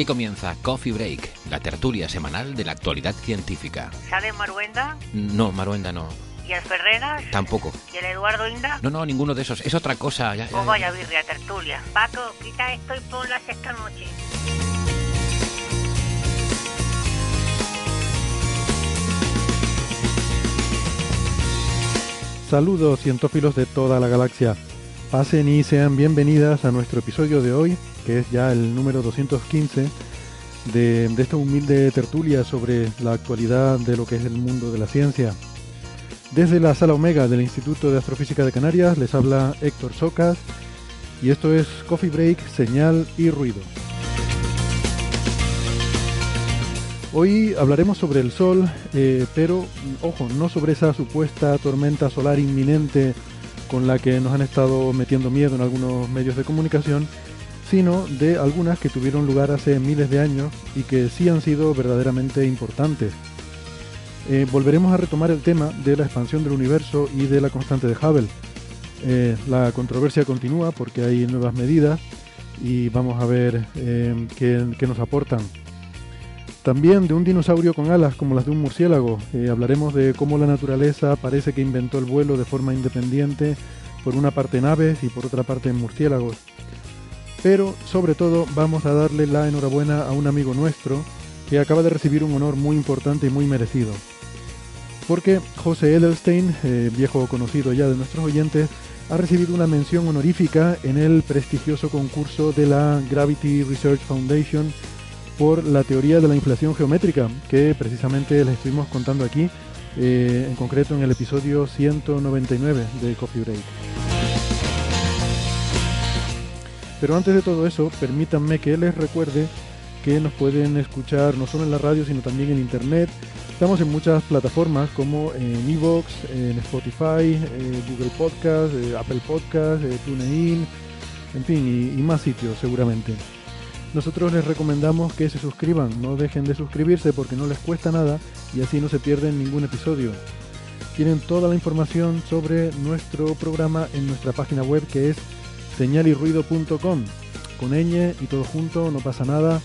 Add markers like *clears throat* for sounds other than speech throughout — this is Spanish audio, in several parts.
Aquí comienza Coffee Break, la tertulia semanal de la actualidad científica. ¿Sabe Maruenda? No, Maruenda no. ¿Y el Ferreras? Tampoco. ¿Y el Eduardo Inda? No, no, ninguno de esos. Es otra cosa. Ya, ya, Pues ya. vaya birria tertulia. Paco, quita esto y ponlas esta noche. Saludos cientófilos de toda la galaxia. Pasen y sean bienvenidas a nuestro episodio de hoy, que es ya el número 215 de, esta humilde tertulia sobre la actualidad de lo que es el mundo de la ciencia. Desde la sala Omega del Instituto de Astrofísica de Canarias les habla Héctor Socas y esto es Coffee Break, Señal y Ruido. Hoy hablaremos sobre el Sol, eh, pero ojo, no sobre esa supuesta tormenta solar inminente con la que nos han estado metiendo miedo en algunos medios de comunicación, sino de algunas que tuvieron lugar hace miles de años y que sí han sido verdaderamente importantes. Eh, volveremos a retomar el tema de la expansión del universo y de la constante de Hubble. Eh, la controversia continúa porque hay nuevas medidas y vamos a ver eh, qué, qué nos aportan. También de un dinosaurio con alas como las de un murciélago. Eh, hablaremos de cómo la naturaleza parece que inventó el vuelo de forma independiente, por una parte en aves y por otra parte en murciélagos. Pero sobre todo vamos a darle la enhorabuena a un amigo nuestro que acaba de recibir un honor muy importante y muy merecido. Porque José Edelstein, eh, viejo conocido ya de nuestros oyentes, ha recibido una mención honorífica en el prestigioso concurso de la Gravity Research Foundation por la teoría de la inflación geométrica, que precisamente les estuvimos contando aquí, eh, en concreto en el episodio 199 de Coffee Break. Pero antes de todo eso, permítanme que les recuerde que nos pueden escuchar no solo en la radio, sino también en internet. Estamos en muchas plataformas como en Evox, en Spotify, eh, Google Podcast, eh, Apple Podcast, TuneIn, en fin, y más sitios seguramente. Nosotros les recomendamos que se suscriban, no dejen de suscribirse porque no les cuesta nada y así no se pierden ningún episodio. Tienen toda la información sobre nuestro programa en nuestra página web que es señalirruido.com. Con ñ y todo junto, no pasa nada,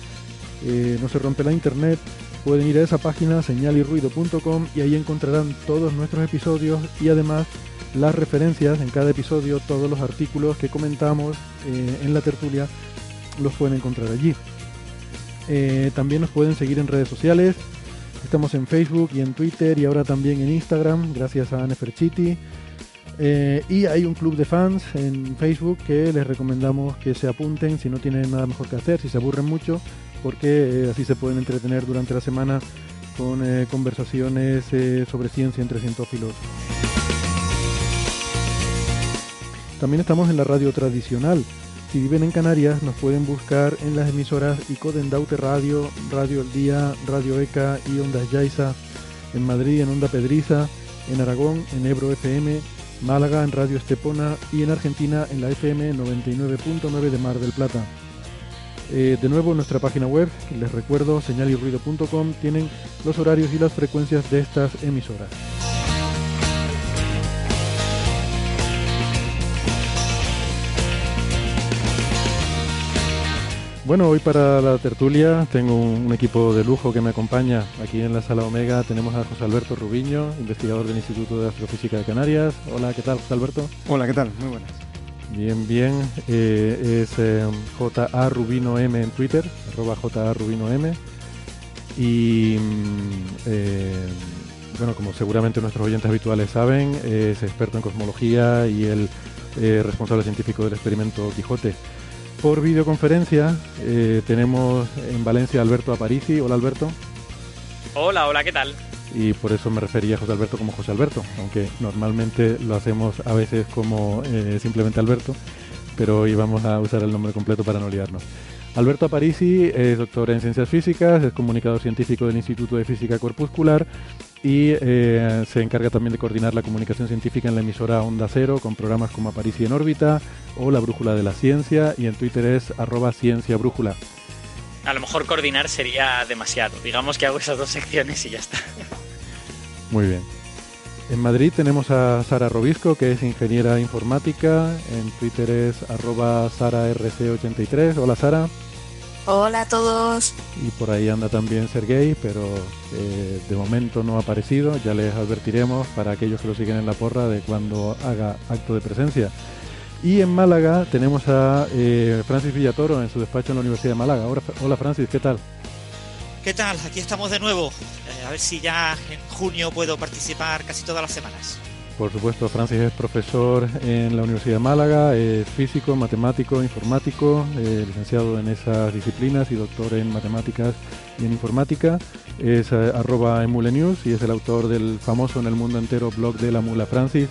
eh, no se rompe la internet. Pueden ir a esa página señalirruido.com y ahí encontrarán todos nuestros episodios y además las referencias en cada episodio, todos los artículos que comentamos eh, en la tertulia los pueden encontrar allí. Eh, también nos pueden seguir en redes sociales. Estamos en Facebook y en Twitter y ahora también en Instagram, gracias a Neferchiti. Eh, y hay un club de fans en Facebook que les recomendamos que se apunten si no tienen nada mejor que hacer, si se aburren mucho, porque eh, así se pueden entretener durante la semana con conversaciones sobre ciencia entre cientófilos. También estamos en la radio tradicional. Si viven en Canarias, nos pueden buscar en las emisoras Icoden Daute Radio, Radio El Día, Radio ECA y Ondas Yaiza, en Madrid en Onda Pedriza, en Aragón en Ebro FM, Málaga en Radio Estepona y en Argentina en la FM 99.9 de Mar del Plata. Eh, de nuevo en nuestra página web, les recuerdo, señalirruido.com, tienen los horarios y las frecuencias de estas emisoras. Bueno, hoy para la tertulia tengo un, un equipo de lujo que me acompaña. Aquí en la sala Omega tenemos a José Alberto Rubiño, investigador del Instituto de Astrofísica de Canarias. Hola, ¿qué tal, José Alberto? Hola, ¿qué tal? Muy buenas. Bien, bien. Eh, es eh, JA Rubino M en Twitter, arroba JA Rubino M. Y mm, eh, bueno, como seguramente nuestros oyentes habituales saben, es experto en cosmología y el eh, responsable científico del experimento Quijote. Por videoconferencia eh, tenemos en Valencia a Alberto Aparici. Hola Alberto. Hola, hola, ¿qué tal? Y por eso me refería a José Alberto como José Alberto, aunque normalmente lo hacemos a veces como eh, simplemente Alberto, pero hoy vamos a usar el nombre completo para no liarnos. Alberto Aparici es doctor en ciencias físicas, es comunicador científico del Instituto de Física Corpuscular y eh, se encarga también de coordinar la comunicación científica en la emisora Onda Cero con programas como Aparici en órbita o La Brújula de la Ciencia y en Twitter es arroba ciencia brújula. A lo mejor coordinar sería demasiado. Digamos que hago esas dos secciones y ya está. Muy bien. En Madrid tenemos a Sara Robisco, que es ingeniera informática. En Twitter es arroba sararc83. Hola Sara. Hola a todos. Y por ahí anda también Sergey, pero eh, de momento no ha aparecido. Ya les advertiremos para aquellos que lo siguen en la porra de cuando haga acto de presencia. Y en Málaga tenemos a eh, Francis Villatoro en su despacho en la Universidad de Málaga. Hola Francis, ¿qué tal? ¿Qué tal? Aquí estamos de nuevo. Eh, a ver si ya en junio puedo participar casi todas las semanas. Por supuesto, Francis es profesor en la Universidad de Málaga, es físico, matemático, informático, eh, licenciado en esas disciplinas y doctor en matemáticas y en informática. Es eh, arroba emulenews y es el autor del famoso en el mundo entero blog de la mula Francis.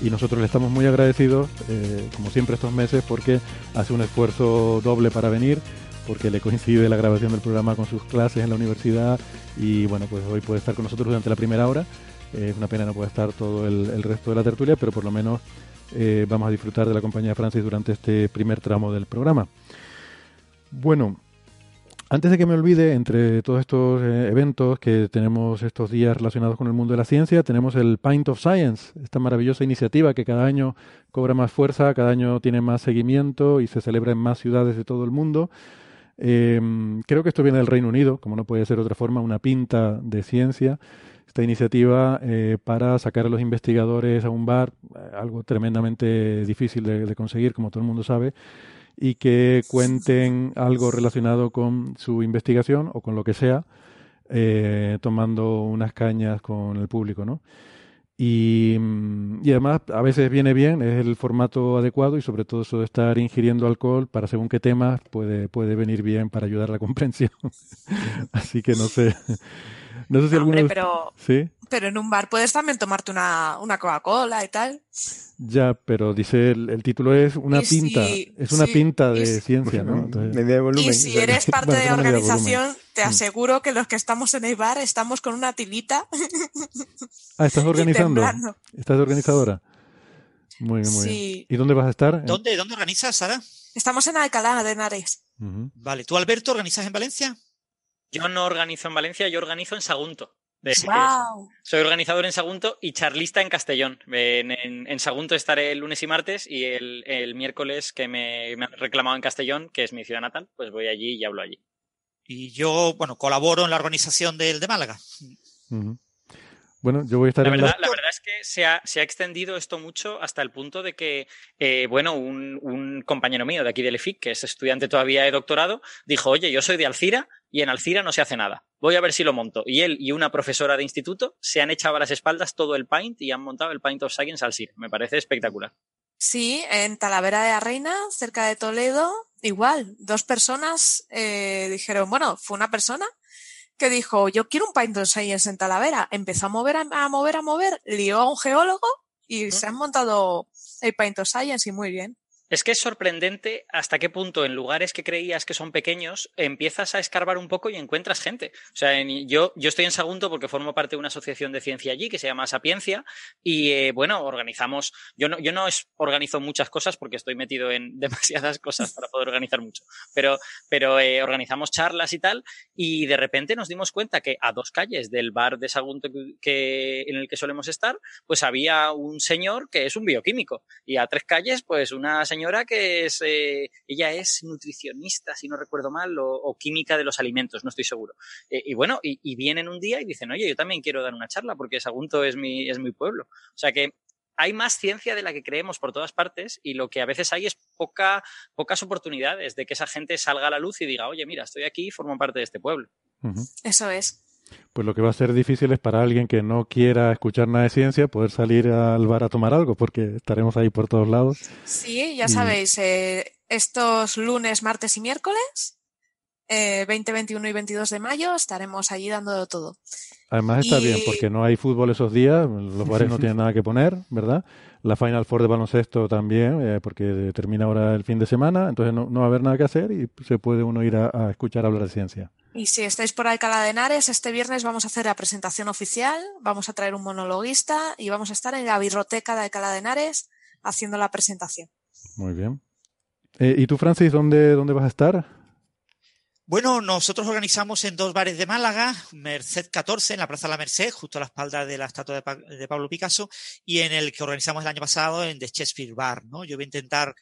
Y nosotros le estamos muy agradecidos, eh, como siempre estos meses, porque hace un esfuerzo doble para venir, porque le coincide la grabación del programa con sus clases en la universidad y bueno, pues hoy puede estar con nosotros durante la primera hora es una pena no puede estar todo el, resto de la tertulia, pero por lo menos eh, vamos a disfrutar de la compañía de Francis durante este primer tramo del programa. Bueno, antes de que me olvide, entre todos estos eh, eventos que tenemos estos días relacionados con el mundo de la ciencia, tenemos el Pint of Science, esta maravillosa iniciativa que cada año cobra más fuerza, cada año tiene más seguimiento y se celebra en más ciudades de todo el mundo. Em, creo que esto viene del Reino Unido, como no puede ser de otra forma, una pinta de ciencia esta iniciativa eh, para sacar a los investigadores a un bar, eh, algo tremendamente difícil de, conseguir, como todo el mundo sabe, y que cuenten algo relacionado con su investigación o con lo que sea, eh, tomando unas cañas con el público, ¿no? Y, y, además a veces viene bien, es el formato adecuado y sobre todo eso de estar ingiriendo alcohol para según qué temas puede, puede venir bien para ayudar a la *laughs* comprensión. Así que no sé. No sé si alguno... pero, ¿Sí? pero en un bar puedes también tomarte una, una Coca-Cola y tal. Ya, pero dice el, título es una pinta, es una pinta de ciencia, ¿no? y si eres parte *laughs* de organización, te mm. aseguro que los que estamos en el bar estamos con una tilita. Ah, ¿estás *laughs* organizando? ¿Estás organizadora? Muy bien, muy bien. ¿Y dónde vas a estar? ¿Dónde, dónde organizas, Sara? Estamos en Alcalá de Henares. Vale, ¿tú, Alberto, organizas en Valencia? Yo no organizo en Valencia, yo organizo en Sagunto. Soy organizador en Sagunto y charlista en Castellón. En, Sagunto estaré el lunes y martes y el, miércoles que me, han reclamado en Castellón, que es mi ciudad natal, pues voy allí y hablo allí. Y yo, bueno, colaboro en la organización del de Málaga. Bueno, yo voy a estar la verdad, la... verdad es que se ha, extendido esto mucho hasta el punto de que, eh, bueno, un, compañero mío de aquí del EFIC, que es estudiante todavía de doctorado, dijo, oye, yo soy de Alcira y en Alcira no se hace nada. Voy a ver si lo monto. Y él y una profesora de instituto se han echado a las espaldas todo el Paint y han montado el Paint of Science Alcira. Me parece espectacular. Sí, en Talavera de la Reina, cerca de Toledo, igual, dos personas eh, dijeron, bueno, fue una persona que dijo, yo quiero un Python Science en Talavera. Empezó a mover, a, mover, a mover, lió a un geólogo y se han montado el Python Science y muy bien. Es que es sorprendente hasta qué punto en lugares que creías que son pequeños empiezas a escarbar un poco y encuentras gente. O sea, yo, yo estoy en Sagunto porque formo parte de una asociación de ciencia allí que se llama Sapiencia y eh, bueno, organizamos, yo no, yo no organizo muchas cosas porque estoy metido en *laughs* demasiadas cosas para poder organizar mucho, pero, pero eh, organizamos charlas y tal y de repente nos dimos cuenta que a dos calles del bar de Sagunto que, en el que solemos estar, pues había un señor que es un bioquímico y a tres calles pues una señora que es, eh, ella es nutricionista, si no recuerdo mal, o, química de los alimentos, no estoy seguro. Eh, y bueno, y, vienen un día y dicen, oye, yo también quiero dar una charla porque Sagunto es mi, es mi pueblo. O sea que hay más ciencia de la que creemos por todas partes y lo que a veces hay es poca, pocas oportunidades de que esa gente salga a la luz y diga, oye, mira, estoy aquí y formo parte de este pueblo. Eso es. Pues lo que va a ser difícil es para alguien que no quiera escuchar nada de ciencia poder salir al bar a tomar algo, porque estaremos ahí por todos lados. Sí, ya sabéis, eh, estos lunes, martes y miércoles, eh, 20, 21 y 22 de mayo, estaremos allí dando todo. Además está Y- bien porque no hay fútbol esos días, los bares no *laughs* tienen nada que poner, ¿verdad? La Final Four de baloncesto también, eh, porque termina ahora el fin de semana, entonces no, no va a haber nada que hacer y se puede uno ir a, a escuchar hablar de ciencia. Y si estáis por Alcalá de Henares, este viernes vamos a hacer la presentación oficial, vamos a traer un monologuista y vamos a estar en la birroteca de Alcalá de Henares haciendo la presentación. Muy bien. Eh, ¿Y tú, Francis, dónde, dónde vas a estar? Bueno, nosotros organizamos en dos bares de Málaga, Merced 14, en la Plaza de la Merced, justo a la espalda de la estatua de, Pa- de Pablo Picasso, y en el que organizamos el año pasado en The Shakespeare Bar, ¿no? Yo voy a intentar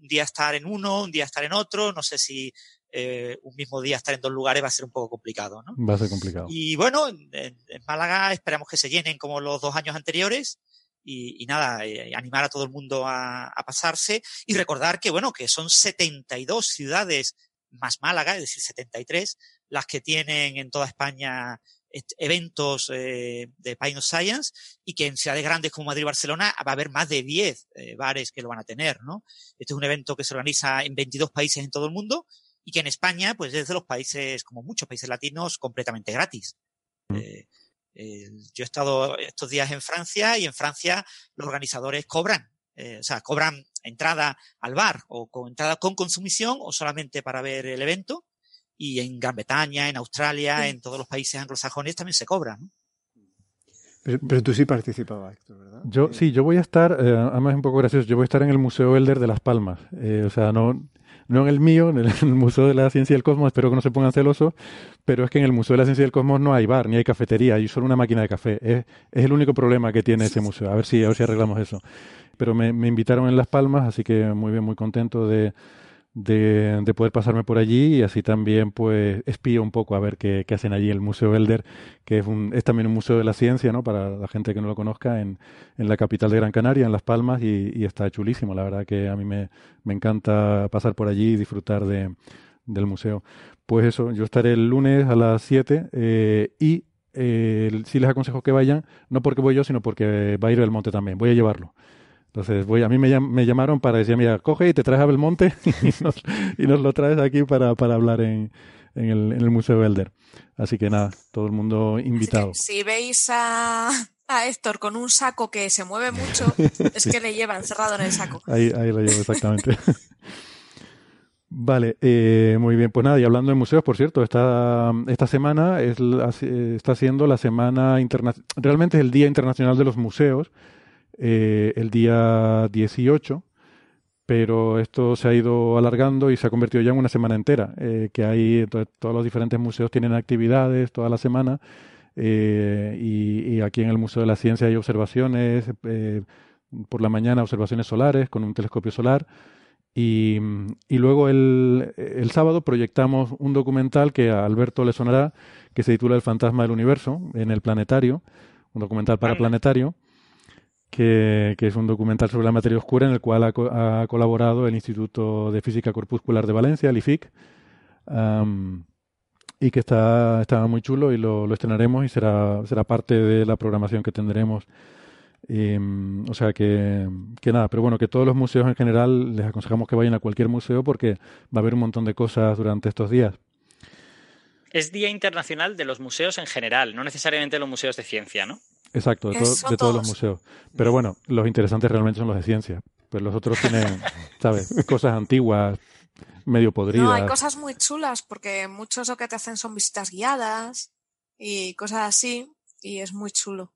un día estar en uno, un día estar en otro, no sé si eh, un mismo día estar en dos lugares va a ser un poco complicado, ¿no? Va a ser complicado. Y bueno, en, Málaga esperamos que se llenen como los dos años anteriores. Y, y nada, eh, animar a todo el mundo a, a pasarse y recordar que, bueno, que son 72 ciudades más Málaga, es decir, 73, las que tienen en toda España et- eventos eh, de Pine of Science y que en ciudades grandes como Madrid y Barcelona va a haber más de 10 eh, bares que lo van a tener, ¿no? Este es un evento que se organiza en 22 países en todo el mundo y que en España, pues es de los países, como muchos países latinos, completamente gratis. Eh, eh, yo he estado estos días en Francia y en Francia los organizadores cobran, eh, o sea, cobran entrada al bar o con entrada con consumición o solamente para ver el evento. Y en Gran Bretaña, en Australia, Sí. en todos los países anglosajones también se cobra. ¿no? Pero, pero tú sí participabas, ¿verdad? Yo, Eh, sí, yo voy a estar, eh, además es un poco gracioso, yo voy a estar en el Museo Elder de Las Palmas. Eh, o sea, no, no en el mío, en el, *laughs* Museo de la Ciencia y el Cosmos, espero que no se pongan celosos, pero es que en el Museo de la Ciencia y el Cosmos no hay bar, ni hay cafetería, hay solo una máquina de café. Es, es el único problema que tiene ese museo. A ver si, a ver si arreglamos eso. Pero me, me invitaron en Las Palmas, así que muy bien, muy contento de, de, de poder pasarme por allí y así también pues espío un poco a ver qué, hacen allí el Museo Elder, que es, un, es también un museo de la ciencia, ¿no? Para la gente que no lo conozca, en, en la capital de Gran Canaria, en Las Palmas, y, está chulísimo. La verdad que a mí me, me encanta pasar por allí y disfrutar de, del museo. Pues eso, yo estaré el lunes a las 7 eh, y eh, sí les aconsejo que vayan, no porque voy yo, sino porque va a ir Belmonte también, voy a llevarlo. Entonces, voy, a mí me, llam- me llamaron para decir, mira, coge y te traes a Belmonte *laughs* y nos, y nos lo traes aquí para, para hablar en, en, el, en el Museo Elder. Así que nada, todo el mundo invitado. si veis a, a Héctor con un saco que se mueve mucho, *laughs* es que le lleva encerrado en el saco. Ahí, ahí lo llevo exactamente. *laughs* Vale, eh, muy bien. Pues nada, y hablando de museos, por cierto, esta, esta semana es eh, está siendo la semana internacional, realmente es el Día Internacional de los Museos, eh, el día 18, pero esto se ha ido alargando y se ha convertido ya en una semana entera, eh, que hay, entonces, todos los diferentes museos tienen actividades toda la semana, eh, y, y aquí en el Museo de la Ciencia hay observaciones, por la mañana observaciones solares con un telescopio solar. Y, y luego el, el sábado proyectamos un documental que a Alberto le sonará, que se titula El fantasma del universo, en el planetario, un documental para planetario, que, es un documental sobre la materia oscura en el cual ha, co- ha colaborado el Instituto de Física Corpuscular de Valencia, el IFIC, y que está, está muy chulo y lo, estrenaremos y será, será parte de la programación que tendremos. Em, o sea que, que nada, pero bueno, que todos los museos en general les aconsejamos que vayan a cualquier museo porque va a haber un montón de cosas durante estos días. Es Día Internacional de los Museos en general, no necesariamente los museos de ciencia, ¿no? Exacto, de, to- Eso de todos los museos. Pero bueno, los interesantes realmente son los de ciencia. Pues los otros tienen, *laughs* ¿sabes? Cosas antiguas, medio podridas. No, hay cosas muy chulas porque muchos lo que te hacen son visitas guiadas y cosas así y es muy chulo.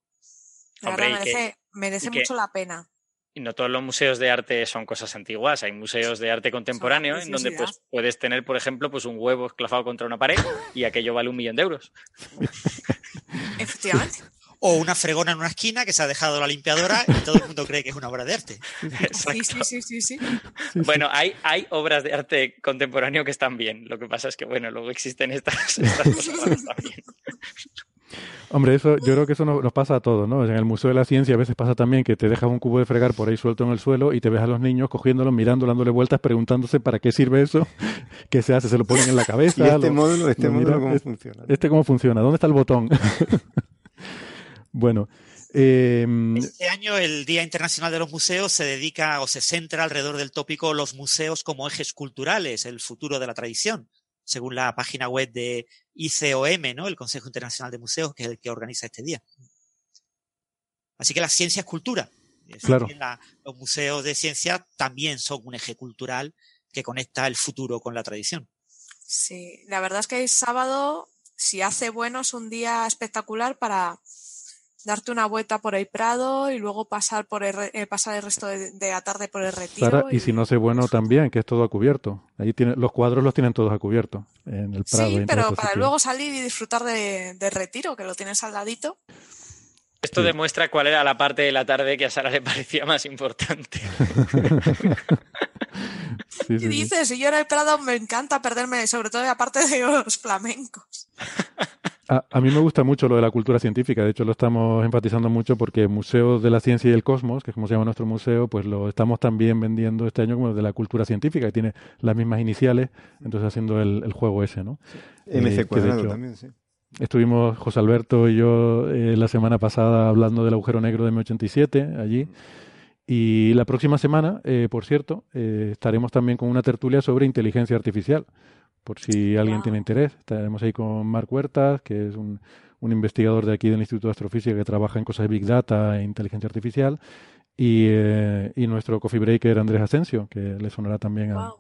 Hombre, verdad y que- merece, merece que- mucho la pena. Y no todos los museos de arte son cosas antiguas, hay museos de arte contemporáneo en donde pues puedes tener, por ejemplo, pues un huevo esclavado contra una pared y aquello vale un millón de euros. *laughs* Efectivamente. O una fregona en una esquina que se ha dejado la limpiadora y todo el mundo cree que es una obra de arte. Sí, sí, sí, sí, sí. Bueno, hay, hay obras de arte contemporáneo que están bien. Lo que pasa es que, bueno, luego existen estas, *laughs* estas cosas también. Hombre, eso, yo creo que eso no- nos pasa a todos, ¿no? En el Museo de la Ciencia a veces pasa también que te dejas un cubo de fregar por ahí suelto en el suelo y te ves a los niños cogiéndolo, mirándolo, dándole vueltas, preguntándose para qué sirve eso, *laughs* qué se hace, se lo ponen en la *laughs* cabeza. Y este lo- módulo, este lo módulo miran. cómo Es- funciona. ¿Este cómo funciona? ¿Dónde está el botón? Bueno, Eh, Este año el Día Internacional de los Museos se dedica o se centra alrededor del tópico los museos como ejes culturales, el futuro de la tradición, según la página web de ICOM, ¿no? el Consejo Internacional de Museos, que es el que organiza este día. Así que la ciencia es cultura. Es Claro. la- los museos de ciencia también son un eje cultural que conecta el futuro con la tradición. Sí, la verdad es que el sábado, si hace bueno, es un día espectacular para darte una vuelta por el Prado y luego pasar por el, re- eh, pasar el resto de, de la tarde por el retiro. Sara, y si no sé bueno también, que es todo a cubierto. Ahí tiene, los cuadros los tienen todos a cubierto en el Prado. y Sí, pero para sitios. luego salir y disfrutar de, del retiro, que lo tienes al ladito. Esto Sí. demuestra cuál era la parte de la tarde que a Sara le parecía más importante. *laughs* Sí, Y sí, dices, si yo en el Prado me encanta perderme, sobre todo la parte de los flamencos. *laughs* A, a mí me gusta mucho lo de la cultura científica, de hecho lo estamos enfatizando mucho porque Museo de la Ciencia y el Cosmos, que es como se llama nuestro museo, pues lo estamos también vendiendo este año como el de la cultura científica, que tiene las mismas iniciales, entonces haciendo el, el juego ese, ¿no? Eh, MC de cuadrado hecho- también, sí. Estuvimos José Alberto y yo eh, la semana pasada hablando del agujero negro de M87 allí. Y la próxima semana, eh, por cierto, eh, estaremos también con una tertulia sobre inteligencia artificial, por si alguien Wow. tiene interés. Estaremos ahí con Marc Huertas, que es un, un investigador de aquí del Instituto de Astrofísica que trabaja en cosas de Big Data e inteligencia artificial. Y, eh, y nuestro coffee breaker Andrés Asensio, que le sonará también a, Wow.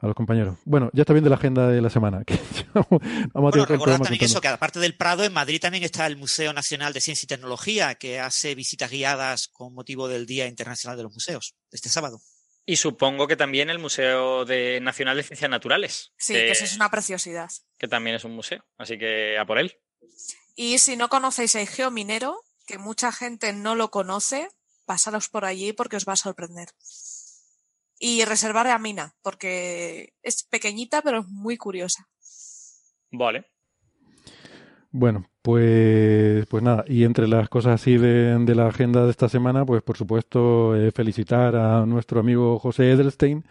a los compañeros. Bueno, ya está bien de la agenda de la semana. *laughs* que vamos a tener Bueno, programa también eso, que aparte del Prado, en Madrid también está el Museo Nacional de Ciencia y Tecnología, que hace visitas guiadas con motivo del Día Internacional de los Museos, este sábado. Y supongo que también el Museo de Nacional de Ciencias Naturales, Sí, que eso es una preciosidad. que también es un museo. Así que a por él. Y si no conocéis el geominero, que mucha gente no lo conoce, pasaros por allí porque os va a sorprender. Y reservar a Mina, porque es pequeñita pero es muy curiosa. Vale. Bueno, pues, pues nada, y entre las cosas así de, la agenda de esta semana, pues por supuesto eh, felicitar a nuestro amigo José Edelstein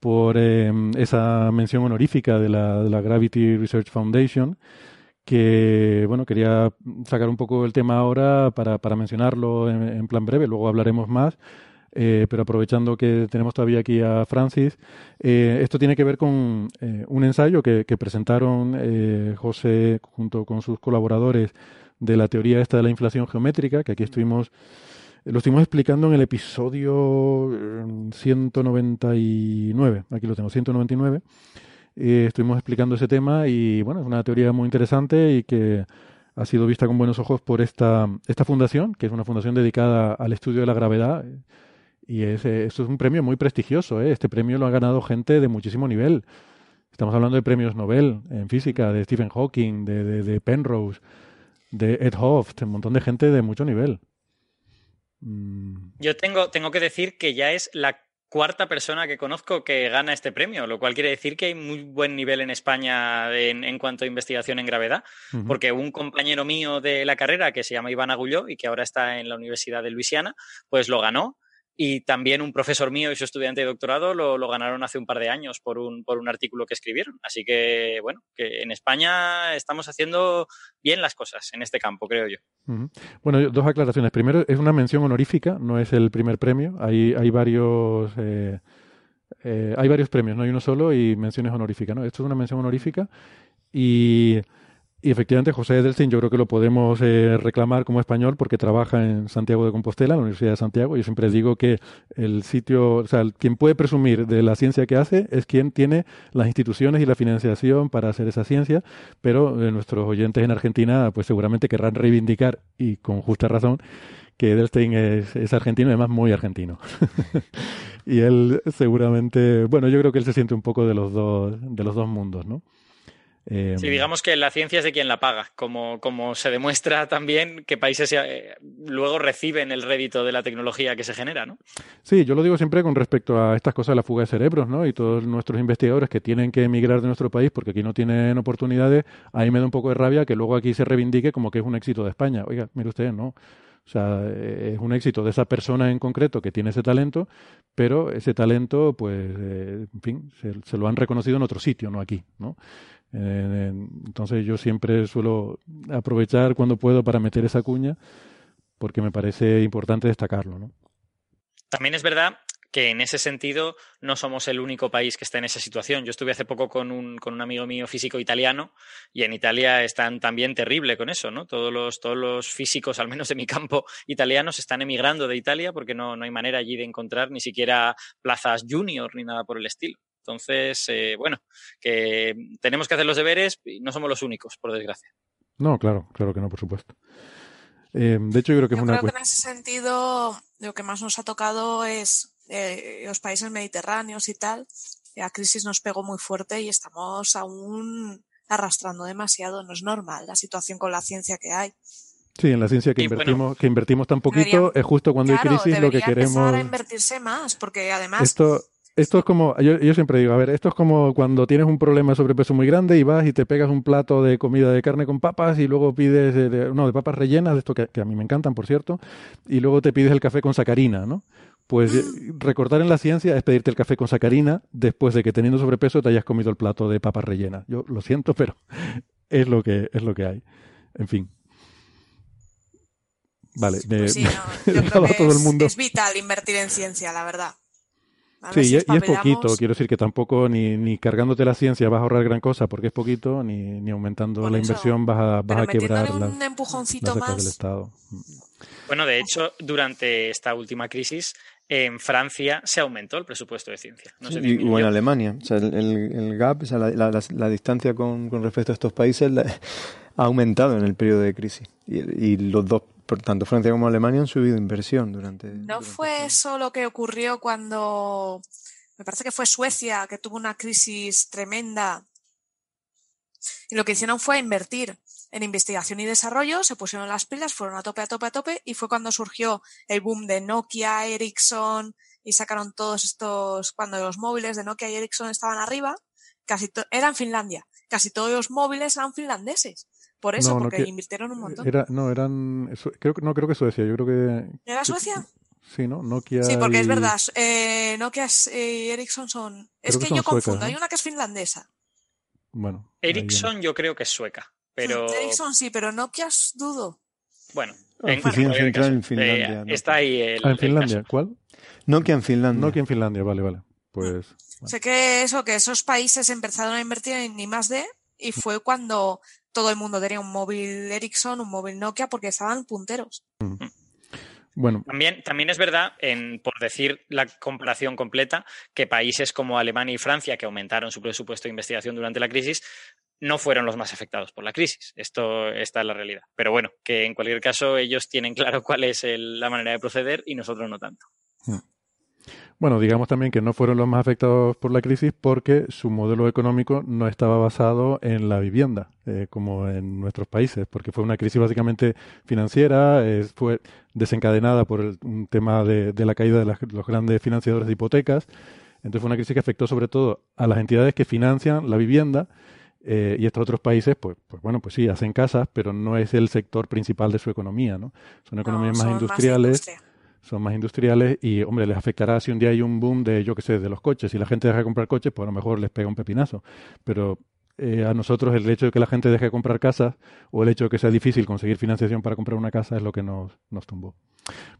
por eh, esa mención honorífica de la, de la Gravity Research Foundation, que bueno, quería sacar un poco el tema ahora para, para mencionarlo en, en plan breve, luego hablaremos más. Eh, pero aprovechando que tenemos todavía aquí a Francis, eh, esto tiene que ver con eh, un ensayo que, que presentaron eh, José junto con sus colaboradores de la teoría esta de la inflación geométrica, que aquí estuvimos, lo estuvimos explicando en el episodio eh, 199, aquí lo tengo, 199. Eh, estuvimos explicando ese tema y bueno, es una teoría muy interesante y que ha sido vista con buenos ojos por esta, esta fundación, que es una fundación dedicada al estudio de la gravedad. Y es, eh, esto es un premio muy prestigioso. ¿eh? Este premio lo ha ganado gente de muchísimo nivel. Estamos hablando de premios Nobel en física, de Stephen Hawking, de, de, de Penrose, de Ed Hoft, un montón de gente de mucho nivel. Mm, Yo tengo, tengo que decir que ya es la cuarta persona que conozco que gana este premio, lo cual quiere decir que hay muy buen nivel en España en, en cuanto a investigación en gravedad, porque un compañero mío de la carrera que se llama Iván Agulló y que ahora está en la Universidad de Luisiana, pues lo ganó. Y también un profesor mío y su estudiante de doctorado lo, ganaron hace un par de años por un, por un artículo que escribieron. Así que, bueno, que en España estamos haciendo bien las cosas en este campo, creo yo. Bueno, dos aclaraciones. Primero, es una mención honorífica, no es el primer premio. Hay, hay varios eh, eh, hay varios premios, no hay uno solo y menciones honoríficas, ¿no? Esto es una mención honorífica y, y efectivamente José Edelstein yo creo que lo podemos eh, reclamar como español porque trabaja en Santiago de Compostela, en la Universidad de Santiago. Yo siempre digo que el sitio, o sea, quien puede presumir de la ciencia que hace es quien tiene las instituciones y la financiación para hacer esa ciencia, pero eh, nuestros oyentes en Argentina pues seguramente querrán reivindicar y con justa razón que Edelstein es, es argentino además muy argentino. *laughs* y él seguramente, bueno, yo creo que él se siente un poco de los dos, de los dos mundos, ¿no? Eh, Sí, digamos que la ciencia es de quien la paga, como, como se demuestra también que países eh, luego reciben el rédito de la tecnología que se genera, ¿no? Sí, yo lo digo siempre con respecto a estas cosas de la fuga de cerebros, ¿no? Y todos nuestros investigadores que tienen que emigrar de nuestro país porque aquí no tienen oportunidades, a mí me da un poco de rabia que luego aquí se reivindique como que es un éxito de España. Oiga, mire usted, no. O sea, eh, es un éxito de esa persona en concreto que tiene ese talento, pero ese talento, pues, eh, en fin, se, se lo han reconocido en otro sitio, no aquí, ¿no? Eh, entonces yo siempre suelo aprovechar cuando puedo para meter esa cuña porque me parece importante destacarlo. ¿no? También es verdad que en ese sentido no somos el único país que está en esa situación. Yo estuve hace poco con un, con un amigo mío físico italiano y en Italia están también terrible con eso, ¿no? Todos los, todos los físicos, al menos de mi campo, italianos están emigrando de Italia porque no, no hay manera allí de encontrar ni siquiera plazas junior ni nada por el estilo. Entonces, eh, bueno, que tenemos que hacer los deberes y no somos los únicos, por desgracia. No, claro, claro que no, por supuesto. Eh, de hecho, yo creo que Yo es una creo que en ese sentido lo que más nos ha tocado es eh, los países mediterráneos y tal. La crisis nos pegó muy fuerte y estamos aún arrastrando demasiado. No es normal la situación con la ciencia que hay. Sí, en la ciencia que Y bueno, invertimos, que invertimos tan poquito, deberían- es justo cuando claro, hay crisis lo que debería empezar queremos. a invertirse más, porque además Esto, esto es como, yo, yo siempre digo, a ver, esto es como cuando tienes un problema de sobrepeso muy grande y vas y te pegas un plato de comida de carne con papas y luego pides, eh, de- no, de papas rellenas, de esto que, que a mí me encantan, por cierto, y luego te pides el café con sacarina, ¿no? Pues eh, recortar en la ciencia es pedirte el café con sacarina después de que teniendo sobrepeso te hayas comido el plato de papas rellenas. Yo lo siento, *laughs* pero es lo que, es lo que hay. En fin. Vale, me, pues sí, no, *laughs* yo creo que todo el es, mundo. es vital invertir en ciencia, la verdad. Sí, si y, y es poquito, quiero decir que tampoco ni, ni cargándote la ciencia vas a ahorrar gran cosa porque es poquito, ni, ni aumentando Por la eso. inversión vas a, vas Pero a quebrar las, un las empujoncito del más. Estado. Bueno, de hecho, durante esta última crisis, en Francia se aumentó el presupuesto de ciencia. No se y, o en Alemania. O sea, el, el- el gap, o sea, la, la- la- la distancia con, con respecto a estos países la- ha aumentado en el periodo de crisis. Y, y los dos, por tanto Francia como Alemania, han subido inversión durante. ¿No durante fue este- eso lo que ocurrió cuando me parece que fue Suecia que tuvo una crisis tremenda? Y lo que hicieron fue invertir en investigación y desarrollo, se pusieron las pilas, fueron a tope, a tope, a tope, y fue cuando surgió el boom de Nokia, Ericsson, y sacaron todos estos, cuando los móviles de Nokia y Ericsson estaban arriba, casi to- era en Finlandia, casi todos los móviles eran finlandeses. Por eso, No, porque invirtieron un montón. Era, no, eran, eso- creo que no creo que Suecia, yo creo que ¿Era Suecia? sí, ¿no? Nokia Sí, porque es verdad. eh, Nokia y Ericsson son. Es que que, son yo confundo. Hay una que es finlandesa. Bueno. Ericsson yo creo que es sueca, pero Ericsson sí, pero Nokia es dudo. bueno. Ah, en oficina central en Finlandia, eh, ¿no? está ahí el, Ah, en Finlandia. ¿cuál? Nokia en Finlandia. Nokia en Finlandia, vale, vale. Pues bueno. Sé que eso, que esos países empezaron a invertir en I más D y fue cuando todo el mundo tenía un móvil Ericsson, un móvil Nokia, porque estaban punteros. bueno, También, también es verdad, en, por decir la comparación completa, que países como Alemania y Francia, que aumentaron su presupuesto de investigación durante la crisis, no fueron los más afectados por la crisis. Esto esta es la realidad. Pero bueno, que en cualquier caso ellos tienen claro cuál es el- la manera de proceder y nosotros no tanto. Bueno, digamos también que no fueron los más afectados por la crisis porque su modelo económico no estaba basado en la vivienda, eh, como en nuestros países, porque fue una crisis básicamente financiera, eh, fue desencadenada por el- un tema de, de la caída de las- los grandes financiadores de hipotecas. Entonces fue una crisis que afectó sobre todo a las entidades que financian la vivienda eh, y estos otros países, pues, pues bueno, pues sí, hacen casas, pero no es el sector principal de su economía, ¿no? Son economías No, más industriales industria. Son más industriales y, hombre, les afectará si un día hay un boom de, yo qué sé, de los coches. Si la gente deja de comprar coches, pues a lo mejor les pega un pepinazo. Pero eh, a nosotros el hecho de que la gente deje de comprar casas o el hecho de que sea difícil conseguir financiación para comprar una casa es lo que nos, nos tumbó.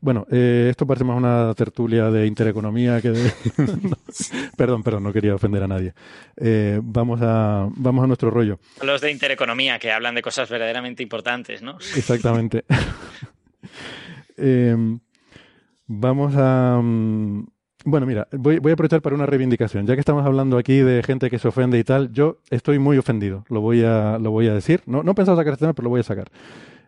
Bueno, eh, esto parece más una tertulia de intereconomía que de... *laughs* Perdón, perdón, no quería ofender a nadie. Eh, vamos, a, vamos a nuestro rollo. Los de intereconomía que hablan de cosas verdaderamente importantes, ¿no? Exactamente. *laughs* *laughs* Eh, vamos a... mm, Bueno, mira, voy, a aprovechar para una reivindicación. Ya que estamos hablando aquí de gente que se ofende y tal, yo estoy muy ofendido, lo voy a, lo voy a decir. No, no he pensado sacar este tema, pero lo voy a sacar.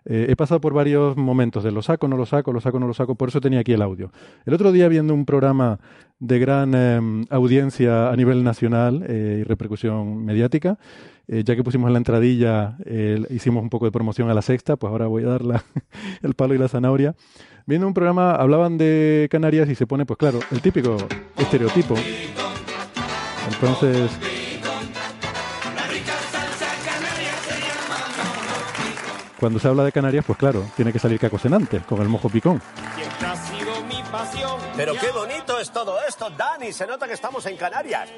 Eh, he pasado por varios momentos de lo saco, no lo saco, lo saco, no lo saco, por eso tenía aquí el audio. El otro día viendo un programa de gran eh, audiencia a nivel nacional eh, y repercusión mediática, eh, ya que pusimos la entradilla, hicimos un poco de promoción a la sexta, pues ahora voy a dar *laughs* el palo y la zanahoria. Viendo un programa, hablaban de Canarias y se pone, pues claro, el típico estereotipo. Entonces, cuando se habla de Canarias, pues claro, tiene que salir cacosenante, con el mojo picón. Pero qué bonito es todo esto, Dani. Se nota que estamos en Canarias.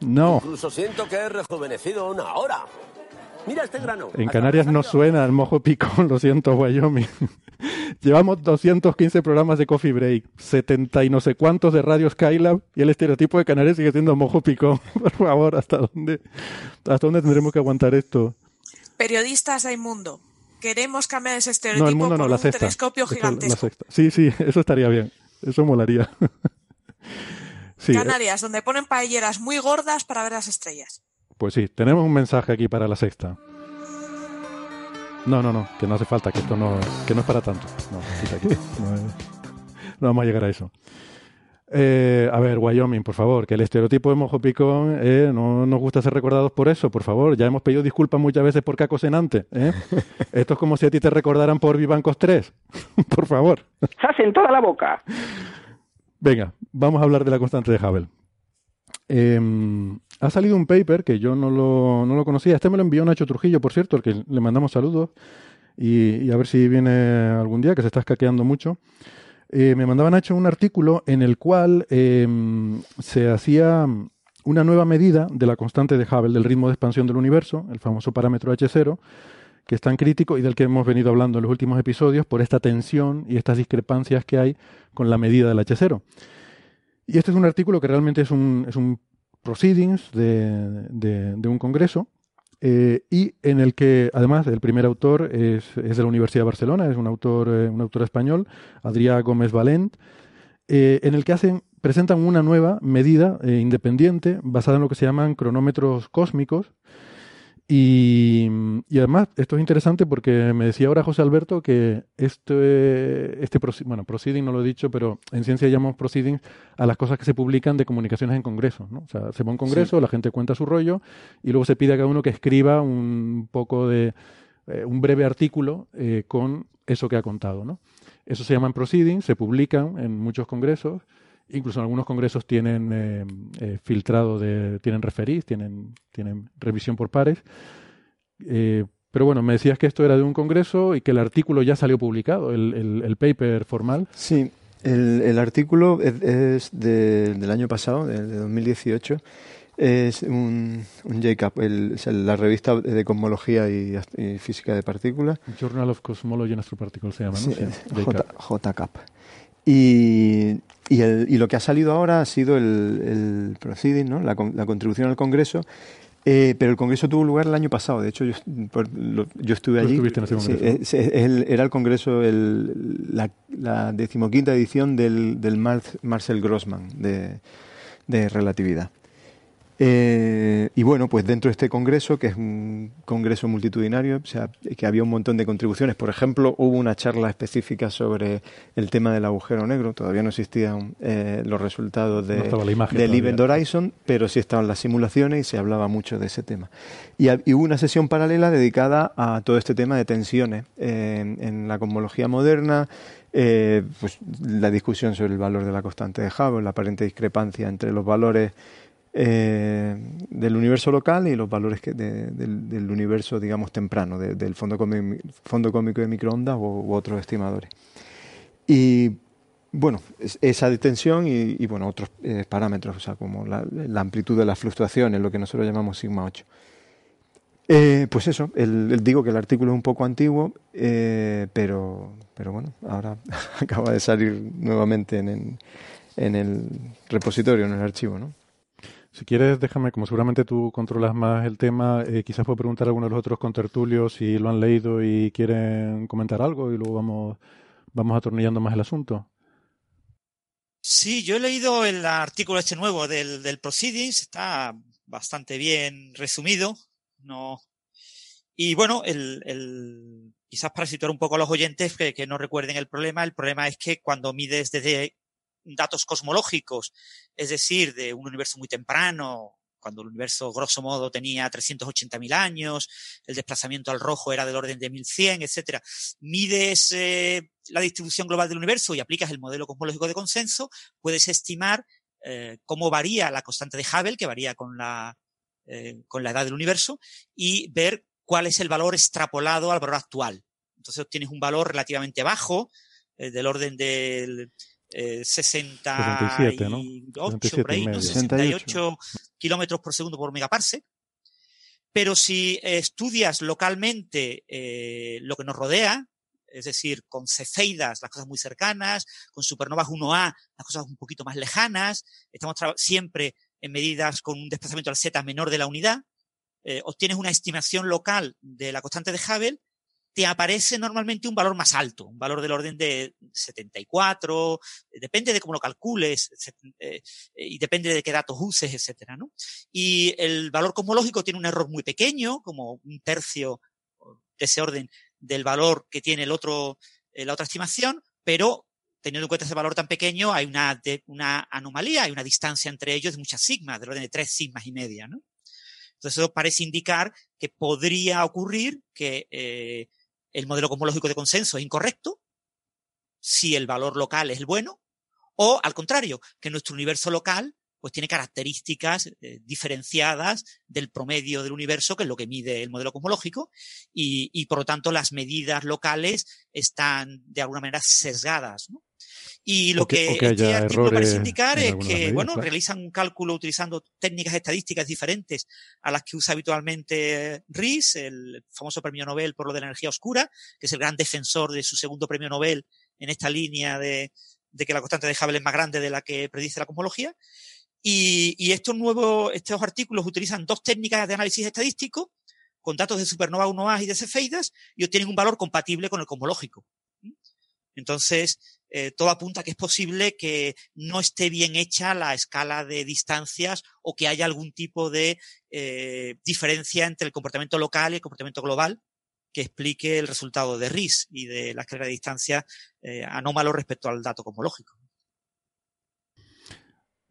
No, Incluso siento que he rejuvenecido una hora. Mira este grano. en Canarias no suena el mojo picón, lo siento, Wyoming. *laughs* Llevamos 215 programas de Coffee Break, 70 y no sé cuántos de Radio Skylab y el estereotipo de Canarias sigue siendo mojo picón. *laughs* Por favor, ¿hasta dónde, ¿hasta dónde tendremos que aguantar esto? Periodistas hay mundo. Queremos cambiar ese No, estereotipo el mundo no, la un sexta. telescopio Esto, la gigantesco. sexta. Sí, sí, eso estaría bien. Eso molaría. *laughs* sí, eh, Canarias, donde ponen paelleras muy gordas para ver las estrellas. Pues sí, tenemos un mensaje aquí para la sexta. No, no, no, que no hace falta, que esto no, que no es para tanto. No, quita, quita. No, no vamos a llegar a eso. Eh, a ver, Wyoming, por favor, que el estereotipo de mojo picón eh, no nos gusta ser recordados por eso, por favor. Ya hemos pedido disculpas muchas veces por Caco Senante. ¿eh? *laughs* Esto es como si a ti te recordaran por Vivancos 3. *laughs* por favor. ¡Sas en toda la boca! Venga, vamos a hablar de la constante de Hubble. Ha salido un paper que yo no lo, no lo conocía. Este me lo envió Nacho Trujillo, por cierto, al que le mandamos saludos. Y, a ver si viene algún día, que se está escaqueando mucho. Eh, me mandaba Nacho un artículo en el cual eh, se hacía una nueva medida de la constante de Hubble, del ritmo de expansión del universo, el famoso parámetro H0, que es tan crítico y del que hemos venido hablando en los últimos episodios por esta tensión y estas discrepancias que hay con la medida del H0. Y este es un artículo que realmente es un, es un proceedings de, de- un congreso eh, y en el que además el primer autor es, es de la Universidad de Barcelona, es un autor, eh, un autor español, Adrià Gómez Valent, eh, en el que hacen, presentan una nueva medida independiente basada en lo que se llaman cronómetros cósmicos. Y, y además, esto es interesante porque me decía ahora José Alberto que este, este bueno, proceeding no lo he dicho, pero en ciencia llamamos proceedings a las cosas que se publican de comunicaciones en congresos. ¿no? O sea, se va a un congreso, la gente cuenta su rollo y luego se pide a cada uno que escriba un poco de eh, un breve artículo eh, con eso que ha contado. ¿no? Eso se llaman proceedings, se publican en muchos congresos. Incluso en algunos congresos tienen eh, eh, filtrado, de, tienen referís, tienen, tienen revisión por pares. Eh, pero bueno, me decías que esto era de un congreso y que el artículo ya salió publicado, el, el- el paper formal. Sí, el, el artículo es, es de- del año pasado, de, de 2018. Es un, un JCAP, el- la revista de cosmología y, y física de partículas. Journal of Cosmology and Astroparticles se llama, ¿no? Sí, Sí, JCAP. Y, y, el- y lo que ha salido ahora ha sido el, el proceeding, ¿no? la, la contribución al Congreso. Eh, pero el Congreso tuvo lugar el año pasado. De hecho, yo, por- lo- yo estuve allí. estuviste en ese Sí, es- es el- era el Congreso, el- la, la decimoquinta edición del, del Mar- Marcel Grossman de, de relatividad. Eh, y bueno, pues dentro de este congreso, que es un congreso multitudinario, o sea, que había un montón de contribuciones. Por ejemplo, hubo una charla específica sobre el tema del agujero negro. Todavía no existían eh, los resultados de, No del. Event Horizon, pero sí estaban las simulaciones y se hablaba mucho de ese tema. Y, hubo una sesión paralela dedicada a todo este tema de tensiones eh, en, en la cosmología moderna, eh, pues la discusión sobre el valor de la constante de Hubble, la aparente discrepancia entre los valores eh, del universo local y los valores que de- del, universo, digamos, temprano, de- del fondo, cómico, fondo cómico de microondas u, otros estimadores. Y bueno, es- esa distensión y, bueno, otros eh, parámetros, o sea, como la, amplitud de las fluctuaciones, lo que nosotros llamamos sigma 8. Eh, pues eso, el, digo que el artículo es un poco antiguo, pero, pero bueno, ahora *laughs* acaba de salir nuevamente en, en el repositorio, en el archivo, ¿no? Si quieres, déjame, como seguramente tú controlas más el tema, eh, quizás puedo preguntar a alguno de los otros contertulios si lo han leído y quieren comentar algo y luego vamos, vamos atornillando más el asunto. Sí, yo he leído el artículo este nuevo del, Proceedings, está bastante bien resumido. No. Y bueno, el, el, quizás para situar un poco a los oyentes que, que no recuerden el problema, el problema es que cuando mides desde datos cosmológicos, es decir, de un universo muy temprano, cuando el universo grosso modo tenía 380.000 años, el desplazamiento al rojo era del orden de 1100, etcétera. Mides eh, la distribución global del universo y aplicas el modelo cosmológico de consenso, puedes estimar eh, cómo varía la constante de Hubble, que varía con la, eh, con la edad del universo, y ver cuál es el valor extrapolado al valor actual. Entonces obtienes un valor relativamente bajo, del orden del eh, 67, ¿no? 68, por ahí, ¿no? 68. 68 kilómetros por segundo por megaparsec. Pero si eh, estudias localmente eh, lo que nos rodea, es decir, con cefeidas, las cosas muy cercanas, con supernovas 1A, las cosas un poquito más lejanas. Estamos siempre en medidas con un desplazamiento al Z menor de la unidad. Eh, obtienes una estimación local de la constante de Hubble te aparece normalmente un valor más alto, un valor del orden de 74, depende de cómo lo calcules eh, y depende de qué datos uses, etcétera, ¿no? Y el valor cosmológico tiene un error muy pequeño, como un tercio de ese orden del valor que tiene el otro, eh, la otra estimación, pero teniendo en cuenta ese valor tan pequeño, hay una, anomalía, hay una distancia entre ellos de muchas sigmas, del orden de tres sigmas y media, ¿no? Entonces eso parece indicar que podría ocurrir que eh, el modelo cosmológico de consenso es incorrecto, si el valor local es el bueno, o al contrario, que nuestro universo local pues tiene características eh, diferenciadas del promedio del universo, que es lo que mide el modelo cosmológico, y, y, por lo tanto las medidas locales están de alguna manera sesgadas. Y lo que, este artículo parece indicar es que, bueno, realizan un cálculo utilizando técnicas estadísticas diferentes a las que usa habitualmente Ries, el famoso premio Nobel por lo de la energía oscura, que es el gran defensor de su segundo premio Nobel en esta línea de, que la constante de Hubble es más grande de la que predice la cosmología. Y, y estos nuevos, estos artículos utilizan dos técnicas de análisis estadístico con datos de supernova 1A y de cefeidas y obtienen un valor compatible con el cosmológico. Entonces, eh, todo apunta a que es posible que no esté bien hecha la escala de distancias o que haya algún tipo de eh, diferencia entre el comportamiento local y el comportamiento global que explique el resultado de RIS y de la escala de distancia eh, anómalo respecto al dato cosmológico.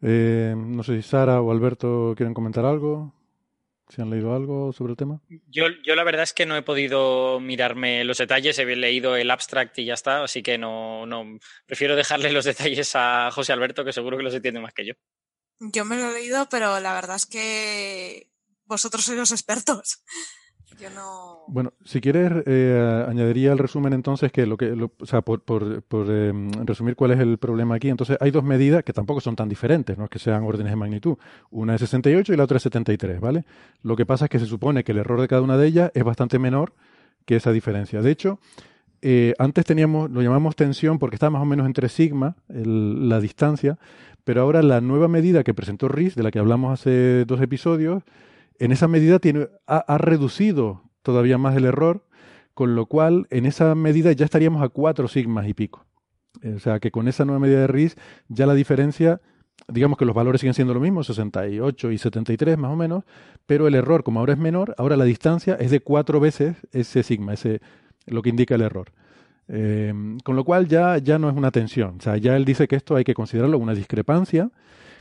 no sé si Sara o Alberto quieren comentar algo. ¿Se han leído algo sobre el tema? Yo, yo la verdad es que no he podido mirarme los detalles, he leído el abstract y ya está, así que no, no prefiero dejarle los detalles a José Alberto, que seguro que los entiende más que yo. Yo me lo he leído, pero la verdad es que vosotros sois los expertos. Bueno, si quieres, eh, añadiría el resumen entonces que lo que, o sea, por, por, em, resumir cuál es el problema aquí. Entonces, hay dos medidas que tampoco son tan diferentes, no es que sean órdenes de magnitud. Una es 68 y la otra es 73, ¿vale? Lo que pasa es que se supone que el error de cada una de ellas es bastante menor que esa diferencia. De hecho, eh, antes teníamos, lo llamamos tensión porque estaba más o menos entre sigma, la distancia, pero ahora la nueva medida que presentó RIS, de la que hablamos hace dos episodios, en esa medida tiene, ha, reducido todavía más el error, con lo cual en esa medida ya estaríamos a 4 sigmas y pico. Eh, o sea que con esa nueva medida de RIS ya la diferencia, digamos que los valores siguen siendo lo mismo, 68 y 73 más o menos, pero el error, como ahora es menor, ahora la distancia es de cuatro veces ese sigma, ese lo que indica el error. Eh, con lo cual ya, ya no es una tensión. O sea, ya él dice que esto hay que considerarlo una discrepancia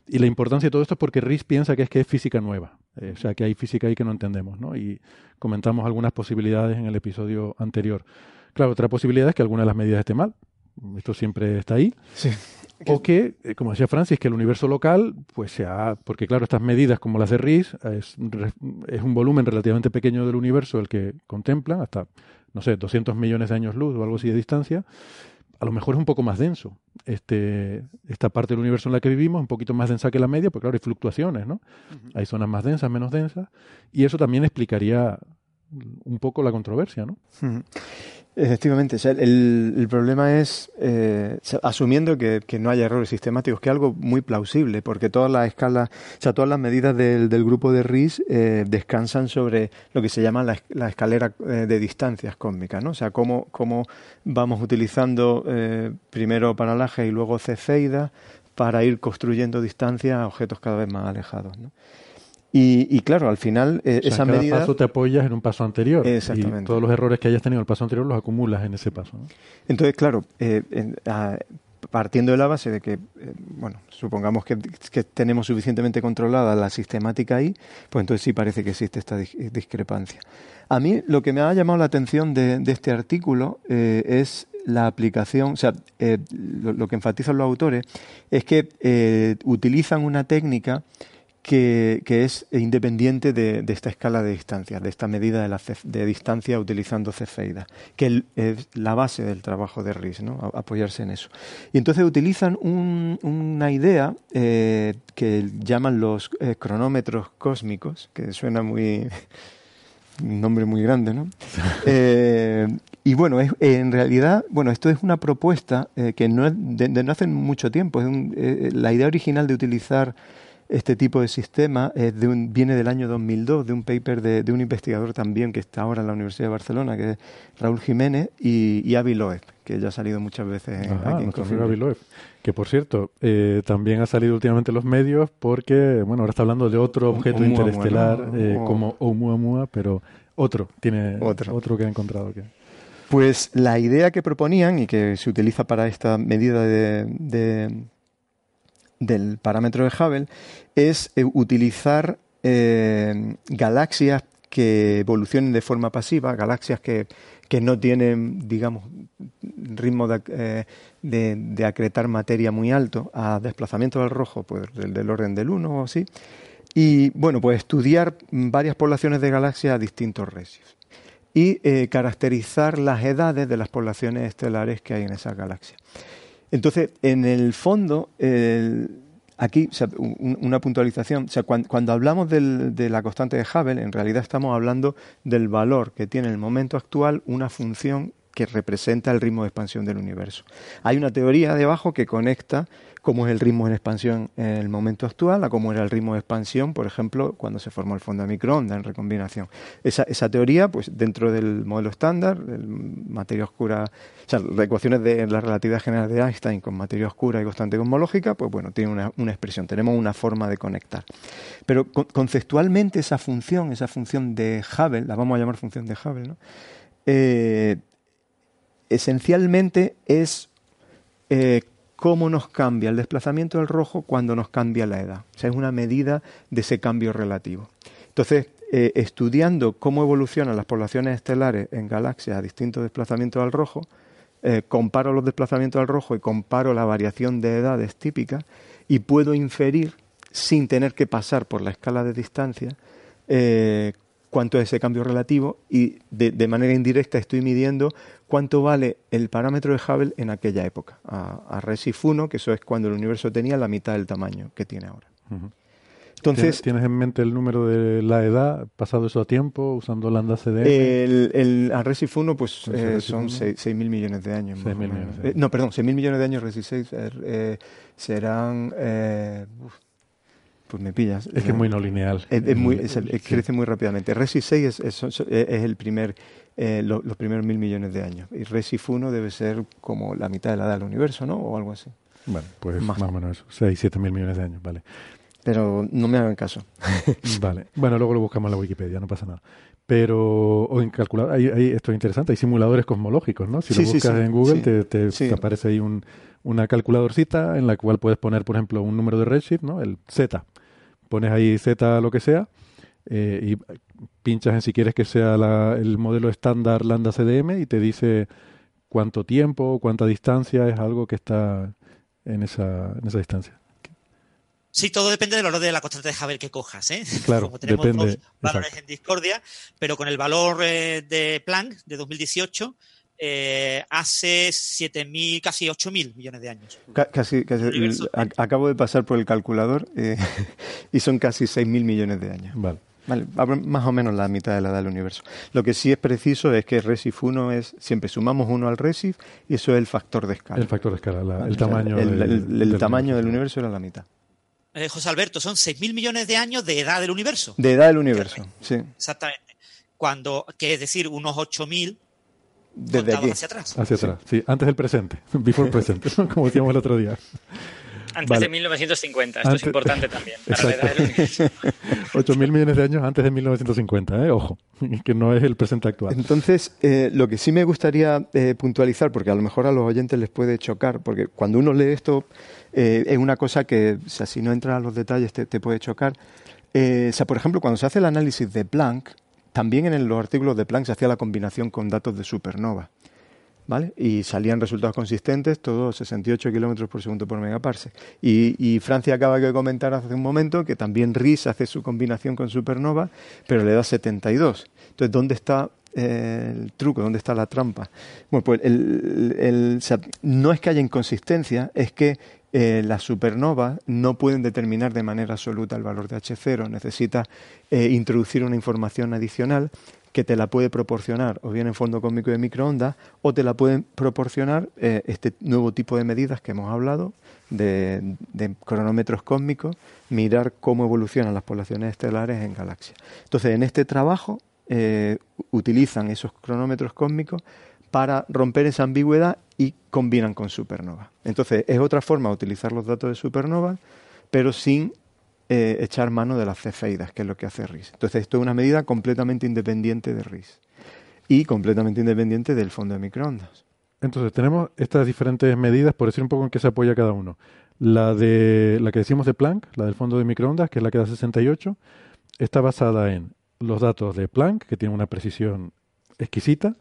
y la importancia de todo esto es porque Riz piensa que es que es física nueva, eh, o sea, que hay física ahí que no entendemos, ¿no? Y comentamos algunas posibilidades en el episodio anterior. Claro, otra posibilidad es que alguna de las medidas esté mal, esto siempre está ahí. Sí. O que, eh, como decía Francis, que el universo local, pues sea, porque claro, estas medidas como las de Riz, es, es un volumen relativamente pequeño del universo el que contemplan, hasta, no sé, 200 millones de años luz o algo así de distancia, a lo mejor es un poco más denso. Este, esta parte del universo en la que vivimos es un poquito más densa que la media, porque claro, hay fluctuaciones, ¿no? Hay zonas más densas, menos densas, y eso también explicaría un poco la controversia, ¿no? Efectivamente, el, problema es, eh, asumiendo que, no haya errores sistemáticos, que es algo muy plausible, porque todas las escalas, o sea, todas las medidas del, grupo de RIS eh, descansan sobre lo que se llama la, escalera eh, de distancias cósmicas, ¿no? O sea, cómo, cómo vamos utilizando primero paralaje y luego cefeidas para ir construyendo distancias a objetos cada vez más alejados, ¿no? Y, claro, al final eh, esa cada medida... paso te apoyas en un paso anterior. Exactamente. Y todos los errores que hayas tenido en el paso anterior los acumulas en ese paso. Entonces, claro, eh, partiendo de la base de que, eh, bueno, supongamos que, tenemos suficientemente controlada la sistemática ahí, pues entonces sí parece que existe esta discrepancia. A mí lo que me ha llamado la atención de, este artículo es la aplicación, o sea, lo, lo, que enfatizan los autores es que utilizan una técnica que, es independiente de, esta escala de distancia, de esta medida de, la de distancia utilizando cefeidas, que es la base del trabajo de RIS, ¿no? apoyarse en eso. Y entonces utilizan una idea eh, que llaman los eh, cronómetros cósmicos, que suena muy *laughs* un nombre muy grande, ¿no? *laughs* Eh, y bueno, es, en realidad, bueno, esto es una propuesta eh, que no es de, no hace mucho tiempo. Es eh, la idea original de utilizar este tipo de sistema es de un, viene del año 2002, de un paper de, un investigador también que está ahora en la Universidad de Barcelona, que es Raúl Jiménez, y, y Avi Loeb, que ya ha salido muchas veces aquí en Avi Loeb, que por cierto, eh, también ha salido últimamente en los medios porque, bueno, ahora está hablando de otro objeto interestelar eh, como Oumuamua, pero otro, tiene otro, otro que ha encontrado. Que... Pues la idea que proponían y que se utiliza para esta medida de del parámetro de Hubble es eh, utilizar eh, galaxias que evolucionen de forma pasiva, galaxias que, no tienen, digamos, ritmo eh, de, de, acretar materia muy alto a desplazamiento del rojo, pues del, orden del 1 o así. Y bueno, pues estudiar varias poblaciones de galaxias a distintos resios y caracterizar las edades de las poblaciones estelares que hay en esas galaxias. Entonces, en el fondo, aquí, una puntualización, o sea, cuando, hablamos de la constante de Hubble, en realidad estamos hablando del valor que tiene en el momento actual una función que representa el ritmo de expansión del universo. Hay una teoría debajo que conecta cómo es el ritmo en expansión en el momento actual a cómo era el ritmo de expansión, por ejemplo, cuando se formó el fondo de microondas en recombinación. Esa, teoría, pues dentro del modelo estándar, materia oscura, o sea, las ecuaciones de la relatividad general de Einstein con materia oscura y constante cosmológica, pues bueno, tiene una, una expresión, tenemos una forma de conectar. Pero conceptualmente esa función, esa función de Hubble, la vamos a llamar función de Hubble, ¿no? Eh, esencialmente es eh, cómo nos cambia el desplazamiento del rojo cuando nos cambia la edad. O sea, es una medida de ese cambio relativo. Entonces, eh, estudiando cómo evolucionan las poblaciones estelares en galaxias a distintos desplazamientos al rojo, eh, comparo los desplazamientos al rojo y comparo la variación de edades típica y puedo inferir, sin tener que pasar por la escala de distancia, cuánto es ese cambio relativo y de, manera indirecta estoy midiendo cuánto vale el parámetro de Hubble en aquella época, a, a Resif 1, que eso es cuando el universo tenía la mitad del tamaño que tiene ahora. Entonces, ¿Tienes en mente el número de la edad, pasado eso a tiempo, usando lambda CDM? El, el Arresif 1 pues, eh, son 6.000 millones de años. millones, eh, no, perdón, 6.000 millones de años Resif 6 eh, serán... Pues me pillas. Es que es muy no lineal. Es, muy, Crece muy rápidamente. Resi 6 es, el primer, eh, los primeros mil millones de años. Y Resi 1 debe ser como la mitad de la edad del universo, ¿no? O algo así. Bueno, pues más, o menos eso. 6, 7 mil millones de años, vale. Pero no me hagan caso. *laughs* vale. Bueno, luego lo buscamos en la Wikipedia, no pasa nada. Pero, o en calculador, hay, esto es interesante, hay simuladores cosmológicos, ¿no? Si lo buscas en Google, te, te, aparece ahí un, una calculadorcita en la cual puedes poner, por ejemplo, un número de redshift, ¿no? El Z pones ahí Z lo que sea eh, y pinchas en si quieres que sea el modelo estándar lambda CDM y te dice cuánto tiempo, cuánta distancia es algo que está en esa, en esa distancia. Sí, todo depende del valor de la constante de Hubble que cojas, ¿eh? *laughs* Claro, Como tenemos depende, dos valores en discordia, pero con el valor eh, de Planck de 2018 eh, hace 7.000, casi 8.000 millones de años. casi, acabo de pasar por el calculador eh, *laughs* y son casi 6.000 millones de años. Vale. más o menos la mitad de la edad del universo. Lo que sí es preciso es que Resif 1 es, siempre sumamos 1 al Resif y eso es el factor de escala. El factor de escala, el tamaño, el, del, tamaño del universo era la mitad. Eh, José Alberto, son 6.000 millones de años de edad del universo. De edad del universo, sí. Exactamente. Cuando, que es decir, unos 8.000 desde aquí. Hacia atrás. Hacia atrás, sí, antes del presente, *laughs* before present, *laughs* como decíamos el otro día. Antes de 1950, esto es importante también. Del *laughs* 8.000 millones de años antes de 1950, ¿eh? ojo, que no es el presente actual. Entonces, eh, lo que sí me gustaría eh, puntualizar, porque a lo mejor a los oyentes les puede chocar, porque cuando uno lee esto eh, es una cosa que, o sea, si no entra a los detalles, te, te puede chocar. o sea, por ejemplo, cuando se hace el análisis de Planck, también en los artículos de Planck se hacía la combinación con datos de supernova. ¿Vale? Y salían resultados consistentes, todos 68 kilómetros por segundo por megaparsec. Y, Francia acaba de comentar hace un momento que también RIS hace su combinación con supernova, pero le da 72. Entonces, ¿dónde está eh, el truco? ¿Dónde está la trampa? Bueno, pues no es que haya inconsistencia, es que eh, las supernovas no pueden determinar de manera absoluta el valor de H0, necesita eh, introducir una información adicional que te la puede proporcionar o bien en fondo cósmico de microondas o te la pueden proporcionar eh, este nuevo tipo de medidas que hemos hablado de, de, cronómetros cósmicos, mirar cómo evolucionan las poblaciones estelares en galaxias. Entonces, en este trabajo utilizan esos cronómetros cósmicos para romper esa ambigüedad y combinan con supernova. Entonces, es otra forma de utilizar los datos de supernova, pero sin eh, echar mano de las cefeidas, que es lo que hace RIS. Entonces, esto es una medida completamente independiente de RIS y completamente independiente del fondo de microondas. Entonces, tenemos estas diferentes medidas, por decir un poco en qué se apoya cada uno. La de la que decimos de Planck, la del fondo de microondas, que es la que da 68, está basada en los datos de Planck, que tiene una precisión exquisita,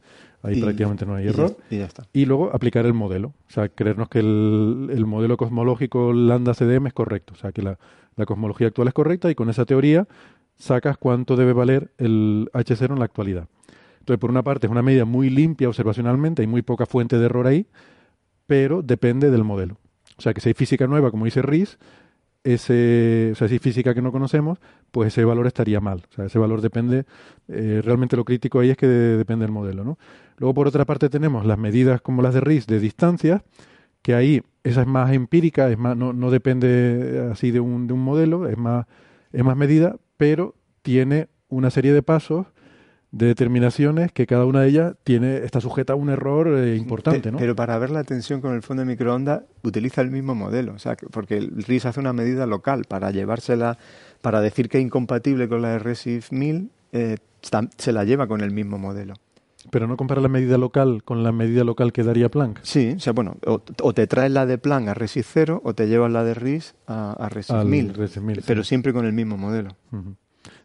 ahí Y- prácticamente no hay y ya- error, y ya está. y luego aplicar el modelo, o sea, creernos que el, el modelo cosmológico lambda CDM es correcto, o sea, que la, la cosmología actual es correcta y con esa teoría sacas cuánto debe valer el H0 en la actualidad. Entonces, por una parte, es una medida muy limpia observacionalmente, hay muy poca fuente de error ahí, pero depende del modelo. O sea, que si hay física nueva, como dice Riz, ese, o sea, si hay física que no conocemos, pues ese valor estaría mal. O sea, ese valor depende, eh, realmente lo crítico ahí es que de- depende del modelo, ¿no? Luego, por otra parte, tenemos las medidas como las de Riz de distancia, que ahí esa es más empírica, es más, no, no depende así de un, de un modelo, es más, es más medida, pero tiene una serie de pasos de determinaciones que cada una de ellas tiene, está sujeta a un error eh, importante, ¿no? Pero para ver la tensión con el fondo de microondas utiliza el mismo modelo, o sea, que- porque el RIS hace una medida local para llevársela, para decir que es incompatible con la de RESIF 1000, eh, se la lleva con el mismo modelo. Pero no compara la medida local con la medida local que daría Planck. Sí, o sea, bueno, o, o te traes la de Planck a RESIF 0 o te llevas la de RIS a, a RESIF Al 1000, RESIF 1000, pero sí. siempre con el mismo modelo.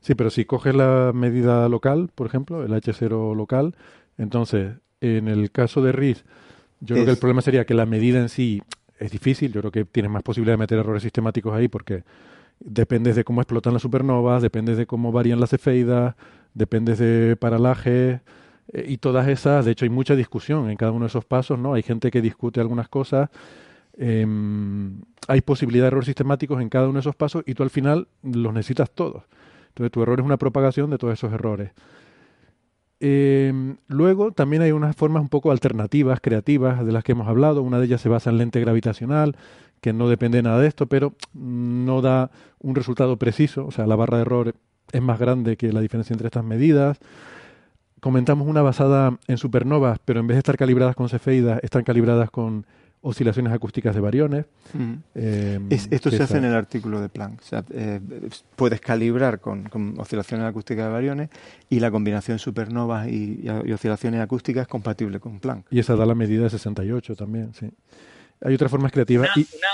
Sí, pero si coges la medida local, por ejemplo, el H0 local, entonces, en el caso de RIS, yo creo que el problema sería que la medida en sí es difícil. Yo creo que tienes más posibilidad de meter errores sistemáticos ahí porque dependes de cómo explotan las supernovas, dependes de cómo varían las cefeidas, dependes de paralajes eh, y todas esas. De hecho, hay mucha discusión en cada uno de esos pasos, ¿no? Hay gente que discute algunas cosas. em, hay posibilidad de errores sistemáticos en cada uno de esos pasos y tú al final los necesitas todos. Entonces tu error es una propagación de todos esos errores. Eh, luego también hay unas formas un poco alternativas, creativas, de las que hemos hablado. Una de ellas se basa en lente gravitacional, que no depende nada de esto, pero no da un resultado preciso. O sea, la barra de error es más grande que la diferencia entre estas medidas. Comentamos una basada en supernovas, pero en vez de estar calibradas con cefeidas, están calibradas con oscilaciones acústicas de bariones. Mm. Eh, Es- esto se hace en el artículo de Planck. O sea, eh, puedes calibrar con, con oscilaciones acústicas de bariones y la combinación supernovas y, y- y oscilaciones acústicas es compatible con Planck. Y esa da la medida de 68 también, sí. Hay otras formas creativas. Una, y, una-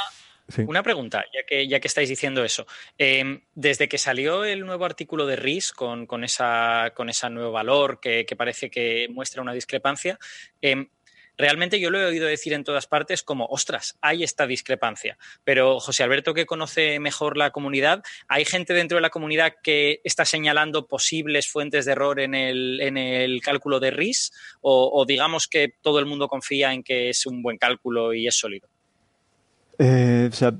una pregunta, ya que, ya que estáis diciendo eso. Eh, desde que salió el nuevo artículo de RIS con, con, esa, con ese nuevo valor que, parece que muestra una discrepancia, eh, realmente yo lo he oído decir en todas partes como, ostras, hay esta discrepancia. Pero José Alberto, que conoce mejor la comunidad, ¿hay gente dentro de la comunidad que está señalando posibles fuentes de error en el, en el cálculo de RIS? O digamos que todo el mundo confía en que es un buen cálculo y es sólido? Eh, o sea,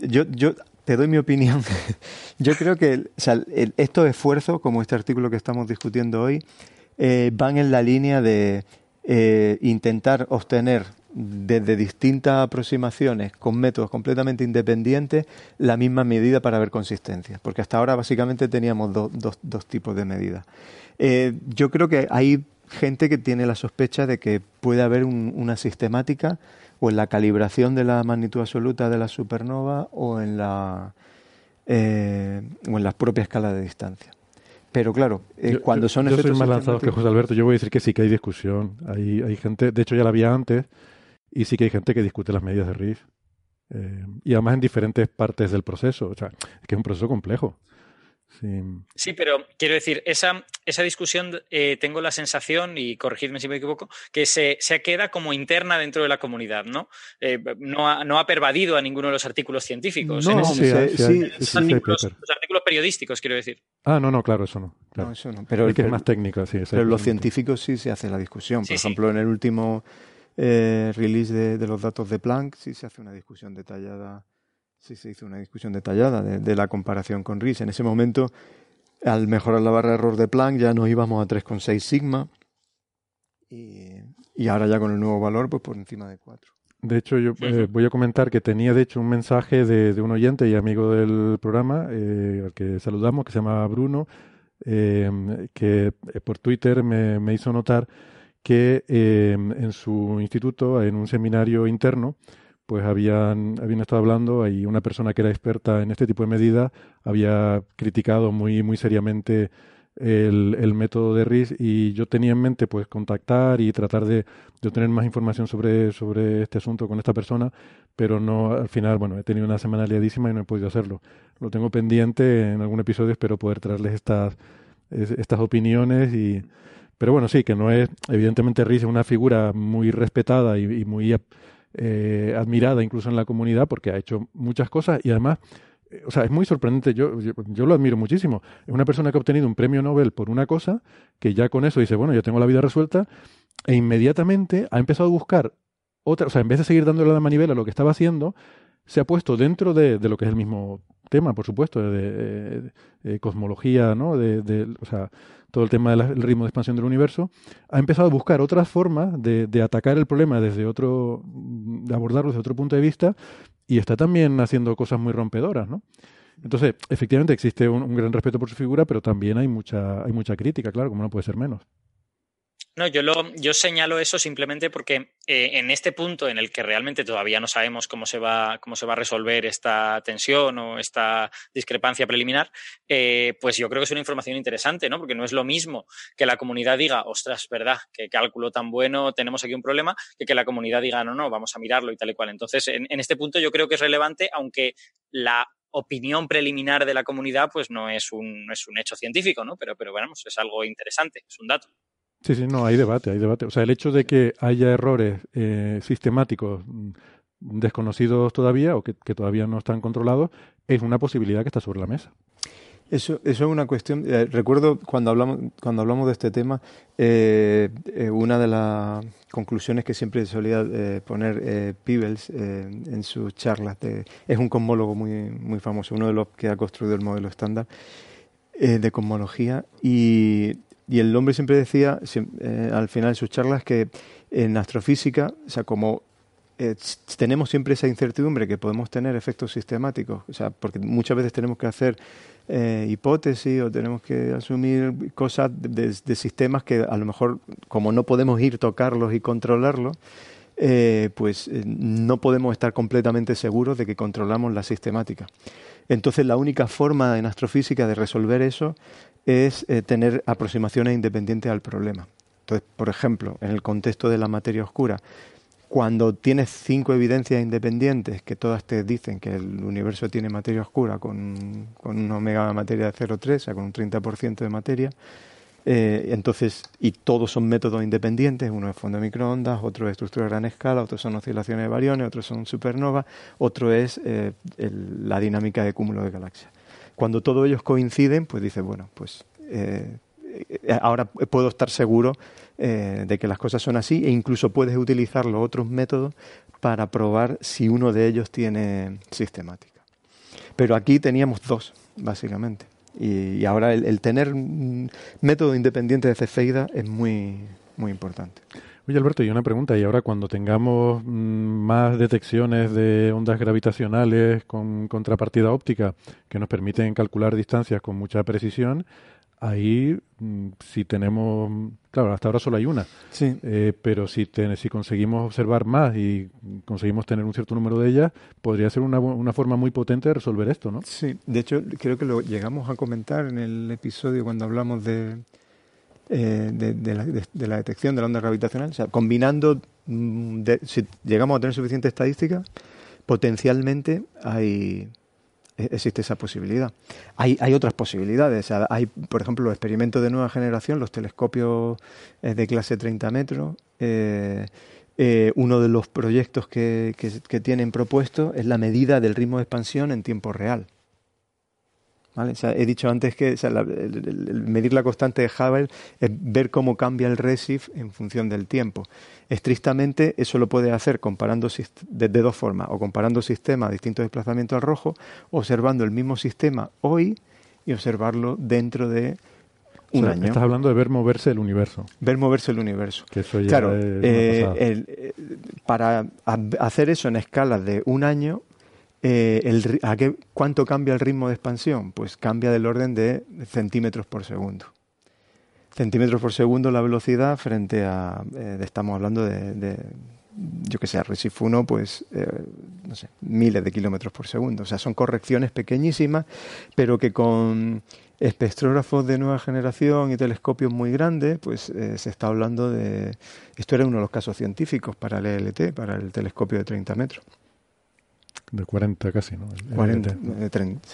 yo, yo te doy mi opinión. *laughs* yo creo que o sea, estos esfuerzos, como este artículo que estamos discutiendo hoy, eh, van en la línea de eh, intentar obtener desde distintas aproximaciones con métodos completamente independientes la misma medida para ver consistencia. Porque hasta ahora básicamente teníamos do- dos- dos tipos de medidas. Eh, yo creo que hay gente que tiene la sospecha de que puede haber un- una sistemática o en la calibración de la magnitud absoluta de la supernova o en la eh, o en la propia escala de distancia. Pero claro, eh, Yo- cuando yo- son yo soy efectos más lanzado que José Alberto. Yo voy a decir que sí que hay discusión. Hay, hay gente, de hecho ya la había antes, y sí que hay gente que discute las medidas de RIF. Eh, y además en diferentes partes del proceso. O sea, es que es un proceso complejo. Sí. Sí, pero quiero decir, esa, esa discusión eh, tengo la sensación, y corregidme si me equivoco, que se, se queda como interna dentro de la comunidad, ¿no? Eh, no, ha, no ha pervadido a ninguno de los artículos científicos. No, en sí, sí, artículos, los artículos periodísticos, quiero decir. Ah, no, no, claro, eso no. Claro. No, eso no. Pero, El que es más técnico, sí. pero los científicos sí se hace la discusión. Por Sí, sí. ejemplo, en el último eh, release de, de los datos de Planck sí se hace una discusión detallada, sí se hizo una discusión detallada de, de la comparación con RIS. En ese momento al mejorar la barra de error de Planck ya nos íbamos a 3,6 sigma y, y, ahora ya con el nuevo valor pues por encima de 4. De hecho, yo eh, voy a comentar que tenía de hecho un mensaje de, de un oyente y amigo del programa, eh, al que saludamos, que se llama Bruno, eh, que por Twitter me, me hizo notar que en su instituto, en un seminario interno, pues habían, habían estado hablando, y una persona que era experta en este tipo de medidas había criticado muy, muy seriamente el, el, método de RIS y yo tenía en mente pues contactar y tratar de, de, obtener más información sobre, sobre este asunto con esta persona, pero no al final, bueno, he tenido una semana liadísima y no he podido hacerlo. Lo tengo pendiente en algún episodio, espero poder traerles estas, estas opiniones y... Pero bueno, sí, que no es, evidentemente RIS es una figura muy respetada y, y muy eh, admirada incluso en la comunidad porque ha hecho muchas cosas y además, eh, o sea, es muy sorprendente, yo, yo, lo admiro muchísimo. Es una persona que ha obtenido un premio Nobel por una cosa que ya con eso dice, bueno, yo tengo la vida resuelta e inmediatamente ha empezado a buscar otra, o sea, en vez de seguir dándole la manivela a lo que estaba haciendo, se ha puesto dentro de, lo que es el mismo tema, por supuesto, de, cosmología, ¿no? De, todo el tema del ritmo de expansión del universo, ha empezado a buscar otras formas de, de, atacar el problema desde otro, de abordarlo desde otro punto de vista, y está también haciendo cosas muy rompedoras, ¿no? Entonces, efectivamente existe un, un gran respeto por su figura, pero también hay mucha, hay mucha crítica, claro, como no puede ser menos. No, yo, lo, yo señalo eso simplemente porque eh, en este punto en el que realmente todavía no sabemos cómo se va, cómo se va a resolver esta tensión o esta discrepancia preliminar, eh, pues yo creo que es una información interesante, ¿no? Porque no es lo mismo que la comunidad diga, ostras, verdad, qué cálculo tan bueno, tenemos aquí un problema, que que la comunidad diga, no, no, vamos a mirarlo y tal y cual. Entonces, en, en este punto yo creo que es relevante, aunque la opinión preliminar de la comunidad pues no es un, no es un hecho científico, ¿no? Pero, pero bueno, es algo interesante, es un dato. Sí, sí, no, hay debate, hay debate. O sea, el hecho de que haya errores eh, sistemáticos desconocidos todavía o que, todavía no están controlados es una posibilidad que está sobre la mesa. Eso, eso es una cuestión. Eh, recuerdo cuando hablamos, cuando hablamos de este tema, eh, una de las conclusiones que siempre solía poner Peebles en sus charlas, es un cosmólogo muy, muy famoso, uno de los que ha construido el modelo estándar de cosmología, y y el hombre siempre decía, eh, al final de sus charlas, que en astrofísica, o sea, como eh, tenemos siempre esa incertidumbre que podemos tener efectos sistemáticos, o sea, porque muchas veces tenemos que hacer eh, hipótesis o tenemos que asumir cosas de, sistemas que a lo mejor, como no podemos ir tocarlos y controlarlos, eh, pues eh, no podemos estar completamente seguros de que controlamos la sistemática. Entonces, la única forma en astrofísica de resolver eso es eh, tener aproximaciones independientes al problema. Entonces, por ejemplo, en el contexto de la materia oscura, cuando tienes cinco evidencias independientes que todas te dicen que el universo tiene materia oscura con, con una omega de materia de 0,3, o sea, con un 30% de materia, eh, entonces, y todos son métodos independientes, uno es fondo de microondas, otro es estructura de gran escala, otros son oscilaciones de bariones, otros son supernovas, otro es eh, el, la dinámica de cúmulo de galaxias. Cuando todos ellos coinciden, pues dices, bueno, pues eh, ahora puedo estar seguro eh, de que las cosas son así e incluso puedes utilizar los otros métodos para probar si uno de ellos tiene sistemática. Pero aquí teníamos dos, básicamente. Y, ahora el, el, tener un método independiente de Cefeida es muy, muy importante. Oye, Alberto, y una pregunta. Y ahora, cuando tengamos mmm, más detecciones de ondas gravitacionales con contrapartida óptica que nos permiten calcular distancias con mucha precisión, ahí mmm, si tenemos, claro, hasta ahora solo hay una, sí. eh, pero si, te, si conseguimos observar más y conseguimos tener un cierto número de ellas, podría ser una, una forma muy potente de resolver esto, ¿no? Sí, de hecho creo que lo llegamos a comentar en el episodio cuando hablamos de, eh, de, la, de, la, detección de la onda gravitacional. O sea, combinando, mm, si llegamos a tener suficiente estadística, potencialmente hay e, existe esa posibilidad. Hay, hay otras posibilidades. O sea, hay, por ejemplo, los experimentos de nueva generación, los telescopios eh, de clase 30 metros. Eh, uno de los proyectos que, que, que tienen propuesto es la medida del ritmo de expansión en tiempo real. ¿Vale? O sea, he dicho antes que o sea, la, el, el medir la constante de Hubble es ver cómo cambia el resif en función del tiempo. Estrictamente eso lo puede hacer comparando de, de dos formas, o comparando sistemas a distintos desplazamientos al rojo, observando el mismo sistema hoy y observarlo dentro de un O sea, año. Estás hablando de ver moverse el universo. Ver moverse el universo. Que eso ya Claro, eh, el- eh, para hacer eso en escalas de un año, eh, ¿a ¿cuánto cambia el ritmo de expansión? Pues cambia del orden de centímetros por segundo. Centímetros por segundo la velocidad frente a, eh, estamos hablando de, yo que sé, Arecife 1, pues, eh, no sé, miles de kilómetros por segundo. O sea, son correcciones pequeñísimas, pero que con espectrógrafos de nueva generación y telescopios muy grandes, pues se está hablando de... Esto era uno de los casos científicos para el ELT, para el telescopio de 30 metros. De 40 casi, ¿no? El 40, LT. de 30.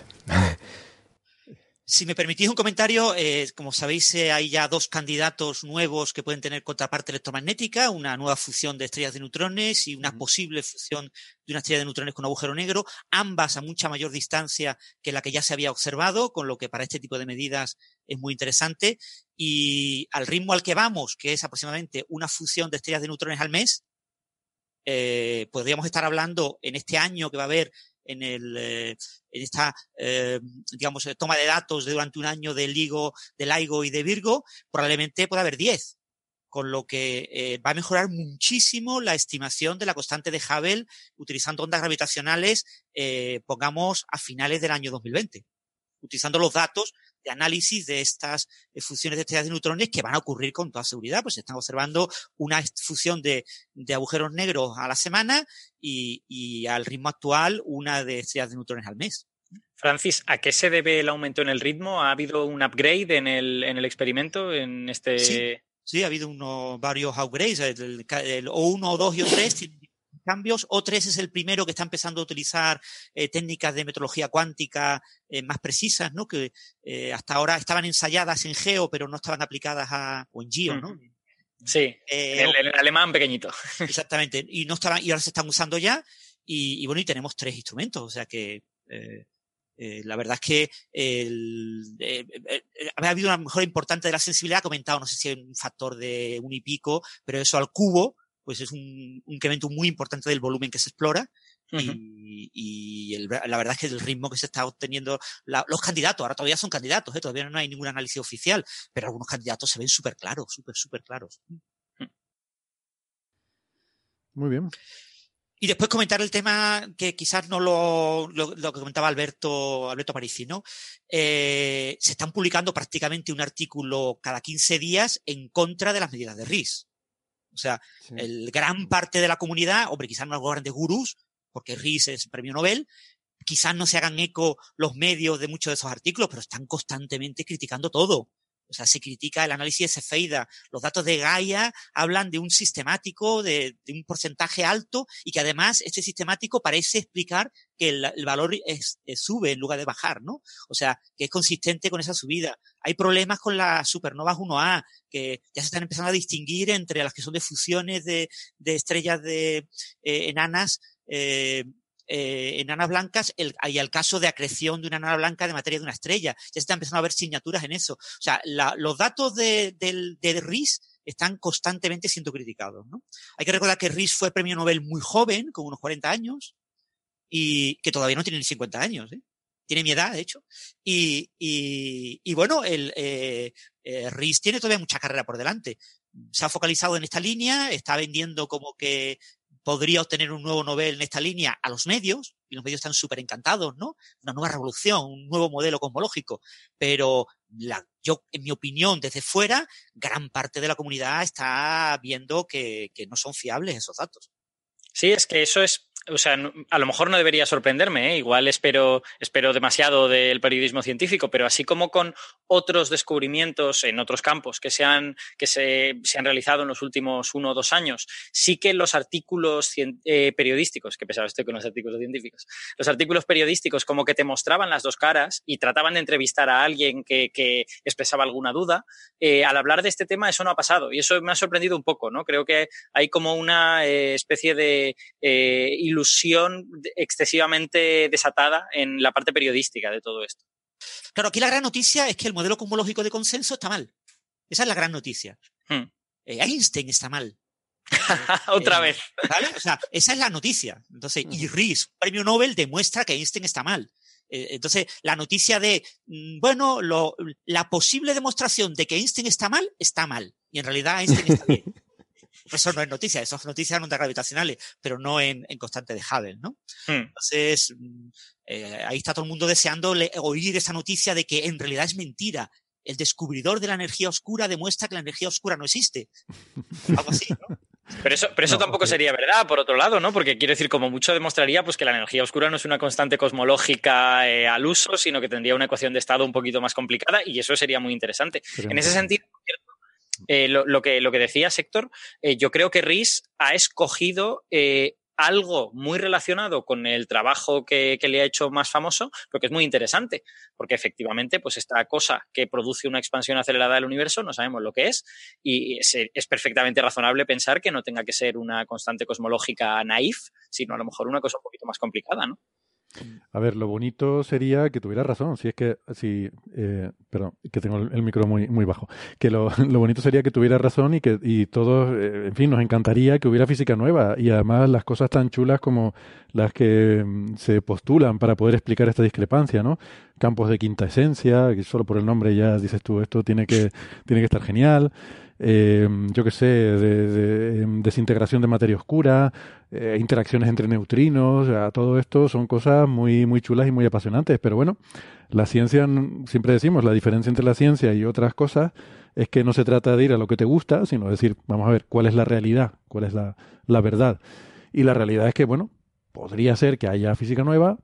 Si me permitís un comentario, eh, como sabéis, eh, hay ya dos candidatos nuevos que pueden tener contraparte electromagnética, una nueva fusión de estrellas de neutrones y una posible fusión de una estrella de neutrones con agujero negro, ambas a mucha mayor distancia que la que ya se había observado, con lo que para este tipo de medidas es muy interesante. Y al ritmo al que vamos, que es aproximadamente una fusión de estrellas de neutrones al mes, eh, podríamos estar hablando en este año que va a haber en, el, eh, en esta, eh, digamos, eh, toma de datos de durante un año del LIGO, del LIGO y de Virgo, probablemente pueda haber 10. Con lo que eh, va a mejorar muchísimo la estimación de la constante de Hubble utilizando ondas gravitacionales, eh, pongamos, a finales del año 2020. Utilizando los datos de análisis de estas eh, fusiones de estrellas de neutrones que van a ocurrir con toda seguridad, pues se están observando una fusión de, de agujeros negros a la semana y, y al ritmo actual una de estrellas de neutrones al mes. Francis, ¿a qué se debe el aumento en el ritmo? ¿Ha habido un upgrade en el, en el experimento? En este... Sí. Sí, ha habido unos varios upgrades, el, el, el O1, O2 y O3 tienen cambios. O3 es el primero que está empezando a utilizar eh, técnicas de metrología cuántica eh, más precisas, ¿no? Que eh, hasta ahora estaban ensayadas en Geo, pero no estaban aplicadas a, o en Geo, ¿no? Sí, Eh, el, el alemán pequeñito. *laughs* Exactamente. Y no estaban, y ahora se están usando ya. Y, y bueno, y tenemos tres instrumentos. O sea que eh, eh, la verdad es que el, eh, eh, ha habido una mejora importante de la sensibilidad. Ha comentado, no sé si un factor de un y pico, pero eso al cubo, pues es un, un incremento muy importante del volumen que se explora. Y, y el- la verdad es que el ritmo que se está obteniendo, la- los candidatos, ahora todavía son candidatos, ¿eh? todavía no hay ningún análisis oficial, pero algunos candidatos se ven súper claros, súper, súper claros. Muy bien. Y después comentar el tema que quizás no lo, lo, lo que comentaba Alberto, Alberto Parisi, ¿no? Eh, se están publicando prácticamente un artículo cada 15 días en contra de las medidas de RIS. O sea, el gran parte de la comunidad, hombre, quizás no los grandes gurús, porque RIS es premio Nobel, quizás no se hagan eco los medios de muchos de esos artículos, pero están constantemente criticando todo. O sea, se critica el análisis de Cefeida. Los datos de Gaia hablan de un sistemático, de, un porcentaje alto y que además este sistemático parece explicar que el, valor sube en lugar de bajar, ¿no? O sea, que es consistente con esa subida. Hay problemas con las supernovas 1A, que ya se están empezando a distinguir entre las que son de fusiones de, de estrellas de eh, enanas, eh, eh, enanas blancas el, y el caso de acreción de una enana blanca de materia de una estrella. Ya se están empezando a ver signaturas en eso. O sea, la, los datos de, del de RIS están constantemente siendo criticados. ¿no? Hay que recordar que RIS fue premio Nobel muy joven, con unos 40 años, y que todavía no tiene ni 50 años. ¿eh? Tiene mi edad, de hecho. Y, y, y bueno, el eh, eh, RIS tiene todavía mucha carrera por delante. Se ha focalizado en esta línea, está vendiendo como que podría obtener un nuevo Nobel en esta línea a los medios, y los medios están súper encantados, ¿no? Una nueva revolución, un nuevo modelo cosmológico. Pero yo, en mi opinión, desde fuera, gran parte de la comunidad está viendo que no son fiables esos datos. Sí, es que eso es, o sea, a lo mejor no debería sorprenderme, ¿eh? igual espero, espero demasiado del periodismo científico, pero así como con otros descubrimientos en otros campos que se han, que se, se han realizado en los últimos uno o dos años, sí que los artículos eh, periodísticos, que pesado estoy con los artículos científicos, los artículos periodísticos como que te mostraban las dos caras y trataban de entrevistar a alguien que, que expresaba alguna duda, eh, al hablar de este tema eso no ha pasado y eso me ha sorprendido un poco, ¿no? Creo que hay como una especie de ilusión excesivamente desatada en la parte periodística de todo esto. Claro, aquí la gran noticia es que el modelo cosmológico de consenso está mal. Esa es la gran noticia. Hmm. Eh, Einstein está mal. *laughs* Otra Eh, vez. ¿vale? O sea, esa es la noticia. Entonces, y RIS, premio Nobel, demuestra que Einstein está mal. Eh, entonces, la noticia de, mm, bueno, lo, la posible demostración de que Einstein está mal, está mal. Y en realidad Einstein está *laughs* bien. Eso no es noticia, eso es noticia en ondas gravitacionales, pero no en, en constante de Hubble, ¿no? Hmm. Entonces, mm, eh, ahí está todo el mundo deseando le- oír esa noticia de que en realidad es mentira. El descubridor de la energía oscura demuestra que la energía oscura no existe. *laughs* Algo así, ¿no? Pero eso, pero eso No, tampoco sería verdad, por otro lado, ¿no? Porque quiero decir, como mucho demostraría pues que la energía oscura no es una constante cosmológica eh, al uso, sino que tendría una ecuación de estado un poquito más complicada y eso sería muy interesante. En ese sentido, por cierto, eh, lo, lo que, lo que decía Sector, eh, yo creo que Riz ha escogido eh, algo muy relacionado con el trabajo que, que le ha hecho más famoso, pero que es muy interesante, porque efectivamente, pues esta cosa que produce una expansión acelerada del universo, no sabemos lo que es, y es, es perfectamente razonable pensar que no tenga que ser una constante cosmológica naif, sino a lo mejor una cosa un poquito más complicada, ¿no? A ver, lo bonito sería que tuviera razón, si es que, si, eh, perdón, que tengo el, micro muy, muy bajo, que lo, *laughs* lo bonito sería que tuviera razón y que y todos, eh, en fin, nos encantaría que hubiera física nueva y además las cosas tan chulas como las que mm, se postulan para poder explicar esta discrepancia, ¿no? Campos de quinta esencia, que solo por el nombre ya dices tú, esto tiene que, tiene que estar genial. Eh, yo qué sé, de, de, em, desintegración de materia oscura, eh, interacciones entre neutrinos, sea, todo esto son cosas muy, muy chulas y muy apasionantes. Pero bueno, la ciencia, siempre decimos, la diferencia entre la ciencia y otras cosas es que no se trata de ir a lo que te gusta, sino decir, vamos a ver, cuál es la realidad, cuál es la, la verdad. Y la realidad es que, bueno, podría ser que haya física nueva,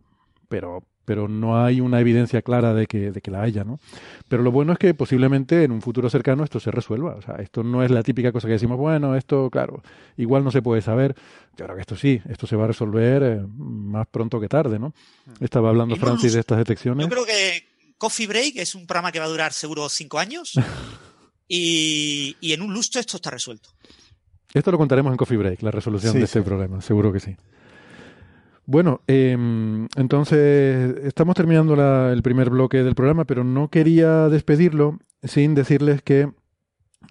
pero, pero no hay una evidencia clara de que, de que la haya, ¿no? Pero lo bueno es que posiblemente en un futuro cercano esto se resuelva. O sea, esto no es la típica cosa que decimos, bueno, esto, claro, igual no se puede saber. Yo creo que esto sí, esto se va a resolver eh, más pronto que tarde, ¿no? Estaba hablando no Francis de estas detecciones. Yo creo que Coffee Break es un programa que va a durar seguro cinco años. *laughs* Y, y en un lustro esto está resuelto. Esto lo contaremos en Coffee Break, la resolución Sí, de este sí. problema, seguro que sí. Bueno, em, entonces estamos terminando la- el primer bloque del programa, pero no quería despedirlo sin decirles que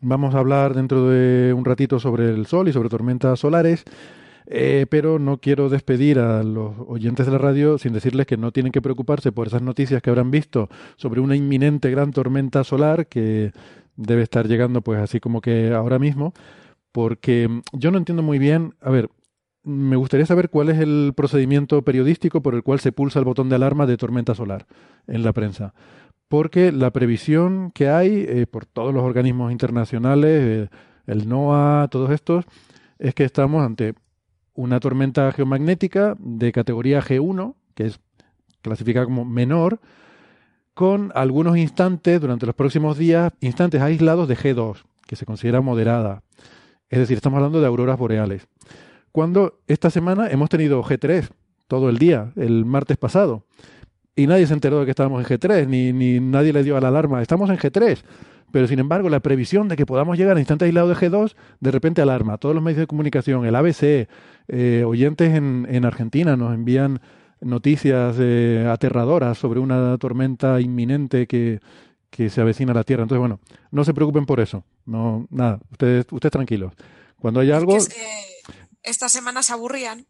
vamos a hablar dentro de un ratito sobre el Sol y sobre tormentas solares, eh, pero no quiero despedir a los oyentes de la radio sin decirles que no tienen que preocuparse por esas noticias que habrán visto sobre una inminente gran tormenta solar que debe estar llegando pues así como que ahora mismo porque yo no entiendo muy bien, a ver, me gustaría saber cuál es el procedimiento periodístico por el cual se pulsa el botón de alarma de tormenta solar en la prensa. Porque la previsión que hay eh, por todos los organismos internacionales, eh, el NOAA, todos estos, es que estamos ante una tormenta geomagnética de categoría G1, que es clasificada como menor, con algunos instantes durante los próximos días, instantes aislados de G2, que se considera moderada. Es decir, estamos hablando de auroras boreales. Cuando esta semana hemos tenido G3 todo el día, el martes pasado, y nadie se enteró de que estábamos en G3, ni, ni nadie le dio a la alarma, estamos en G3. Pero sin embargo, la previsión de que podamos llegar a instante aislado de G2, de repente alarma. Todos los medios de comunicación, el ABC, eh, oyentes en, en Argentina nos envían noticias eh, aterradoras sobre una tormenta inminente que, que se avecina a la Tierra. Entonces, bueno, no se preocupen por eso. No, nada, ustedes, ustedes tranquilos. Cuando haya algo, es que semana se aburrían.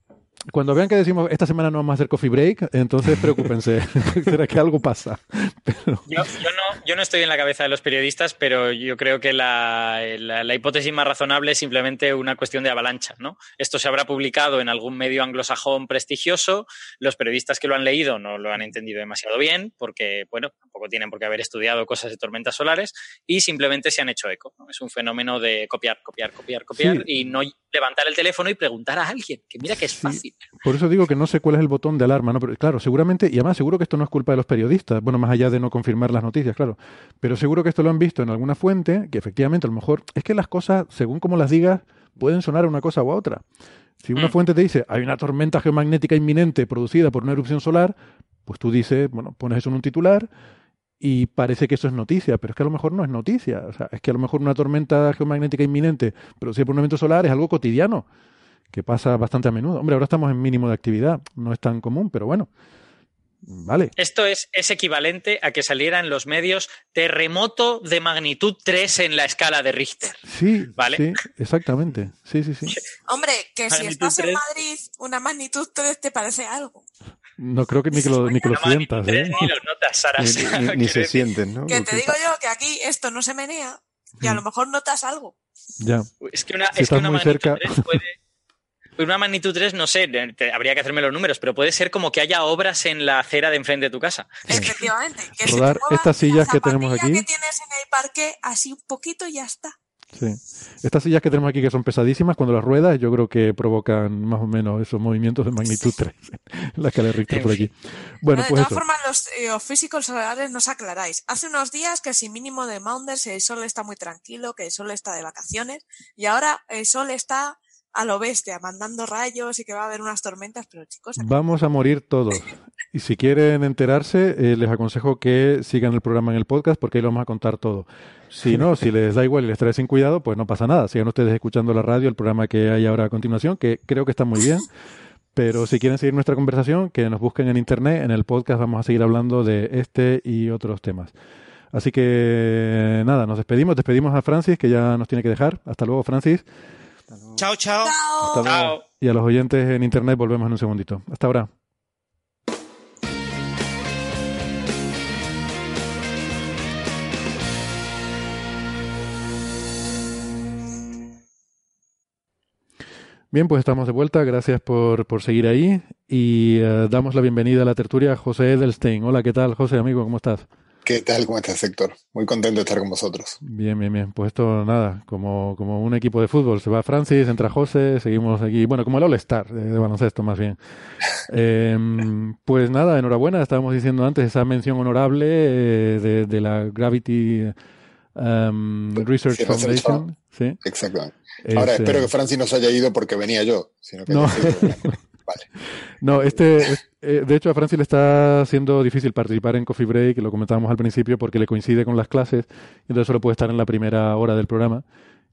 Cuando vean que decimos esta semana no vamos a hacer coffee break, entonces *laughs* preocúpense. *laughs* Será que algo pasa. *laughs* Pero, Yo, yo no, yo no estoy en la cabeza de los periodistas, pero yo creo que la, la- la hipótesis más razonable es simplemente una cuestión de avalancha. ¿no? Esto se habrá publicado en algún medio anglosajón prestigioso. Los periodistas que lo han leído no lo han entendido demasiado bien, porque bueno, tampoco tienen por qué haber estudiado cosas de tormentas solares y simplemente se han hecho eco. ¿no? Es un fenómeno de copiar, copiar, copiar, copiar Sí. y no levantar el teléfono y preguntar a alguien, que mira que es Sí. Por eso digo que no sé cuál es el botón de alarma, ¿no? Pero claro, seguramente, y además seguro que esto no es culpa de los periodistas, bueno, más allá de no confirmar las noticias, claro, pero seguro que esto lo han visto en alguna fuente, que efectivamente a lo mejor es que las cosas, según como las digas, pueden sonar a una cosa u a otra. Si una Mm. fuente te dice, hay una tormenta geomagnética inminente producida por una erupción solar, pues tú dices, bueno, pones eso en un titular y parece que eso es noticia, pero es que a lo mejor no es noticia. O sea, es que a lo mejor una tormenta geomagnética inminente producida por un evento solar es algo cotidiano, que pasa bastante a menudo. Hombre, ahora estamos en mínimo de actividad, no es tan común, pero bueno, vale. Esto es, es equivalente a que saliera en los medios terremoto de magnitud 3 en la escala de Richter. Sí, Vale. sí, exactamente. Sí, sí, sí. Hombre, que si estás en. Madrid, una magnitud 3 te parece algo. No creo que ni que lo, ni que lo sientas, ¿eh? Ni lo notas, Sara. Ni, *laughs* se sienten, ¿no? Que te digo yo que aquí esto no se menea y a lo mejor notas algo. Ya. Es que una, Si es que estás una muy magnitud cerca. 3 puede. Una magnitud 3, no sé, te- habría que hacerme los números, pero puede ser como que haya obras en la acera de enfrente de tu casa. Efectivamente. Que Rodar estas sillas la que tenemos aquí. que tienes en el parque así un poquito y ya está. Sí. Estas sillas que tenemos aquí que son pesadísimas, cuando las ruedas yo creo que provocan más o menos esos movimientos de magnitud 3 *laughs* en la escala de Richter por aquí. Bueno, No, de pues todas eso. formas, los eh, físicos solares nos aclaráis. Hace unos días que sin mínimo de Maunders el sol está muy tranquilo, que el sol está de vacaciones, y ahora el sol está a lo bestia, mandando rayos y que va a haber unas tormentas, pero chicos, Vamos a morir todos. Y si quieren enterarse, eh, les aconsejo que sigan el programa en el podcast porque ahí lo vamos a contar todo. Si no, si *laughs* les da igual y les trae sin cuidado, pues no pasa nada. Sigan ustedes escuchando la radio, el programa que hay ahora a continuación, que creo que está muy bien. Pero si quieren seguir nuestra conversación, que nos busquen en internet. En el podcast vamos a seguir hablando de este y otros temas. Así que nada, nos despedimos. Despedimos a Francis, que ya nos tiene que dejar. Hasta luego, Francis. Chao, chao. Hasta luego. Y a los oyentes en internet volvemos en un segundito. Hasta ahora. Bien, pues estamos de vuelta. Gracias por, por seguir ahí. Y eh, damos la bienvenida a la tertulia a José Edelstein. Hola, ¿qué tal, José, amigo? ¿Cómo estás? ¿Qué tal? ¿Cómo estás, Héctor? Muy contento de estar con vosotros. Bien, bien, bien. Pues esto, nada, como, como un equipo de fútbol. Se va Francis, entra José, seguimos aquí. Bueno, como el All-Star de, de baloncesto, más bien. *laughs* Eh, pues nada, enhorabuena. Estábamos diciendo antes esa mención honorable eh, de, de la Gravity um, Research Sí, Foundation. ¿Sí? Exactamente. Ahora, eh, espero que Francis no se haya ido porque venía yo, sino que No. *laughs* Vale. No, este, es- eh, de hecho a Francis le está siendo difícil participar en Coffee Break, lo comentábamos al principio, porque le coincide con las clases, y entonces solo puede estar en la primera hora del programa,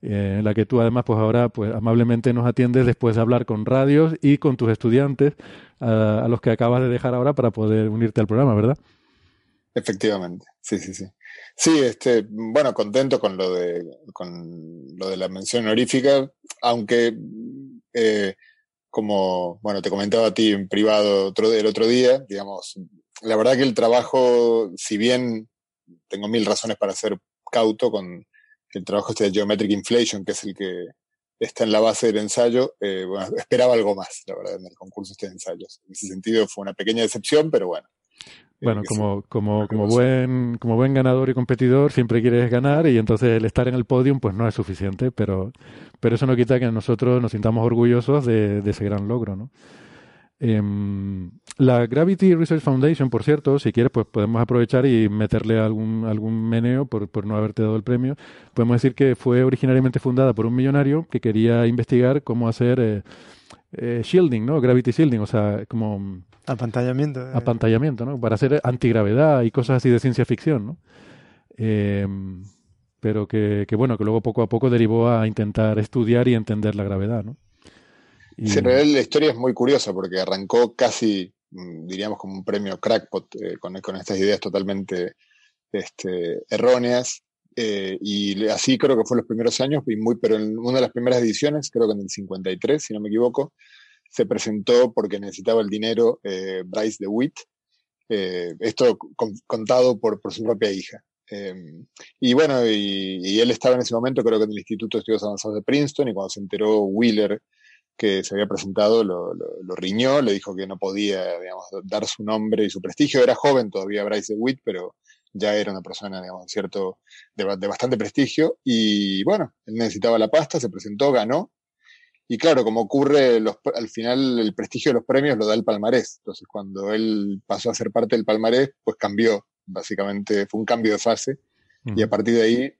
eh, en la que tú además pues ahora pues amablemente nos atiendes después de hablar con radios y con tus estudiantes, a, a los que acabas de dejar ahora para poder unirte al programa, ¿verdad? Efectivamente, sí, sí, sí. Sí, este, bueno, contento con lo de, con lo de la mención honorífica, aunque, eh, como, bueno, te comentaba a ti en privado otro, el otro día, digamos, la verdad que el trabajo, si bien tengo mil razones para ser cauto con el trabajo este de Geometric Inflation, que es el que está en la base del ensayo, eh, bueno, esperaba algo más, la verdad, en el concurso este de ensayos. En ese sentido fue una pequeña decepción, pero bueno. Bueno, como, como, como buen, como buen ganador y competidor, siempre quieres ganar y entonces el estar en el podium pues no es suficiente, pero, pero eso no quita que nosotros nos sintamos orgullosos de, de ese gran logro, ¿no? Em, la Gravity Research Foundation, por cierto, si quieres, pues podemos aprovechar y meterle algún, algún meneo por, por no haberte dado el premio. Podemos decir que fue originariamente fundada por un millonario que quería investigar cómo hacer eh, eh, shielding, ¿no? Gravity shielding, o sea, como Apantallamiento. eh. apantallamiento, ¿no? Para hacer antigravedad y cosas así de ciencia ficción, ¿no? Eh, pero que, que, bueno, que luego poco a poco derivó a intentar estudiar y entender la gravedad, ¿no? Y- Sí, en realidad la historia es muy curiosa porque arrancó casi, mm, diríamos, como un premio crackpot eh, con, con estas ideas totalmente este, erróneas. eh, y así creo que fue los primeros años, y muy, pero en una de las primeras ediciones, creo que en el 53, si no me equivoco, se presentó porque necesitaba el dinero eh, Bryce DeWitt, eh, esto con- contado por, por su propia hija. Eh, y bueno, y, y él estaba en ese momento, creo que en el Instituto de Estudios Avanzados de Princeton, y cuando se enteró Wheeler que se había presentado, lo, lo, lo riñó, le dijo que no podía, digamos, dar su nombre y su prestigio. Era joven todavía Bryce DeWitt, pero ya era una persona, digamos, cierto, de bastante prestigio. Y bueno, él necesitaba la pasta, se presentó, ganó. Y claro, como ocurre, los, al final el prestigio de los premios lo da el palmarés. Entonces, cuando él pasó a ser parte del palmarés, pues cambió. Básicamente fue un cambio de fase. Y a partir de ahí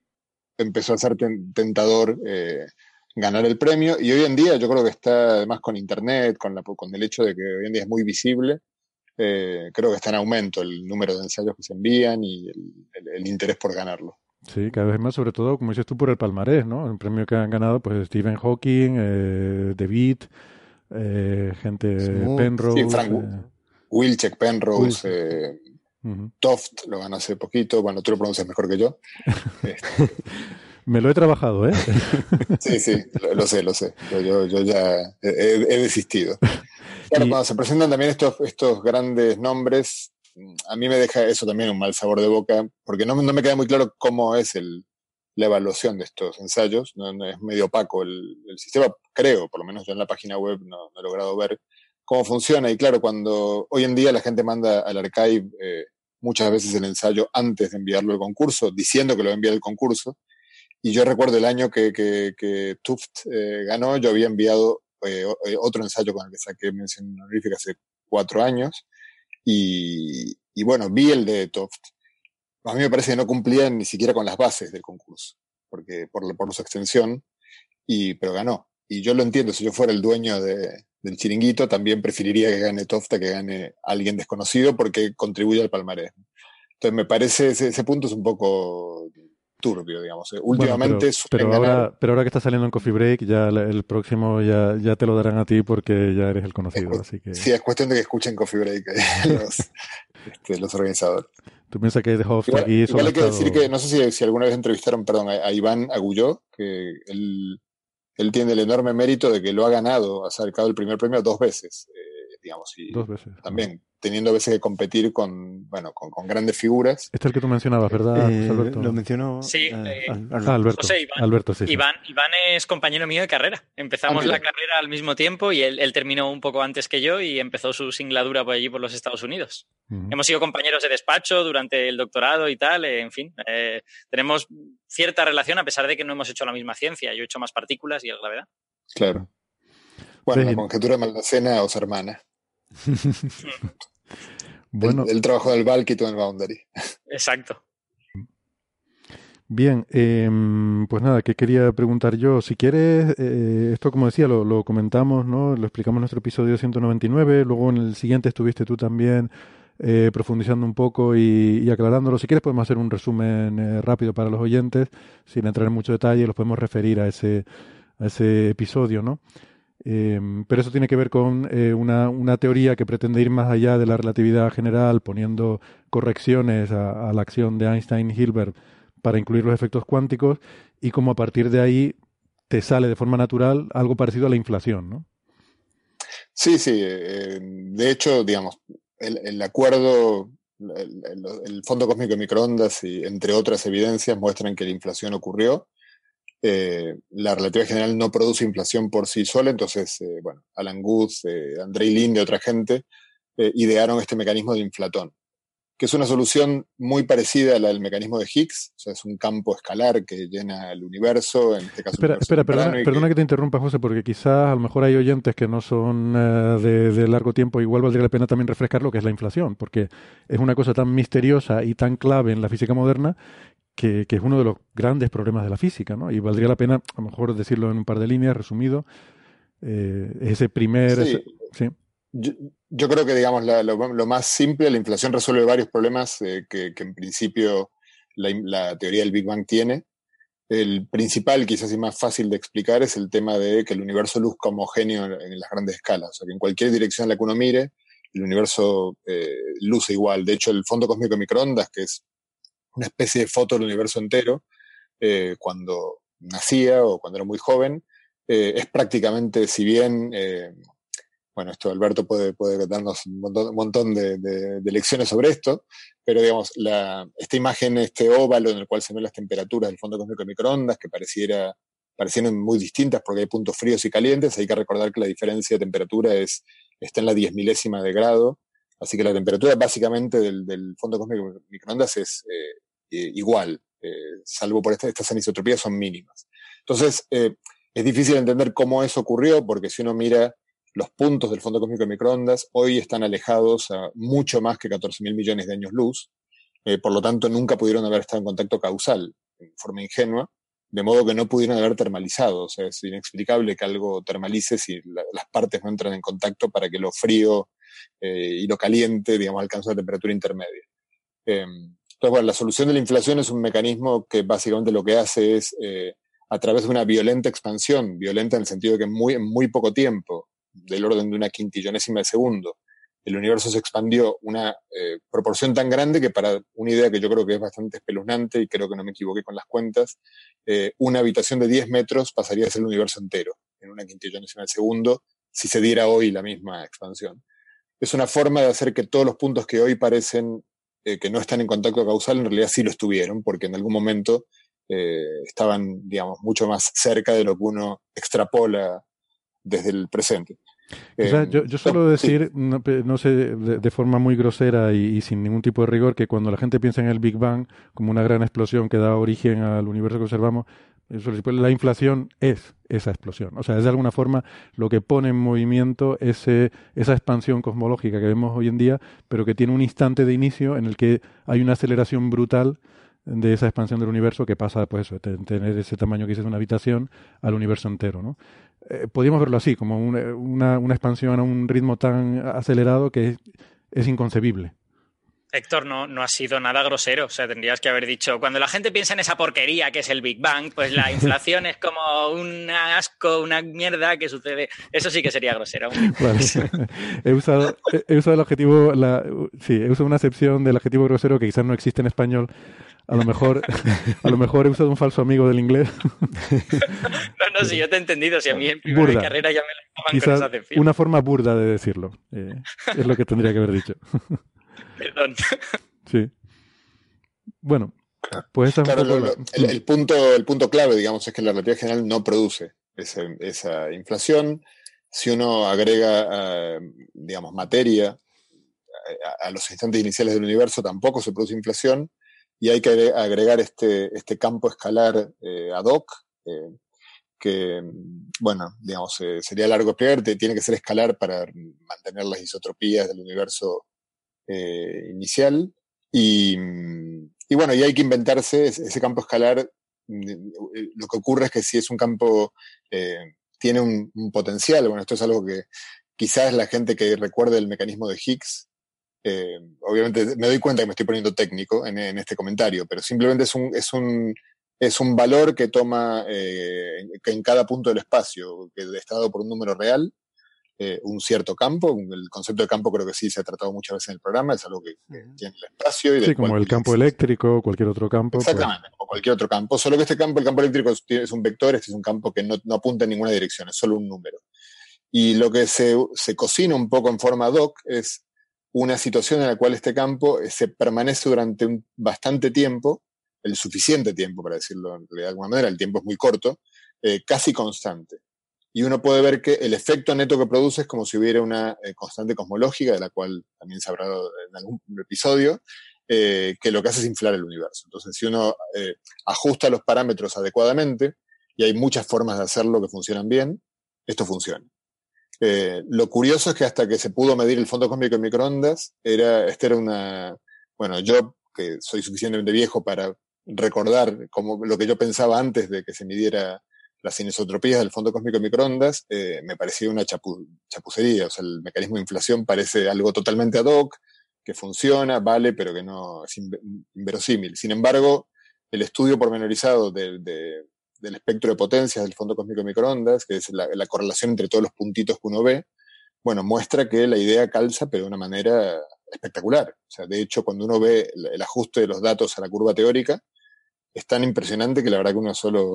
empezó a ser ten- tentador eh, ganar el premio. Y hoy en día yo creo que está, además con Internet, con, la, con el hecho de que hoy en día es muy visible, eh, creo que está en aumento el número de ensayos que se envían y el, el- el interés por ganarlo. Sí, cada vez más, sobre todo, como dices tú, por el palmarés, ¿no? Un premio que han ganado, pues, Stephen Hawking, eh, David, eh, gente. Penrose. Sí, Frank eh, Wilczek, Penrose, Wilczek. eh. Toft lo ganó hace poquito. Bueno, tú lo pronuncias mejor que yo. *laughs* Me lo he trabajado, ¿eh? *laughs* Sí, sí, lo, lo sé, lo sé. Yo, yo, yo ya he, he- he desistido. *laughs* Claro, cuando se presentan también estos, estos grandes nombres, a mí me deja eso también un mal sabor de boca, porque no, no me queda muy claro cómo es la evaluación de estos ensayos. No, es medio opaco el, sistema, creo, por lo menos yo en la página web no, no, he logrado ver cómo funciona. Y claro, cuando hoy en día la gente manda al archive eh, muchas veces el ensayo antes de enviarlo al concurso, diciendo que lo va a enviar al concurso. Y yo recuerdo el año que, Tuft eh, ganó, yo había enviado eh, otro ensayo con el que saqué mención honorífica hace cuatro años. Y, bueno, vi el de Tuft. A mí me parece que no cumplía ni siquiera con las bases del concurso, porque por, su extensión, y, pero ganó. Y yo lo entiendo, si yo fuera el dueño de, del chiringuito, también preferiría que gane Tofta que gane alguien desconocido porque contribuye al palmarés. Entonces me parece ese punto es un poco turbio, digamos. Últimamente bueno, pero, pero, ahora, pero, ahora, que está saliendo en Coffee Break, ya el próximo ya, ya te lo darán a ti porque ya eres el conocido. Es, así que... Sí, es cuestión de que escuchen Coffee Break *laughs* los, este, los organizadores. ¿Tú piensas que de Hoft igual, aquí igual hay que decir que, no sé si, si, alguna vez entrevistaron, perdón, a, a Iván Agulló, que él, él, tiene el enorme mérito de que lo ha ganado, ha sacado el primer premio dos veces, eh, digamos. Y dos veces. También teniendo a veces que competir con, bueno, con, con grandes figuras. Este es el que tú mencionabas, ¿verdad, eh, Alberto? Lo mencionó sí, eh, ah, Alberto. José, Iván, Alberto sí, sí. Iván, Iván, es compañero mío de carrera. Empezamos Ah, la carrera al mismo tiempo y él, él, terminó un poco antes que yo y empezó su singladura por allí, por los Estados Unidos. Uh -huh. Hemos sido compañeros de despacho durante el doctorado y tal, eh, en fin. Eh, tenemos cierta relación a pesar de que no hemos hecho la misma ciencia. Yo he hecho más partículas y él gravedad. Claro. Bueno, sí. la conjetura de Maldacena os hermana. Bueno. El, el, trabajo del bulk y todo el boundary. Exacto. Bien, eh, pues nada, que quería preguntar yo. Si quieres, eh, esto como decía, lo, lo, comentamos, ¿no? Lo explicamos en nuestro episodio 199. Luego en el siguiente estuviste tú también eh, profundizando un poco y, y, aclarándolo. Si quieres, podemos hacer un resumen eh, rápido para los oyentes, sin entrar en mucho detalle. Los podemos referir a ese, a ese episodio, ¿no? Eh, pero eso tiene que ver con eh, una, una, teoría que pretende ir más allá de la relatividad general, poniendo correcciones a, la acción de Einstein-Hilbert para incluir los efectos cuánticos y como a partir de ahí te sale de forma natural algo parecido a la inflación, ¿no? Sí, sí. Eh, de hecho, digamos, el, acuerdo, el, el, el, Fondo Cósmico de Microondas y entre otras evidencias muestran que la inflación ocurrió eh, la relatividad general no produce inflación por sí sola, entonces, eh, bueno, Alan Guth, eh, Andrei Linde, otra gente, eh, idearon este mecanismo de inflatón, que es una solución muy parecida a la del mecanismo de Higgs, o sea, es un campo escalar que llena el universo, en este caso. Espera, espera perdona, que... te interrumpa, José, porque quizás a lo mejor hay oyentes que no son uh, de, de, largo tiempo, igual valdría la pena también refrescar lo que es la inflación, porque es una cosa tan misteriosa y tan clave en la física moderna que, que, es uno de los grandes problemas de la física, ¿no? Y valdría la pena, a lo mejor, decirlo en un par de líneas, resumido. Eh, ese primer. Sí. Ese, ¿sí? Yo, yo, creo que, digamos, la, lo, lo, más simple, la inflación resuelve varios problemas eh, que, que, en principio la, la, teoría del Big Bang tiene. El principal, quizás y más fácil de explicar, es el tema de que el universo luzca homogéneo en, en las grandes escalas. O sea, que en cualquier dirección en la que uno mire, el universo eh, luce igual. De hecho, el fondo cósmico de microondas, que es una especie de foto del universo entero eh, cuando nacía o cuando era muy joven. Eh, es prácticamente, si bien, eh, bueno, esto Alberto puede, puede darnos un montón, un montón de, de, de, lecciones sobre esto, pero digamos, la, esta imagen, este óvalo en el cual se ven las temperaturas del fondo cósmico de microondas, que pareciera, parecieran muy distintas porque hay puntos fríos y calientes, hay que recordar que la diferencia de temperatura es, está en la diez milésima de grado, Así que la temperatura básicamente del, del fondo cósmico de microondas es eh, eh, igual, eh, salvo por esta, estas anisotropías son mínimas. Entonces, eh, es difícil entender cómo eso ocurrió, porque si uno mira los puntos del fondo cósmico de microondas, hoy están alejados a mucho más que 14 mil millones de años luz, eh, por lo tanto nunca pudieron haber estado en contacto causal, en forma ingenua, de modo que no pudieron haber termalizado. O sea, es inexplicable que algo termalice si la, las partes no entran en contacto para que lo frío eh, y lo caliente, digamos, alcance la temperatura intermedia. Eh, entonces, bueno, la solución de la inflación es un mecanismo que básicamente lo que hace es, eh, a través de una violenta expansión, violenta en el sentido de que muy, en muy poco tiempo, del orden de una quintillonésima de segundo, el universo se expandió una eh, proporción tan grande que para una idea que yo creo que es bastante espeluznante y creo que no me equivoqué con las cuentas, eh, una habitación de 10 metros pasaría a ser el universo entero en una quintillonésima de segundo si se diera hoy la misma expansión. Es una forma de hacer que todos los puntos que hoy parecen eh, que no están en contacto causal, en realidad sí lo estuvieron, porque en algún momento eh, estaban, digamos, mucho más cerca de lo que uno extrapola desde el presente. Eh, yo, yo, suelo decir, no, sé, de, forma muy grosera y, sin ningún tipo de rigor, que cuando la gente piensa en el Big Bang como una gran explosión que da origen al universo que observamos, la inflación es esa explosión. O sea, es de alguna forma lo que pone en movimiento ese, esa expansión cosmológica que vemos hoy en día, pero que tiene un instante de inicio en el que hay una aceleración brutal de esa expansión del universo que pasa, pues eso, de tener ese tamaño que de una habitación al universo entero, ¿no? Eh, podríamos verlo así, como una, una, expansión a un ritmo tan acelerado que es inconcebible. Héctor, no, no ha sido nada grosero. O sea, tendrías que haber dicho, cuando la gente piensa en esa porquería que es el Big Bang, pues la *laughs* inflación es como un asco, una mierda que sucede. Eso sí que sería grosero. he, usado, he usado el adjetivo, la, sí, he usado una excepción del adjetivo grosero que quizás no existe en español. A lo mejor, *laughs* a lo mejor he usado un falso amigo del inglés. no, no, si yo te he entendido. Si a mí en primera carrera ya me lo estaban con esa. Una forma burda de decirlo. Eh, es lo que tendría que haber dicho. Perdón. Sí. Bueno, pues el, punto, el punto clave, digamos, es que la relatividad general no produce esa, inflación. Si uno agrega, digamos, materia a, los instantes iniciales del universo, tampoco se produce inflación. Y hay que agregar este, este campo escalar eh, ad hoc, eh, que, bueno, digamos, eh, sería largo explicar, tiene que ser escalar para mantener las isotropías del universo eh, inicial. Y, y, bueno, y hay que inventarse ese, campo escalar. Mm, eh, lo que ocurre es que si es un campo, eh, tiene un, potencial, bueno, esto es algo que quizás la gente que recuerde el mecanismo de Higgs, obviamente me doy cuenta que me estoy poniendo técnico en, este comentario, pero simplemente es un, es un, es un valor que toma que en cada punto del espacio, que está dado por un número real, eh, un cierto campo. El concepto de campo creo que sí se ha tratado muchas veces en el programa, es algo que, tiene el espacio. Y sí, como el campo eléctrico, cualquier otro campo. Pues. Exactamente, como cualquier otro campo. Solo que este campo, el campo eléctrico es un vector, este es un campo que no, apunta en ninguna dirección, es solo un número. Y lo que se, se cocina un poco en forma doc es una situación en la cual este campo eh, se permanece durante un bastante tiempo, el suficiente tiempo para decirlo de alguna manera, el tiempo es muy corto, eh, casi constante y uno puede ver que el efecto neto que produce es como si hubiera una eh, constante cosmológica, de la cual también se en algún episodio, eh, que lo que hace es inflar el universo. Entonces, si uno eh, ajusta los parámetros adecuadamente, y hay muchas formas de hacerlo que funcionan bien, esto funciona. lo curioso es que hasta que se pudo medir el fondo cósmico en microondas, era, esta era una, bueno, yo que soy suficientemente viejo para recordar como lo que yo pensaba antes de que se midiera las inisotropías del fondo cósmico de microondas, eh, me parecía una chapucería. O sea, el mecanismo de inflación parece algo totalmente ad hoc, que funciona, vale, pero que no es inverosímil. Sin embargo, el estudio pormenorizado del espectro de potencias del fondo cósmico de microondas, que es la, correlación entre todos los puntitos que uno ve, bueno, muestra que la idea calza, pero de una manera espectacular. O sea, de hecho, cuando uno ve el ajuste de los datos a la curva teórica, es tan impresionante que la verdad que uno solo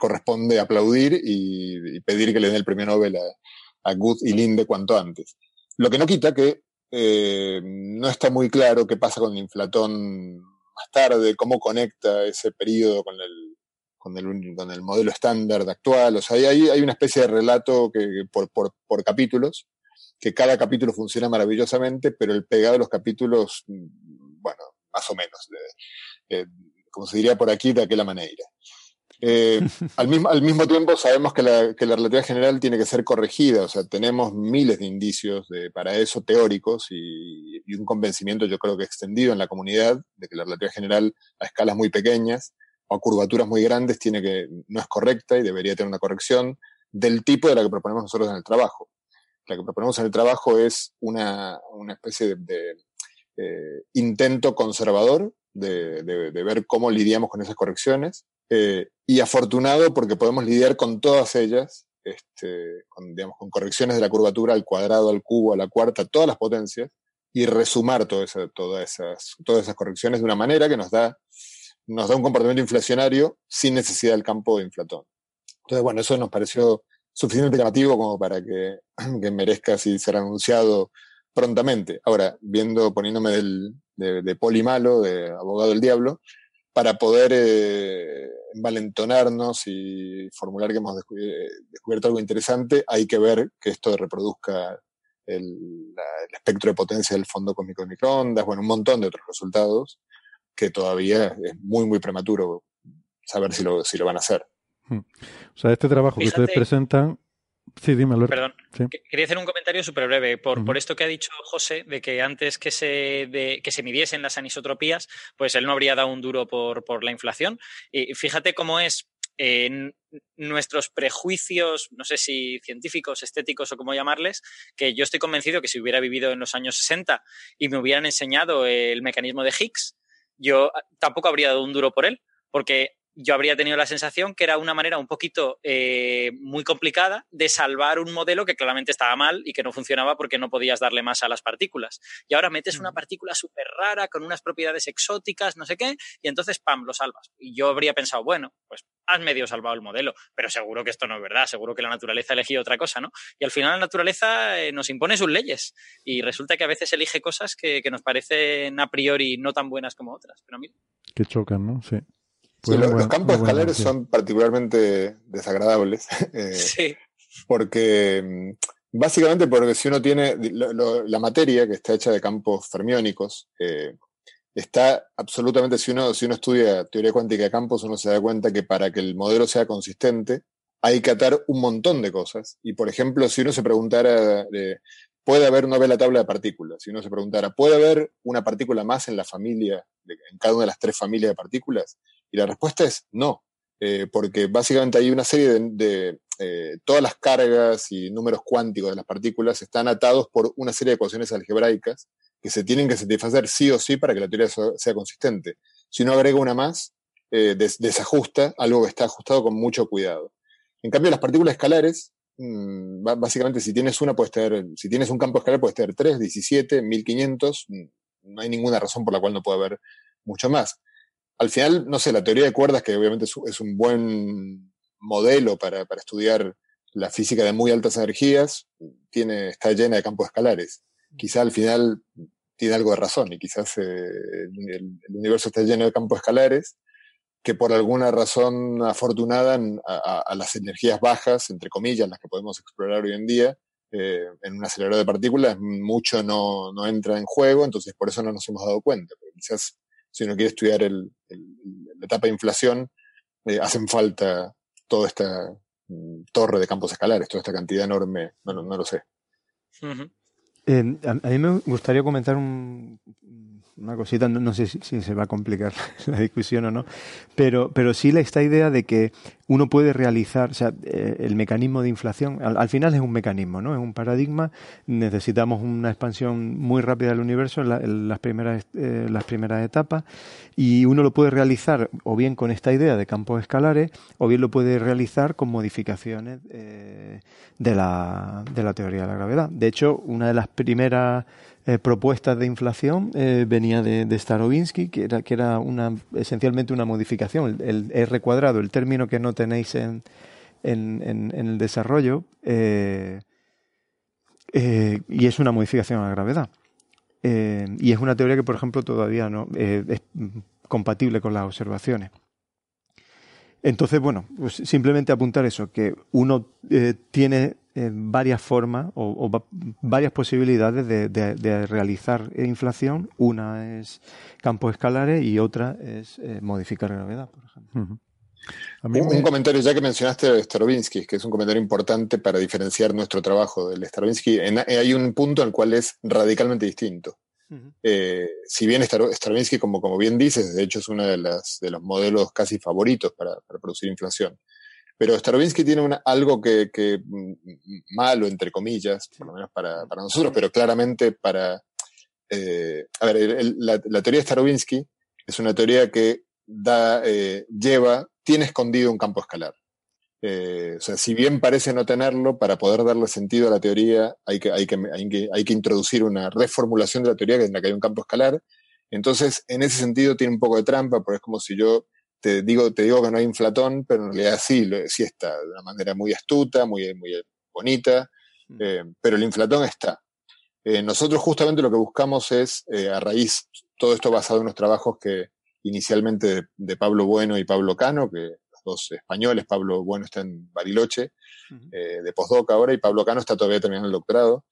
corresponde aplaudir y, pedir que le den el premio Nobel a, a Good y Linde cuanto antes. Lo que no quita que eh, no está muy claro qué pasa con el inflatón más tarde, cómo conecta ese periodo con el, con el, con el modelo estándar actual. O sea, hay, hay una especie de relato que, por, por, por, capítulos, que cada capítulo funciona maravillosamente, pero el pegado de los capítulos, mm, bueno, más o menos, eh, como se diría por aquí, de aquella manera. Eh, *laughs* al, mismo, al mismo tiempo sabemos que la, que la, relatividad general tiene que ser corregida, o sea, tenemos miles de indicios de, para eso teóricos y, y, un convencimiento yo creo que extendido en la comunidad de que la relatividad general a escalas muy pequeñas o a curvaturas muy grandes tiene que, no es correcta y debería tener una corrección del tipo de la que proponemos nosotros en el trabajo. La que proponemos en el trabajo es una, una especie de, de eh, intento conservador de, de, de ver cómo lidiamos con esas correcciones eh, y afortunado porque podemos lidiar con todas ellas, este, con, digamos, con correcciones de la curvatura al cuadrado, al cubo, a la cuarta, todas las potencias, y resumar todas esas, todas esas correcciones de una manera que nos da, nos da un comportamiento inflacionario sin necesidad del campo de inflatón. Entonces, bueno, eso nos pareció suficientemente llamativo como para que, *clears throat* que merezca así ser anunciado prontamente. Ahora, viendo, poniéndome del, de, de poli malo, de abogado del diablo, para poder eh, envalentonarnos y formular que hemos descubi- descubierto algo interesante, hay que ver que esto reproduzca el, la- el espectro de potencia del fondo cósmico de microondas, bueno, un montón de otros resultados que todavía es muy, muy prematuro saber si lo, si lo van a hacer. O sea, este trabajo que ustedes presentan... Sí, dime. Perdón. Sí. Quería hacer un comentario súper breve por, por esto que ha dicho José, de que antes que se, de, que se midiesen las anisotropías, pues él no habría dado un duro por, por la inflación. Y fíjate cómo es eh, nuestros prejuicios, no sé si científicos, estéticos o cómo llamarles, que yo estoy convencido que si hubiera vivido en los años 60 y me hubieran enseñado el mecanismo de Higgs, yo ah, tampoco habría dado un duro por él, porque yo habría tenido la sensación que era una manera un poquito eh, muy complicada de salvar un modelo que claramente estaba mal y que no funcionaba porque no podías darle más a las partículas. Y ahora metes una partícula súper rara con unas propiedades exóticas, no sé qué, y entonces, ¡pam!, lo salvas. Y yo habría pensado, bueno, pues has medio salvado el modelo, pero seguro que esto no es verdad, seguro que la naturaleza ha elegido otra cosa, ¿no? Y al final la naturaleza eh, nos impone sus leyes y resulta que a veces elige cosas que, que nos parecen a priori no tan buenas como otras. Pero mira, Que chocan, ¿no? Sí. Sí, Pues lo- una los campos escalares son particularmente desagradables. *laughs* eh, sí. porque mm, básicamente porque si uno tiene lo- lo- la materia que está hecha de campos fermiónicos, eh, está absolutamente, si uno, si uno estudia teoría cuántica de campos, uno se da cuenta que para que el modelo sea consistente hay que atar un montón de cosas. Y por ejemplo, si uno se preguntara, eh, ¿puede haber, no ve la tabla de partículas? Si uno se preguntara, ¿puede haber una partícula más en la familia, de- en cada una de las tres familias de partículas? Y la respuesta es no, eh, porque básicamente hay una serie de, de, eh, todas las cargas y números cuánticos de las partículas están atados por una serie de ecuaciones algebraicas que se tienen que satisfacer sí o sí para que la teoría sea consistente. Si uno agrega una más, eh, des- desajusta algo que está ajustado con mucho cuidado. En cambio, las partículas escalares, mm, básicamente si tienes una, puedes tener, si tienes un campo escalar, puedes tener 3, 17, 1500, mm, no hay ninguna razón por la cual no pueda haber mucho más. Al final, no sé, la teoría de cuerdas, que obviamente es, un buen modelo para, estudiar la física de muy altas energías, tiene, está llena de campos escalares. Quizá al final tiene algo de razón y quizás eh, el, universo está lleno de campos escalares que por alguna razón afortunada a las energías bajas, entre comillas, las que podemos explorar hoy en día, eh, en un acelerador de partículas, mucho no, no entra en juego, entonces por eso no nos hemos dado cuenta. Pero quizás si uno quiere estudiar el, el- la etapa de inflación, eh, hacen falta toda esta mm, torre de campos escalares, toda esta cantidad enorme, no, no, no lo sé. Eh, a, a mí me gustaría comentar un- una cosita, no, no sé si, se va a complicar *laughs* la discusión o no, pero, pero sí esta idea de que uno puede realizar, o sea, eh, el mecanismo de inflación, al, al final es un mecanismo, ¿no? Es un paradigma, necesitamos una expansión muy rápida del universo en, la- las, primeras, eh, las primeras etapas y uno lo puede realizar o bien con esta idea de campos escalares o bien lo puede realizar con modificaciones eh, de, la, de la teoría de la gravedad. De hecho, una de las primeras eh, propuestas de inflación eh, venía de, de Starobinsky, que era, una, esencialmente una modificación, el, R cuadrado, el término que no tenéis en, el desarrollo, eh, eh, y es una modificación a la gravedad. Y es una teoría que, por ejemplo, todavía no es compatible con las observaciones. Entonces, bueno, pues simplemente apuntar eso, que uno tiene eh, varias formas o, o va- varias posibilidades de, de- de realizar inflación. Una es campos escalares y otra es eh, modificar gravedad, por ejemplo. Ujú. A mí Un, me- un comentario, ya que mencionaste a Starobinsky, que es un comentario importante para diferenciar nuestro trabajo del Starobinsky, en- hay un punto en el cual es radicalmente distinto. Eh, si bien Star- Stravinsky, como, como bien dices, de hecho es uno de, las, de los modelos casi favoritos para, para producir inflación. Pero Stravinsky tiene algo que, que, mm, malo, entre comillas, por lo menos para, nosotros, pero claramente para... eh, a ver, la teoría de Stravinsky es una teoría que da, eh, lleva, tiene escondido un campo escalar. Eh, o sea, si bien parece no tenerlo, para poder darle sentido a la teoría hay que, hay que, hay que, hay que introducir una reformulación de la teoría en la que hay un campo escalar. Entonces, en ese sentido tiene un poco de trampa, porque es como si yo te digo, te digo que no hay inflatón, pero en realidad sí, sí está, de una manera muy astuta, muy, muy bonita, eh, pero el inflatón está. Eh, nosotros justamente lo que buscamos es, eh, a raíz, todo esto basado en unos trabajos que inicialmente de, Pablo Bueno y Pablo Cano, que los dos españoles, Pablo Bueno está en Bariloche, de postdoc ahora, y Pablo Cano está todavía terminando el doctorado.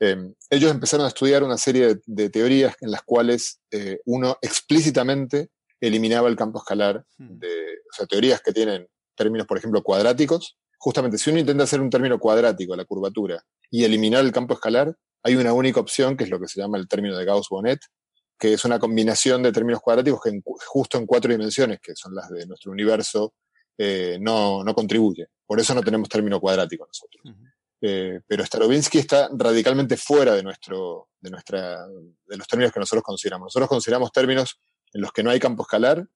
ellos empezaron a estudiar una serie de, teorías en las cuales uno explícitamente eliminaba el campo escalar, de, o sea, teorías que tienen términos, por ejemplo, cuadráticos. Justamente, si uno intenta hacer un término cuadrático, la curvatura, y eliminar el campo escalar, hay una única opción, que es lo que se llama el término de Gauss-Bonnet, que es una combinación de términos cuadráticos que justo en cuatro dimensiones, que son las de nuestro universo, eh, no, no, contribuye. Por eso no tenemos término cuadrático nosotros. Eh, pero Starobinsky está radicalmente fuera de, nuestro, de, nuestra, de los términos que nosotros consideramos. Nosotros consideramos términos en los que no hay campo escalar,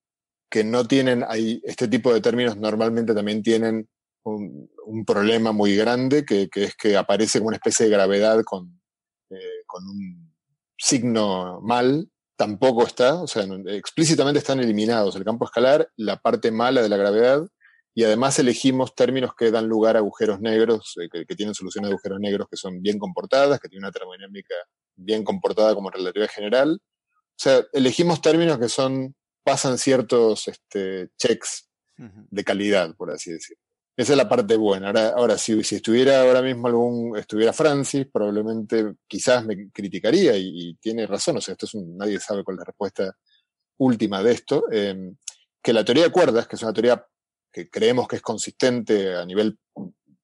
que no tienen, hay, este tipo de términos normalmente también tienen un, problema muy grande, que, es que aparece como una especie de gravedad con, eh, un signo mal, tampoco está, o sea, explícitamente están eliminados. El campo escalar, la parte mala de la gravedad, y además elegimos términos que dan lugar a agujeros negros, eh, que, que, tienen soluciones de agujeros negros que son bien comportadas, que tienen una termodinámica bien comportada como relatividad general, o sea, elegimos términos que son, pasan ciertos este, checks de calidad, por así decirlo. Esa es la parte buena. Ahora, ahora si, si, estuviera ahora mismo algún, estuviera Francis, probablemente quizás me criticaría y, tiene razón. O sea, esto es un, nadie sabe cuál es la respuesta última de esto. Em, que la teoría de cuerdas, que es una teoría que creemos que es consistente a nivel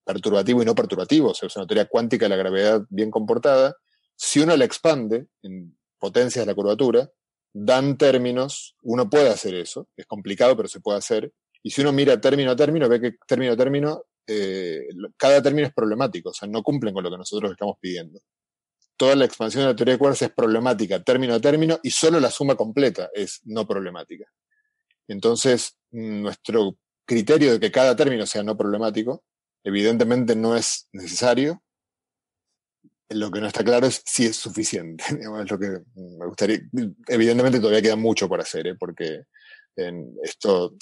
perturbativo y no perturbativo, o sea, es una teoría cuántica de la gravedad bien comportada, si uno la expande en potencias la curvatura, dan términos, uno puede hacer eso, es complicado, pero se puede hacer, y si uno mira término a término, ve que término a término, eh, cada término es problemático, o sea, no cumplen con lo que nosotros estamos pidiendo. Toda la expansión de la teoría de cuerdas es problemática, término a término, y solo la suma completa es no problemática. Entonces, nuestro criterio de que cada término sea no problemático, evidentemente no es necesario, lo que no está claro es si es suficiente. *laughs* Es lo que me gustaría. Evidentemente todavía queda mucho por hacer, ¿eh? porque en esto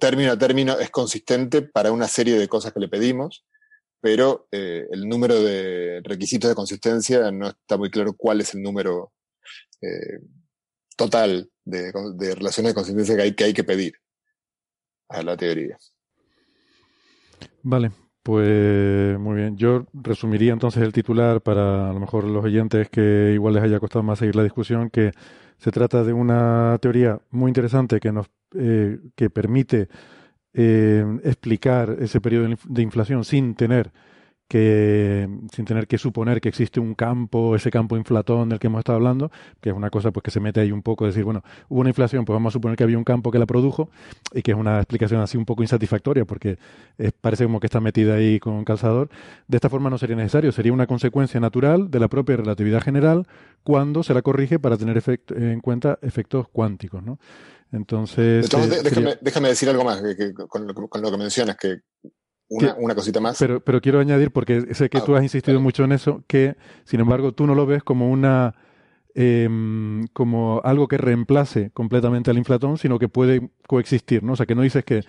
término a término es consistente para una serie de cosas que le pedimos, pero eh, el número de requisitos de consistencia no está muy claro cuál es el número eh, total de, de, relaciones de consistencia que hay, que hay que pedir a la teoría. Vale, pues muy bien, yo resumiría entonces el titular para a lo mejor los oyentes que igual les haya costado más seguir la discusión, que se trata de una teoría muy interesante que nos eh, que permite eh, explicar ese periodo de inflación sin tener que sin tener que suponer que existe un campo, ese campo inflatón del que hemos estado hablando, que es una cosa pues que se mete ahí un poco, decir, bueno, hubo una inflación, pues vamos a suponer que había un campo que la produjo y que es una explicación así un poco insatisfactoria porque parece como que está metida ahí con calzador. De esta forma no sería necesario, sería una consecuencia natural de la propia relatividad general cuando se la corrige para tener en cuenta efectos cuánticos, ¿no? Entonces... Eh, déjame, decir algo más con, lo, con, lo, que mencionas, que una, cosita más. Pero, pero quiero añadir, porque sé que ah, tú has insistido mucho en eso, que sin embargo tú no lo ves como una em, como algo que reemplace completamente al inflatón, sino que puede coexistir, ¿no? O sea, que no dices que,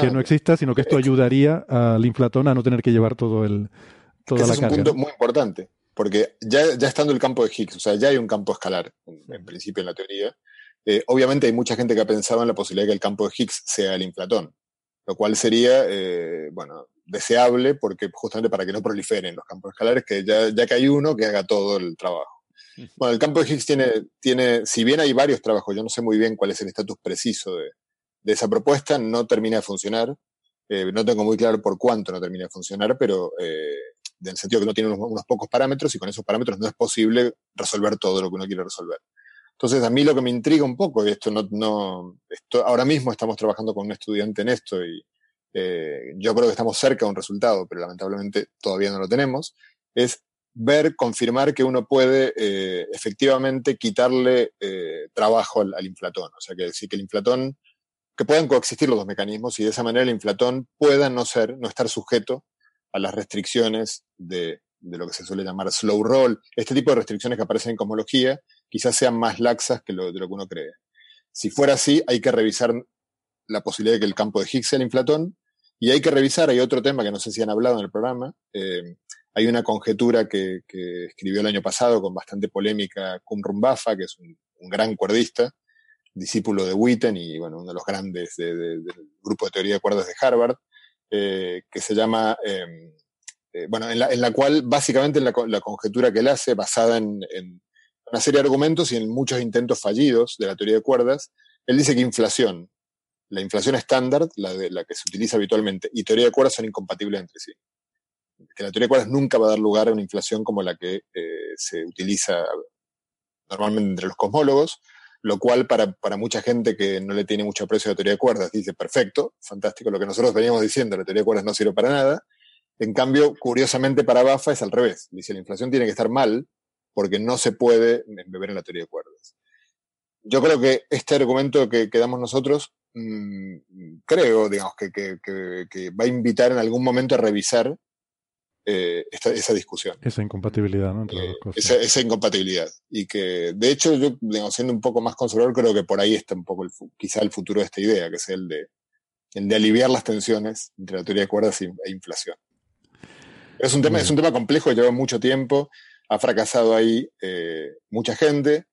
que no exista, sino que esto ayudaría al inflatón a no tener que llevar todo el toda Ese es un punto muy importante, porque ya, ya estando el campo de Higgs, o sea, ya hay un campo escalar, en, principio en la teoría, eh, obviamente hay mucha gente que ha pensado en la posibilidad de que el campo de Higgs sea el inflatón lo cual sería, eh, bueno, deseable porque justamente para que no proliferen los campos escalares, que ya, ya que hay uno que haga todo el trabajo. Bueno, el campo de Higgs tiene, tiene, si bien hay varios trabajos, yo no sé muy bien cuál es el estatus preciso de, de, esa propuesta, no termina de funcionar. Eh, no tengo muy claro por cuánto no termina de funcionar, pero eh, en el sentido que no tiene unos, unos, pocos parámetros y con esos parámetros no es posible resolver todo lo que uno quiere resolver. Entonces, a mí lo que me intriga un poco, y esto no, no esto, ahora mismo estamos trabajando con un estudiante en esto y eh, yo creo que estamos cerca de un resultado, pero lamentablemente todavía no lo tenemos, es ver, confirmar que uno puede eh, efectivamente quitarle eh, trabajo al, al, inflatón. O sea, que decir que el inflatón, que puedan coexistir los dos mecanismos y de esa manera el inflatón pueda no ser, no estar sujeto a las restricciones de, de lo que se suele llamar slow roll, este tipo de restricciones que aparecen en cosmología, quizás sean más laxas que lo, de lo que uno cree. Si fuera así, hay que revisar la posibilidad de que el campo de Higgs sea el inflatón. Y hay que revisar, hay otro tema que no sé si han hablado en el programa. eh, hay una conjetura que, escribió el año pasado con bastante polémica Qumran Bafa, que es un, gran cuerdista, discípulo de Witten y bueno, uno de los grandes de- de- del grupo de teoría de cuerdas de Harvard, eh, que se llama, eh, bueno, en la, en la cual básicamente la, co- la conjetura que él hace, basada en una serie de argumentos y en muchos intentos fallidos de la teoría de cuerdas, él dice que inflación, la inflación estándar, la, de, la que se utiliza habitualmente, y teoría de cuerdas son incompatibles entre sí. Que la teoría de cuerdas nunca va a dar lugar a una inflación como la que eh, se utiliza normalmente entre los cosmólogos, lo cual para, para mucha gente que no le tiene mucho aprecio a la teoría de cuerdas dice, perfecto, fantástico, lo que nosotros veníamos diciendo, la teoría de cuerdas no sirve para nada. En cambio, curiosamente para Bafa es al revés. Dice, la inflación tiene que estar mal porque no se puede beber en la teoría de cuerdas. Yo creo que este argumento que, que damos nosotros, mmm, creo, digamos, que, que, que, que, va a invitar en algún momento a revisar eh, esta, esa discusión. Esa incompatibilidad, ¿no? Entre las dos cosas. Esa, esa, incompatibilidad. Y que, de hecho, yo, digamos, siendo un poco más conservador, creo que por ahí está un poco el, quizá el futuro de esta idea, que es el de, el de aliviar las tensiones entre la teoría de cuerdas e inflación. Es un tema, es un tema complejo, lleva mucho tiempo, ha fracasado ahí eh, mucha gente,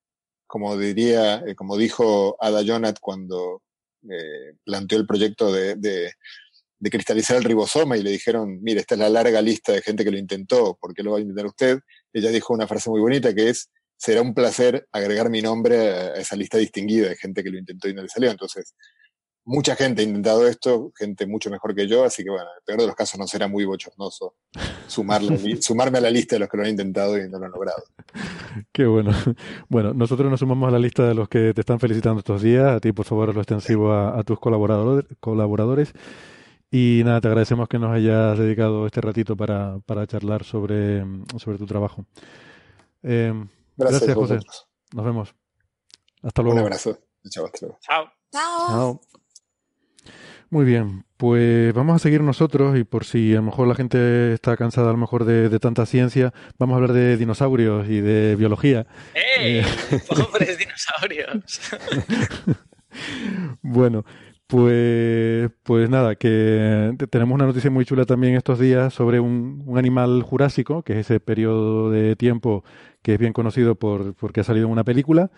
como diría, eh, como dijo Ada Jonat cuando eh, planteó el proyecto de, de, de, cristalizar el ribosoma y le dijeron, mire, esta es la larga lista de gente que lo intentó, ¿por qué lo va a intentar usted? Ella dijo una frase muy bonita que es, será un placer agregar mi nombre a esa lista distinguida de gente que lo intentó y no le salió. Entonces, mucha gente ha intentado esto, gente mucho mejor que yo, así que bueno, en el peor de los casos no será muy bochornoso sumarle, *laughs* sumarme a la lista de los que lo han intentado y no lo han logrado. Qué bueno. *laughs* Bueno, nosotros nos sumamos a la lista de los que te están felicitando estos días, a ti por favor lo extensivo a, a tus colaborador, colaboradores. Y nada, te agradecemos que nos hayas dedicado este ratito para, para charlar sobre, sobre tu trabajo. Eh, gracias, gracias José. Vosotros. Nos vemos. Hasta luego. Un abrazo. Chao, hasta luego. Chao. Chao. Chao. Muy bien, pues vamos a seguir nosotros y por si a lo mejor la gente está cansada a lo mejor de, de tanta ciencia, vamos a hablar de dinosaurios y de biología. ¡Ey! Eh, *laughs* ¡Pobres *laughs* dinosaurios! *laughs* bueno, pues, pues nada, que tenemos una noticia muy chula también estos días sobre un, un, animal jurásico, que es ese periodo de tiempo que es bien conocido por porque ha salido en una película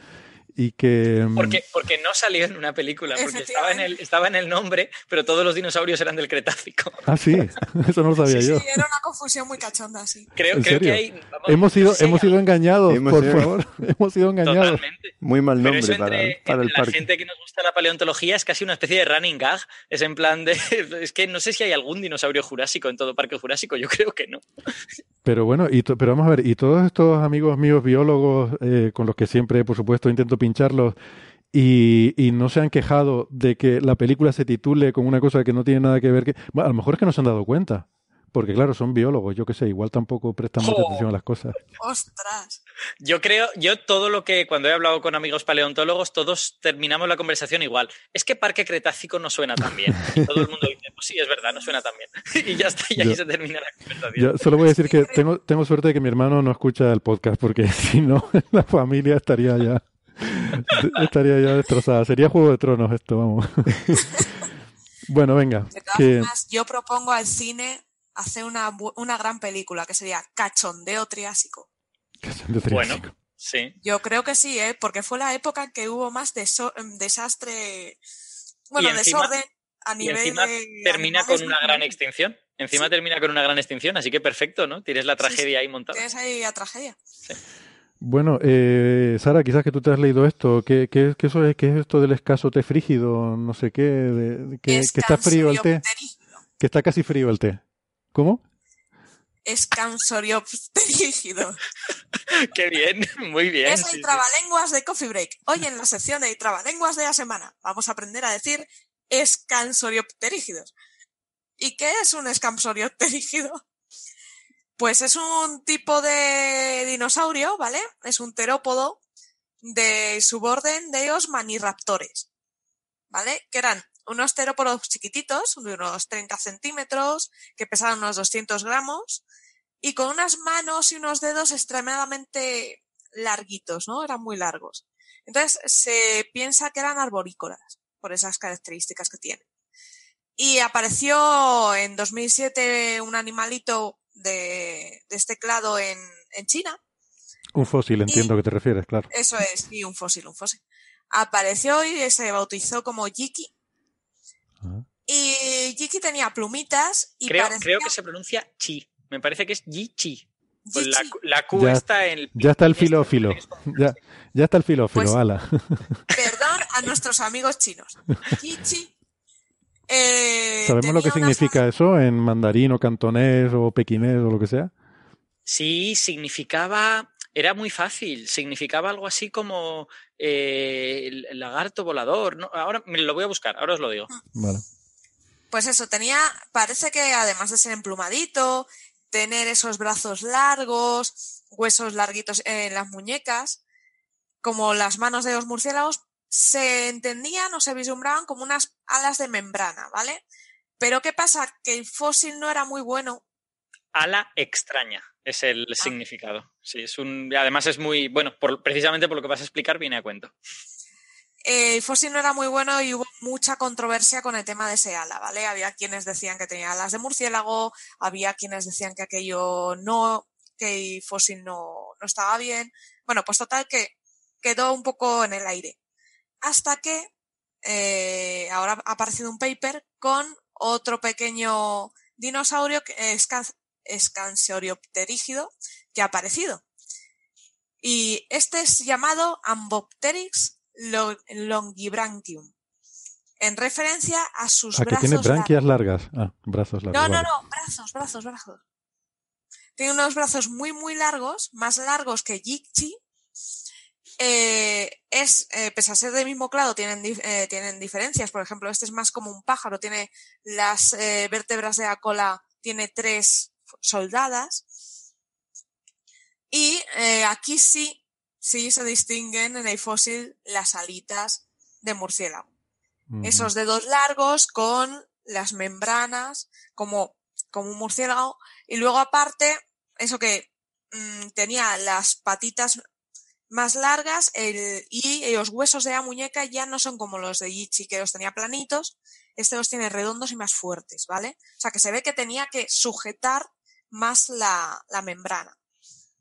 y que porque porque no salió en una película porque estaba en el estaba en el nombre pero todos los dinosaurios eran del Cretácico. *laughs* Ah sí *laughs* eso no lo sabía sí, yo. sí, era una confusión muy cachonda sí. Creo, ¿En creo serio? que hay vamos, hemos sido hemos sido engañados Hemos por sido- favor. *laughs* hemos sido engañados. Totalmente. Muy mal pero nombre eso para, entre, para el entre la parque. gente que nos gusta la paleontología es casi una especie de running gag. Es en plan de es que no sé si hay algún dinosaurio jurásico en todo parque jurásico yo creo que no. Pero bueno, y to- pero vamos a ver, y todos estos amigos míos biólogos eh, con los que siempre, por supuesto, intento pincharlos y, y no se han quejado de que la película se titule con una cosa que no tiene nada que ver que... Bueno, a lo mejor es que no se han dado cuenta. Porque claro, son biólogos, yo qué sé, igual tampoco prestan mucha ¡Jo! atención a las cosas. Ostras. Yo creo, yo todo lo que cuando he hablado con amigos paleontólogos, todos terminamos la conversación igual. Es que Parque Cretácico no suena tan bien. Y todo el mundo dice, pues sí, es verdad, no suena tan bien. *laughs* Y ya está, y ahí Yo- se termina la conversación. Solo voy a decir que tengo, tengo suerte de que mi hermano no escucha el podcast, porque *laughs* si no, la familia estaría ya *laughs* estaría ya destrozada. Sería Juego de Tronos esto, vamos. *laughs* bueno, venga. De todas Que, formas, yo propongo al cine hacer una, una gran película que sería Cachondeo Triásico. de Bueno, Triásico. sí. Yo creo que sí, ¿eh? porque fue la época en que hubo más deso- desastre, bueno, Y encima- desorden a Y nivel encima de termina con una y- gran extinción. Encima Sí. termina con una gran extinción, así que perfecto, ¿no? Tienes la Sí, sí. tragedia ahí montada. Tienes ahí la tragedia. Bueno, eh, Sara, quizás que tú te has leído esto. ¿Qué, qué, qué eso es, qué es esto del escaso té frígido? No sé qué. de- de- que, que está frío el té. Que está casi frío el té. ¿Cómo? Escansoriopterígido. *laughs* Qué bien, muy bien. Es el trabalenguas de Coffee Break. Hoy en la sección de trabalenguas de la semana vamos a aprender a decir escansoriopterígidos. ¿Y qué es un escansoriopterígido? Pues es un tipo de dinosaurio, ¿vale? Es un terópodo de suborden de los maniraptores, ¿vale? Que eran unos terópodos chiquititos, de unos 30 centímetros, que pesaban unos 200 gramos, y con unas manos y unos dedos extremadamente larguitos, ¿no? Eran muy largos. Entonces se piensa que eran arborícolas, por esas características que tiene. Y apareció en 2007 un animalito de, de este clado en, en China. Un fósil, entiendo que te refieres, claro. Eso es, y un fósil, un fósil. Apareció y se bautizó como Yiki. Ah. Y Yiki tenía plumitas y Creo, parecía... creo que se pronuncia chi. Me parece que es Yi-Chi. Pues la, la Q Ya- está en el. Ya está el filófilo. Ya, ya está el filófilo, Pues- ala. Perdón a nuestros amigos chinos. *laughs* eh, ¿Sabemos lo que significa eso en mandarín o cantonés o pequinés o lo que sea? Sí, significaba. Era muy fácil. Significaba algo así como eh, el lagarto volador. ¿no? Ahora me lo voy a buscar, ahora os lo digo. Vale. Pues eso, tenía, parece que además de ser emplumadito, tener esos brazos largos, huesos larguitos en las muñecas, como las manos de los murciélagos, se entendían o se vislumbraban como unas alas de membrana, ¿vale? Pero ¿qué pasa? Que el fósil no era muy bueno. Ala extraña es el significado. Sí, es un. Además es muy. Bueno, por- precisamente por lo que vas a explicar, viene a cuento. Eh, el fósil no era muy bueno y hubo mucha controversia con el tema de ese ala, ¿vale? Había quienes decían que tenía alas de murciélago, había quienes decían que aquello no, que el fósil no, no estaba bien. Bueno, pues total que quedó un poco en el aire. Hasta que eh, ahora ha aparecido un paper con otro pequeño dinosaurio que es escansoriopterígido que ha aparecido. Y este es llamado Ambopteryx lo- longibranchium, en referencia a sus que brazos tiene largos. branquias largas. Ah, brazos largos. No, no, no, brazos, brazos, brazos. Tiene unos brazos muy, muy largos, más largos que Yichi. Eh, es, eh, pese a ser del mismo clado, tienen, eh, tienen diferencias. Por ejemplo, este es más como un pájaro, tiene las vértebras de la cola, tiene tres soldadas. Y aquí sí, sí se distinguen en el fósil las alitas de murciélago esos dedos largos con las membranas como, como un murciélago y luego aparte eso que mm, tenía las patitas más largas el, y los huesos de la muñeca ya no son como los de Yichi que los tenía planitos este los tiene redondos y más fuertes ¿vale? o sea que se ve que tenía que sujetar más la, la membrana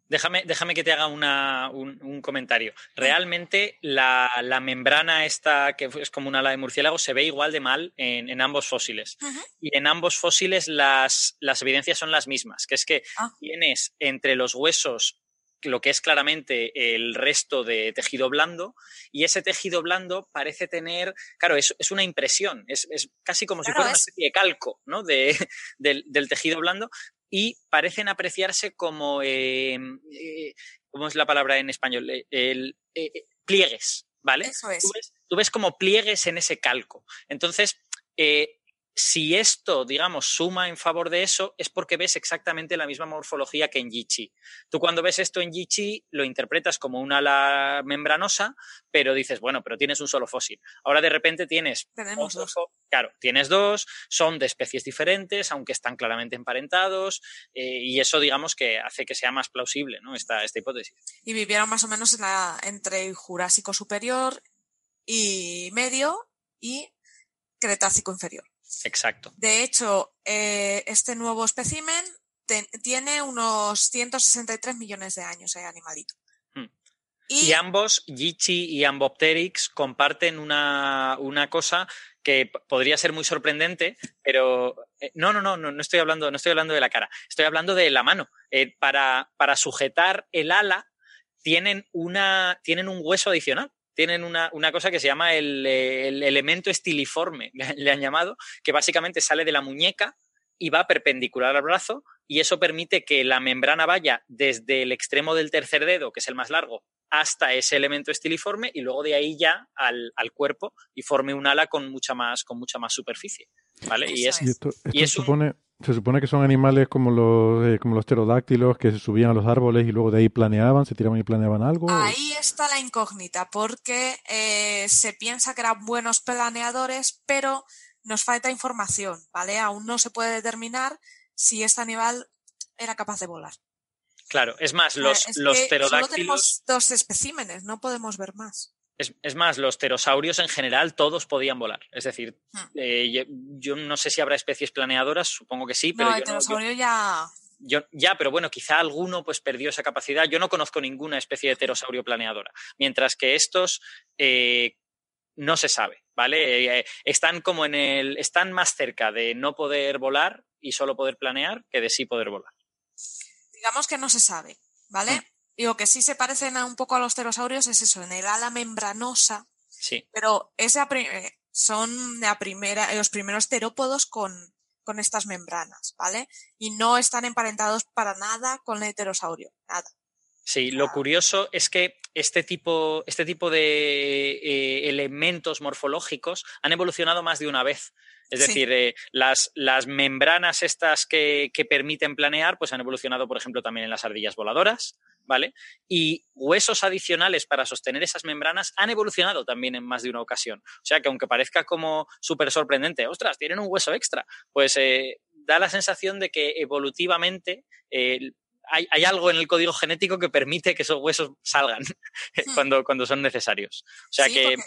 Déjame, déjame que te haga una- un, un comentario. Realmente la, la membrana esta, que es como un ala de murciélago, se ve igual de mal en, en ambos fósiles. Y en ambos fósiles las, las evidencias son las mismas, que es que Ah. tienes entre los huesos lo que es claramente el resto de tejido blando y ese tejido blando parece tener, claro, es, es una impresión, es, es casi como si fuera una es- especie de calco ¿no? de, *laughs* del, del tejido blando y parecen apreciarse como, eh, eh, ¿cómo es la palabra en español? Eh, el, eh, pliegues, ¿vale? Eso es. Tú ves, tú ves como pliegues en ese calco. Entonces, eh, si esto, digamos, suma en favor de eso, es porque ves exactamente la misma morfología que en Yichi. Tú cuando ves esto en Yichi lo interpretas como una ala membranosa, pero dices, bueno, pero tienes un solo fósil. Ahora de repente tienes tenemos dos Claro, tienes dos, son de especies diferentes, aunque están claramente emparentados, eh, y eso, digamos, que hace que sea más plausible ¿no? esta, esta hipótesis. y vivieron más o menos en la, entre el Jurásico superior y medio y Cretácico inferior. Exacto. De hecho, eh, este nuevo espécimen te- tiene unos 163 millones de años, eh, animalito. Hmm. Y, Y ambos, Yichi y Ambopteryx, comparten una, una cosa que podría ser muy sorprendente, pero eh, no, no, no, no, no estoy hablando, no estoy hablando de la cara, estoy hablando de la mano. Eh, para, para sujetar el ala tienen una, tienen un hueso adicional. Tienen una, una cosa que se llama el, el elemento estiliforme, *laughs* le, han llamado, que básicamente sale de la muñeca y va perpendicular al brazo, y eso permite que la membrana vaya desde el extremo del tercer dedo, que es el más largo, hasta ese elemento estiliforme y luego de ahí ya al, al cuerpo y forme un ala con mucha más, con mucha más superficie. ¿Vale? Y es, Y esto, esto y es un- supone, se supone que son animales como los, eh, como los pterodáctilos que se subían a los árboles y luego de ahí planeaban, se tiraban y planeaban algo. ahí está la incógnita, porque eh, se piensa que eran buenos planeadores, pero nos falta información, ¿vale? Aún no se puede determinar si este animal era capaz de volar. claro, es más, los, es los que Solo pterodáctilos. tenemos dos especímenes, no podemos ver más. Es, es, más, los pterosaurios en general todos podían volar. Es decir, Hmm. eh, yo, yo, no sé si habrá especies planeadoras, supongo que sí, pero no, el pterosaurio no, ya. Yo, ya, pero bueno, quizá alguno pues perdió esa capacidad. Yo no conozco ninguna especie de pterosaurio planeadora. Mientras que estos eh, no se sabe, ¿vale? Eh, están como en el. están más cerca de no poder volar y solo poder planear que de sí poder volar. Digamos que no se sabe, ¿vale? Digo que sí se parecen a un poco a los pterosaurios, es eso, en el ala membranosa. Sí. Pero es la son la primera, los primeros terópodos con, con estas membranas, ¿vale? Y no están emparentados para nada con el pterosaurio, nada. Sí, lo curioso es que este tipo, este tipo de eh, elementos morfológicos han evolucionado más de una vez. Es decir, eh, las, las, membranas estas que, que, permiten planear, pues han evolucionado, por ejemplo, también en las ardillas voladoras, ¿vale? Y huesos adicionales para sostener esas membranas han evolucionado también en más de una ocasión. O sea que aunque parezca como súper sorprendente, ostras, tienen un hueso extra, pues eh, da la sensación de que evolutivamente eh, hay, hay, algo en el código genético que permite que esos huesos salgan *laughs* cuando, cuando son necesarios. O sea sí, que... Porque...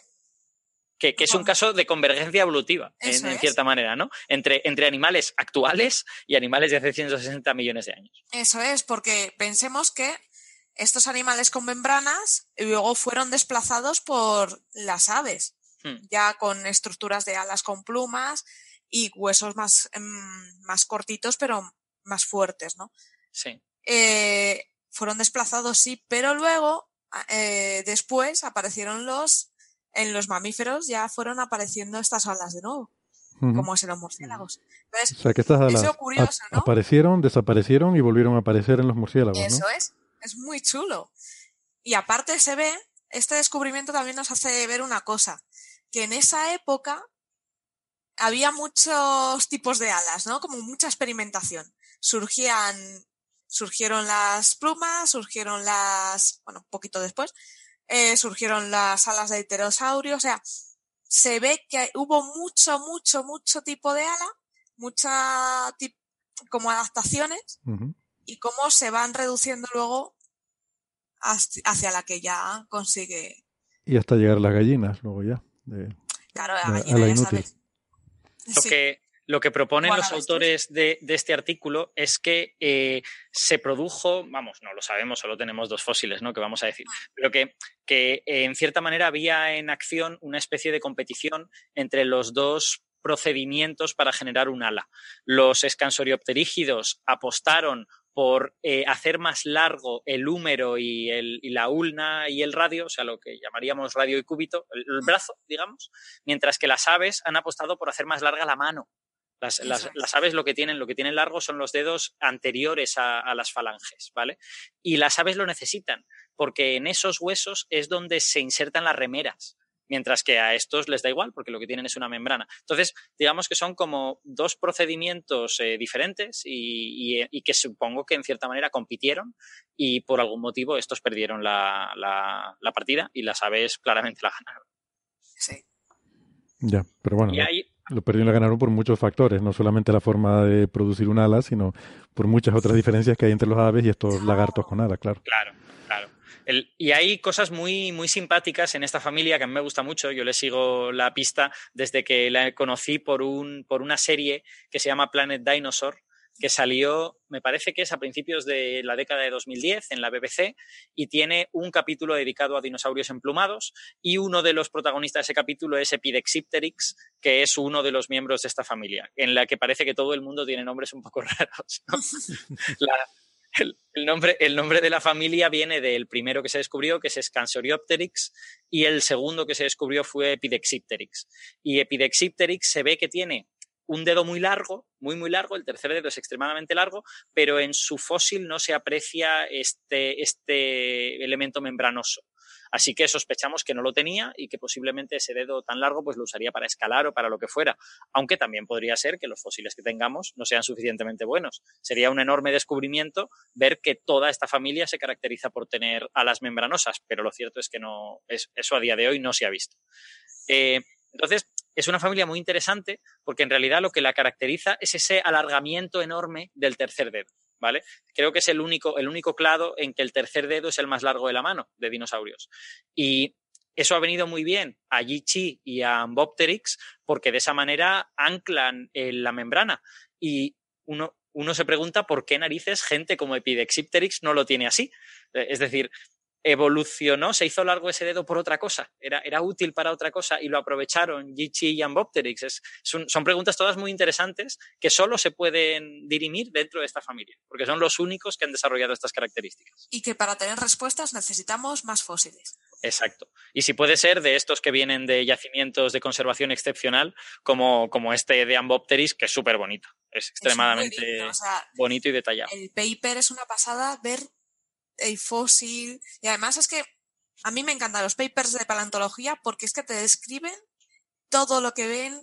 Que, que, es un caso de convergencia evolutiva, en, en, cierta manera, ¿no? Entre, entre animales actuales y animales de hace 160 millones de años. Eso es, porque pensemos que estos animales con membranas luego fueron desplazados por las aves, Hmm. ya con estructuras de alas con plumas y huesos más, mmm, más cortitos, pero más fuertes, ¿no? Sí. Eh, fueron desplazados, sí, pero luego, eh, después aparecieron los en los mamíferos ya fueron apareciendo estas alas de nuevo, uh -huh. como es en los murciélagos. Entonces, o sea, que estas alas eso curioso, ¿no? aparecieron, desaparecieron y volvieron a aparecer en los murciélagos. Eso ¿no? es, es muy chulo. Y aparte se ve, este descubrimiento también nos hace ver una cosa, que en esa época había muchos tipos de alas, ¿no? Como mucha experimentación. Surgían, surgieron las plumas, surgieron las, bueno, un poquito después, eh, surgieron las alas de pterosaurio, o sea, se ve que hubo mucho, mucho, mucho tipo de ala, mucha como adaptaciones uh -huh. y cómo se van reduciendo luego hacia la que ya consigue. Y hasta llegar a las gallinas, luego ya. De, claro, la gallina a la ya inútil. sabes. Lo Sí. que, lo que proponen los autores de, de este artículo es que eh, se produjo, vamos, no lo sabemos, solo tenemos dos fósiles, ¿no? Que vamos a decir, pero que, que eh, en cierta manera había en acción una especie de competición entre los dos procedimientos para generar un ala. Los escansoriopterígidos apostaron por eh, hacer más largo el húmero y, el, y, la ulna y el radio, o sea, lo que llamaríamos radio y cúbito, el, el, brazo, digamos, mientras que las aves han apostado por hacer más larga la mano. Las, las, las, aves lo que tienen, lo que tienen largo son los dedos anteriores a, a, las falanges, ¿vale? Y las aves lo necesitan, porque en esos huesos es donde se insertan las remeras mientras que a estos les da igual porque lo que tienen es una membrana. Entonces, digamos que son como dos procedimientos eh, diferentes y, y, y, que supongo que en cierta manera compitieron y por algún motivo estos perdieron la, la, la partida y las aves claramente la ganaron. Sí. Ya, pero bueno, y ahí, lo perdieron la ganaron por muchos factores, no solamente la forma de producir un ala, sino por muchas otras diferencias que hay entre los aves y estos lagartos con ala, claro. Claro, claro. El, y hay cosas muy, muy simpáticas en esta familia que a mí me gusta mucho. Yo le sigo la pista desde que la conocí por, un, por una serie que se llama Planet Dinosaur, que salió, me parece que es a principios de la década de 2010 en la BBC y tiene un capítulo dedicado a dinosaurios emplumados y uno de los protagonistas de ese capítulo es Epidexipteryx, que es uno de los miembros de esta familia, en la que parece que todo el mundo tiene nombres un poco *laughs* raros. ¿no? *laughs* la, el, el, nombre, el nombre de la familia viene del primero que se descubrió, que es Scansoriopteryx, y el segundo que se descubrió fue Epidexipteryx. Y Epidexipteryx se ve que tiene un dedo muy largo, muy muy largo, el tercer dedo es extremadamente largo, pero en su fósil no se aprecia este, este elemento membranoso. Así que sospechamos que no lo tenía y que posiblemente ese dedo tan largo pues lo usaría para escalar o para lo que fuera. Aunque también podría ser que los fósiles que tengamos no sean suficientemente buenos. Sería un enorme descubrimiento ver que toda esta familia se caracteriza por tener alas membranosas, pero lo cierto es que no, es, eso a día de hoy no se ha visto. Eh, entonces, es una familia muy interesante porque en realidad lo que la caracteriza es ese alargamiento enorme del tercer dedo. ¿Vale? Creo que es el único, el único clado en que el tercer dedo es el más largo de la mano de dinosaurios. Y eso ha venido muy bien a Yichi y a Ambopteryx porque de esa manera anclan eh, la membrana. Y uno, uno se pregunta por qué narices gente como Epidexipteryx no lo tiene así. Eh, es decir, evolucionó, se hizo largo ese dedo por otra cosa, era, era útil para otra cosa y lo aprovecharon Yichi y Ambopteryx. son, son, preguntas todas muy interesantes que solo se pueden dirimir dentro de esta familia, porque son los únicos que han desarrollado estas características. Y que para tener respuestas necesitamos más fósiles. Exacto. Y si puede ser de estos que vienen de yacimientos de conservación excepcional, como, como este de Ambopteryx, que es súper bonito. Es extremadamente bonito y detallado. El paper es una pasada ver el fósil. Y además es que a mí me encantan los papers de paleontología porque es que te describen todo lo que ven,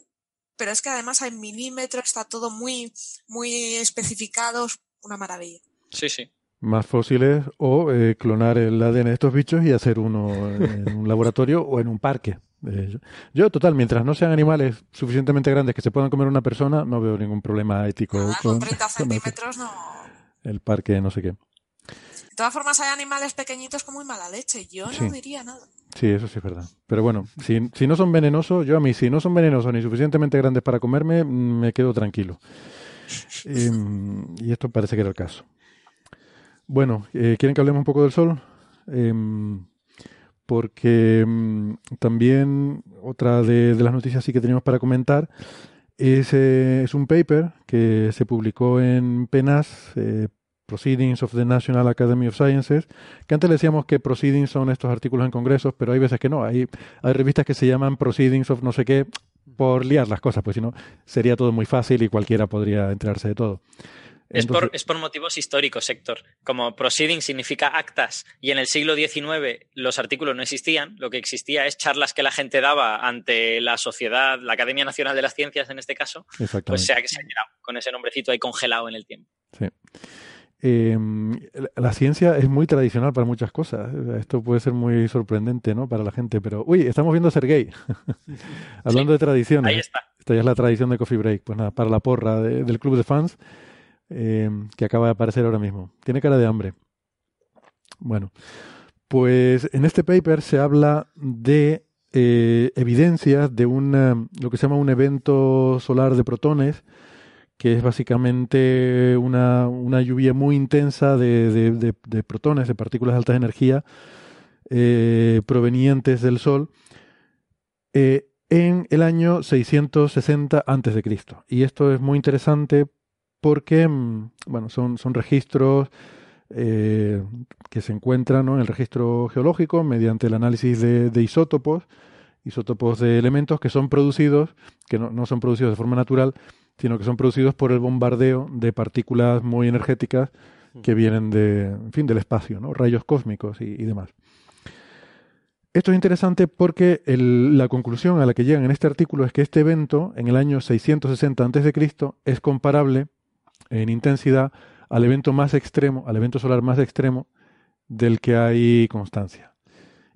pero es que además hay milímetros, está todo muy, muy especificado, una maravilla. Sí, sí. Más fósiles o eh, clonar el ADN de estos bichos y hacer uno en un laboratorio o en un parque. Eh, yo, total, mientras no sean animales suficientemente grandes que se puedan comer una persona, no veo ningún problema ético. con, 30 *laughs* centímetros no. El parque, no sé qué. De todas formas, hay animales pequeñitos con muy mala leche. Yo no diría nada. Sí, eso sí es verdad. Pero bueno, si, si, no son venenosos, yo a mí, si no son venenosos ni suficientemente grandes para comerme, me quedo tranquilo. *laughs* Em, y esto parece que era el caso. Bueno, eh, ¿quieren que hablemos un poco del sol? Em, porque em, también otra de, las noticias sí que teníamos para comentar es, eh, es un paper que se publicó en PENAS, eh, Proceedings of the National Academy of Sciences, que antes le decíamos que Proceedings son estos artículos en congresos, pero hay veces que no. Hay, hay revistas que se llaman Proceedings of no sé qué por liar las cosas, pues si no sería todo muy fácil y cualquiera podría enterarse de todo. es, por, es por motivos históricos, Héctor. Como proceeding significa actas y en el siglo XIX los artículos no existían, lo que existía es charlas que la gente daba ante la sociedad, la Academia Nacional de las Ciencias en este caso, pues se ha, se ha quedado con ese nombrecito ahí congelado en el tiempo. Sí. Eh, la ciencia es muy tradicional para muchas cosas. Esto puede ser muy sorprendente ¿no? para la gente, pero uy, estamos viendo a Sergey. *laughs* Hablando de tradiciones. Ahí está. Esta ya es la tradición de Coffee Break. Pues nada, para la porra del club de fans eh, que acaba de aparecer ahora mismo. Tiene cara de hambre. Bueno, pues en este paper se habla de eh, evidencias de un, lo que se llama un evento solar de protones que es básicamente una, una lluvia muy intensa de, de, protones, de partículas de alta energía eh, provenientes del Sol eh, en el año 660 a.C. Y esto es muy interesante porque mm, bueno, son, son registros eh, que se encuentran en el registro geológico mediante el análisis de, de, isótopos, isótopos de elementos que son producidos, que no, no son producidos de forma natural, sino que son producidos por el bombardeo de partículas muy energéticas que vienen de, en fin, del espacio, ¿no? rayos cósmicos y, demás. Esto es interesante porque la conclusión a la que llegan en este artículo es que este evento, en el año 660 a.C., es comparable en intensidad al evento más extremo, al evento solar más extremo del que hay constancia.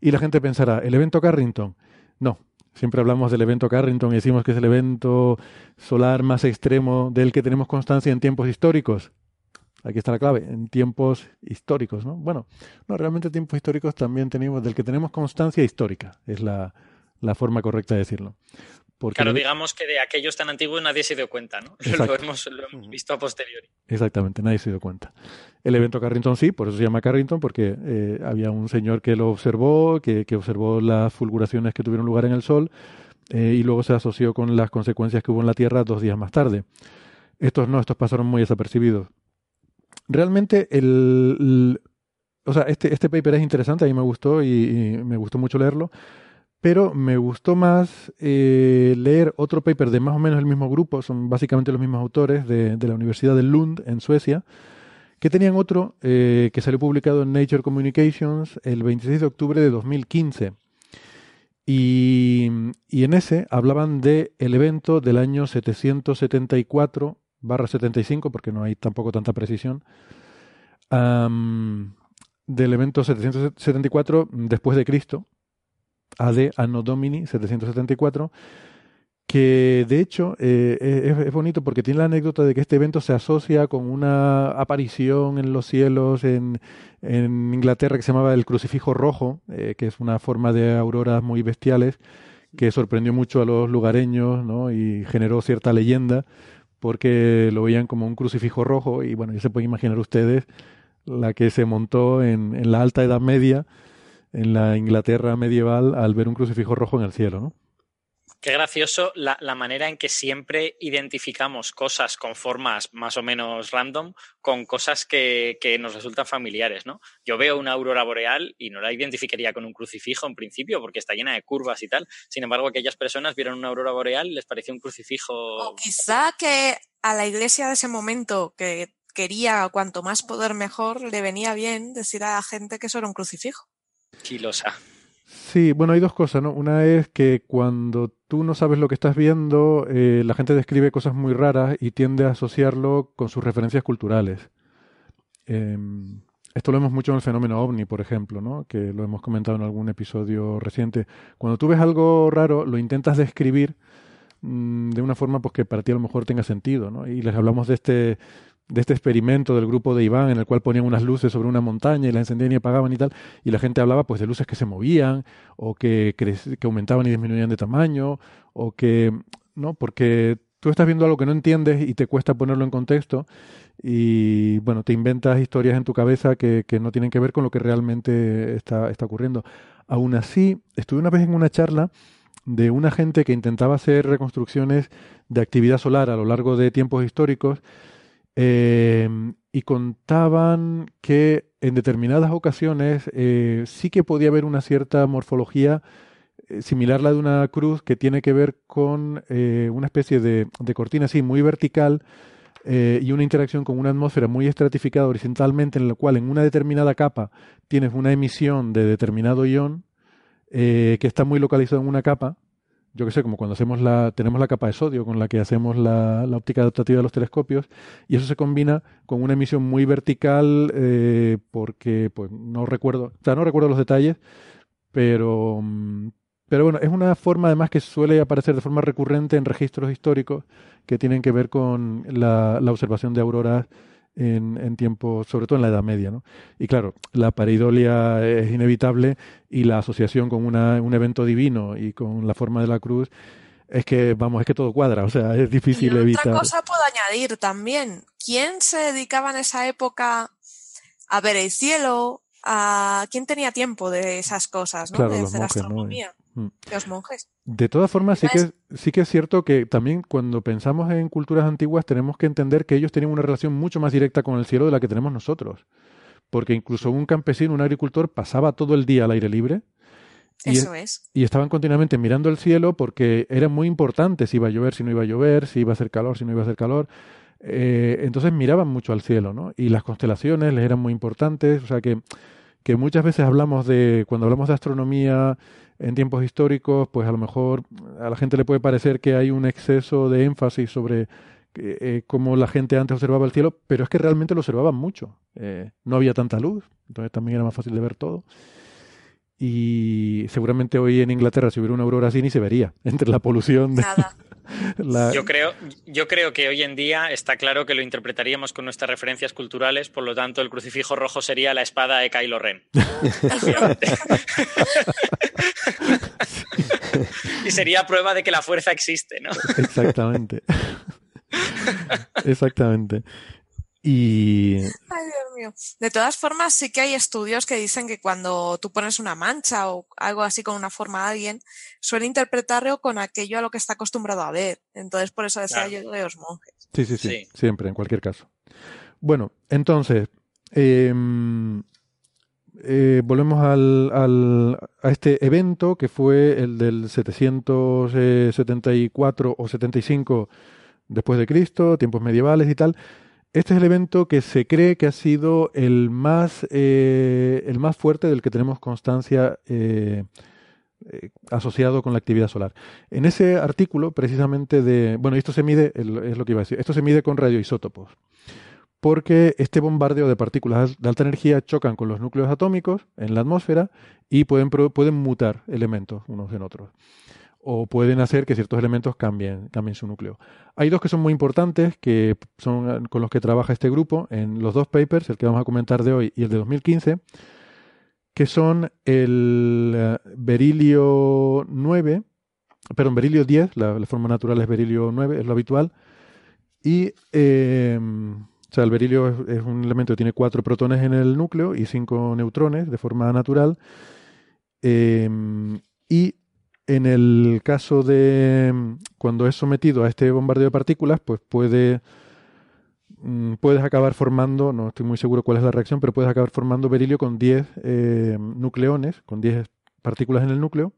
Y la gente pensará, ¿el evento Carrington? No, Siempre hablamos del evento Carrington y decimos que es el evento solar más extremo del que tenemos constancia en tiempos históricos. Aquí está la clave, en tiempos históricos, ¿no? Bueno, no, realmente tiempos históricos también tenemos, del que tenemos constancia histórica, es la, la forma correcta de decirlo claro, digamos que de aquellos tan antiguos nadie se dio cuenta, ¿no? *laughs* Lo hemos, visto a posteriori. Exactamente, nadie se dio cuenta. El evento Carrington sí, por eso se llama Carrington, porque eh, había un señor que lo observó, que, observó las fulguraciones que tuvieron lugar en el Sol, eh, y luego se asoció con las consecuencias que hubo en la Tierra dos días más tarde. Estos no, estos pasaron muy desapercibidos. Realmente el, o sea, este, este paper es interesante, a mí me gustó y me gustó mucho leerlo pero me gustó más eh, leer otro paper de más o menos el mismo grupo, son básicamente los mismos autores de, la Universidad de Lund en Suecia, que tenían otro eh, que salió publicado en Nature Communications el 26 de octubre de 2015. Y, y en ese hablaban del el evento del año 774 barra 75, porque no hay tampoco tanta precisión, del evento 774 después de Cristo, AD Anno Domini 774, que de hecho eh, es, es, bonito porque tiene la anécdota de que este evento se asocia con una aparición en los cielos en, en Inglaterra que se llamaba el crucifijo rojo, eh, que es una forma de auroras muy bestiales que sorprendió mucho a los lugareños ¿no? y generó cierta leyenda porque lo veían como un crucifijo rojo y bueno, ya se pueden imaginar ustedes la que se montó en, en la alta Edad Media, en la Inglaterra medieval, al ver un crucifijo rojo en el cielo, ¿no? Qué gracioso la, la, manera en que siempre identificamos cosas con formas más o menos random con cosas que, que, nos resultan familiares, ¿no? Yo veo una aurora boreal y no la identificaría con un crucifijo en principio porque está llena de curvas y tal. Sin embargo, aquellas personas vieron una aurora boreal y les pareció un crucifijo. O quizá que a la iglesia de ese momento que quería cuanto más poder mejor, le venía bien decir a la gente que eso era un crucifijo. Sí, bueno, hay dos cosas, ¿no? Una es que cuando tú no sabes lo que estás viendo, eh, la gente describe cosas muy raras y tiende a asociarlo con sus referencias culturales. Eh, esto lo vemos mucho en el fenómeno ovni, por ejemplo, ¿no? que lo hemos comentado en algún episodio reciente. Cuando tú ves algo raro, lo intentas describir mmm, de una forma pues, que para ti a lo mejor tenga sentido. ¿no? Y les hablamos de este de este experimento del grupo de Iván en el cual ponían unas luces sobre una montaña y las encendían y apagaban y tal, y la gente hablaba pues de luces que se movían o que, que aumentaban y disminuían de tamaño o que, ¿no? Porque tú estás viendo algo que no entiendes y te cuesta ponerlo en contexto y, bueno, te inventas historias en tu cabeza que, que no tienen que ver con lo que realmente está, está ocurriendo. Aún así, estuve una vez en una charla de una gente que intentaba hacer reconstrucciones de actividad solar a lo largo de tiempos históricos eh, y contaban que en determinadas ocasiones eh, sí que podía haber una cierta morfología eh, similar a la de una cruz que tiene que ver con eh, una especie de, de, cortina así muy vertical y una interacción con una atmósfera muy estratificada horizontalmente en la cual en una determinada capa tienes una emisión de determinado ion que está muy localizado en una capa yo que sé, como cuando hacemos la, tenemos la capa de sodio con la que hacemos la, la óptica adaptativa de los telescopios, y eso se combina con una emisión muy vertical, eh, porque pues no recuerdo, o sea, no recuerdo los detalles, pero, pero bueno, es una forma además que suele aparecer de forma recurrente en registros históricos que tienen que ver con la, la observación de auroras en, en tiempos, sobre todo en la Edad Media. ¿no? Y claro, la pareidolia es inevitable y la asociación con una, un evento divino y con la forma de la cruz es que, vamos, es que todo cuadra, o sea, es difícil y evitar. Otra cosa puedo añadir también. ¿Quién se dedicaba en esa época a ver el cielo? A... ¿Quién tenía tiempo de esas cosas, ¿no? Claro, ¿no? astronomía? Los monjes. De todas formas, sí que, sí que es cierto que también cuando pensamos en culturas antiguas tenemos que entender que ellos tenían una relación mucho más directa con el cielo de la que tenemos nosotros. Porque incluso un campesino, un agricultor, pasaba todo el día al aire libre. Y, Eso es. y estaban continuamente mirando el cielo porque era muy importante si iba a llover, si no iba a llover, si iba a hacer calor, si no iba a hacer calor. Eh, entonces miraban mucho al cielo, ¿no? Y las constelaciones les eran muy importantes. O sea que, que muchas veces hablamos de, cuando hablamos de astronomía, en tiempos históricos, pues a lo mejor a la gente le puede parecer que hay un exceso de énfasis sobre eh, cómo la gente antes observaba el cielo, pero es que realmente lo observaban mucho. Eh, no había tanta luz, entonces también era más fácil de ver todo. Y seguramente hoy en Inglaterra, si hubiera una aurora así, ni se vería *laughs* entre la polución. De... Nada. La... Yo, creo, yo creo que hoy en día está claro que lo interpretaríamos con nuestras referencias culturales, por lo tanto el crucifijo rojo sería la espada de Kylo Ren. *laughs* Y sería prueba de que la fuerza existe, ¿no? Exactamente. *laughs* Exactamente. Y... Ay, Dios mío. De todas formas, sí que hay estudios que dicen que cuando tú pones una mancha o algo así con una forma a alguien, suele interpretarlo con aquello a lo que está acostumbrado a ver. Entonces, por eso decía Claro. yo de los monjes. Sí, sí, sí, Sí. siempre, en cualquier caso. Bueno, entonces, eh, eh, volvemos al, al- a este evento que fue el del 774 o 75 después de Cristo, tiempos medievales y tal. Este es el evento que se cree que ha sido el más, eh, el más fuerte del que tenemos constancia eh, eh, asociado con la actividad solar. En ese artículo, precisamente de, bueno, esto se mide, es lo que iba a decir, esto se mide con radioisótopos, porque este bombardeo de partículas de alta energía chocan con los núcleos atómicos en la atmósfera y pueden, pueden mutar elementos unos en otros. O pueden hacer que ciertos elementos cambien, cambien su núcleo. Hay dos que son muy importantes, que son con los que trabaja este grupo en los dos papers, el que vamos a comentar de hoy y el de 2015, que son el eh, berilio 9, perdón, berilio 10, la, forma natural es berilio 9, es lo habitual, y eh, o sea, el berilio es, un elemento que tiene cuatro protones en el núcleo y cinco neutrones de forma natural. Eh, y en el caso de cuando es sometido a este bombardeo de partículas, pues puede mm, puedes acabar formando, no estoy muy seguro cuál es la reacción, pero puedes acabar formando berilio con 10 eh, nucleones, con 10 partículas en el núcleo.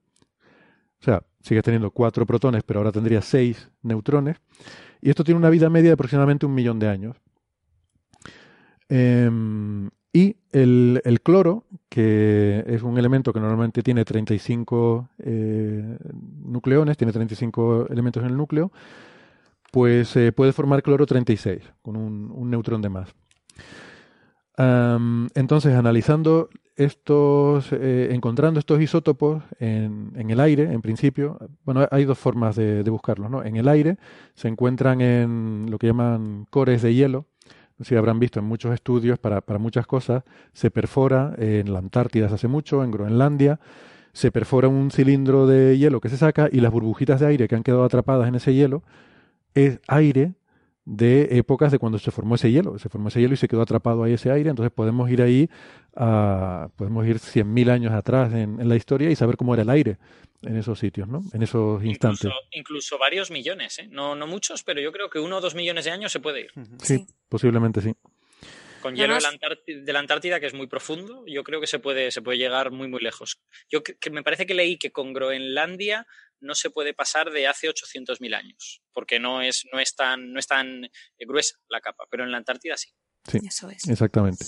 O sea, sigues teniendo cuatro protones, pero ahora tendría 6 neutrones. Y esto tiene una vida media de aproximadamente un millón de años. Em, y el, cloro, que es un elemento que normalmente tiene 35 eh, nucleones, tiene 35 elementos en el núcleo, pues eh, puede formar cloro 36, con un, neutrón de más. entonces, analizando estos, eh, encontrando estos isótopos en, el aire, en principio, bueno, hay dos formas de, de buscarlos, ¿no? En el aire se encuentran en lo que llaman cores de hielo, si habrán visto en muchos estudios para, para muchas cosas, se perfora en la Antártida hace mucho, en Groenlandia, se perfora un cilindro de hielo que se saca y las burbujitas de aire que han quedado atrapadas en ese hielo es aire de épocas de cuando se formó ese hielo. Se formó ese hielo y se quedó atrapado ahí ese aire. Entonces podemos ir ahí, a, podemos ir 100.000 años atrás en, en, la historia y saber cómo era el aire en esos sitios, ¿no? En esos instantes. Incluso, varios millones, ¿eh? No, no muchos, pero yo creo que uno o dos millones de años se puede ir. Sí, posiblemente sí. Con hielo de la, Antártida, que es muy profundo, yo creo que se puede, se puede llegar muy, muy lejos. Yo que, me parece que leí que con Groenlandia no se puede pasar de hace 800.000 años, porque no es, no, es tan, no es tan gruesa la capa, pero en la Antártida sí. Sí, Eso es. exactamente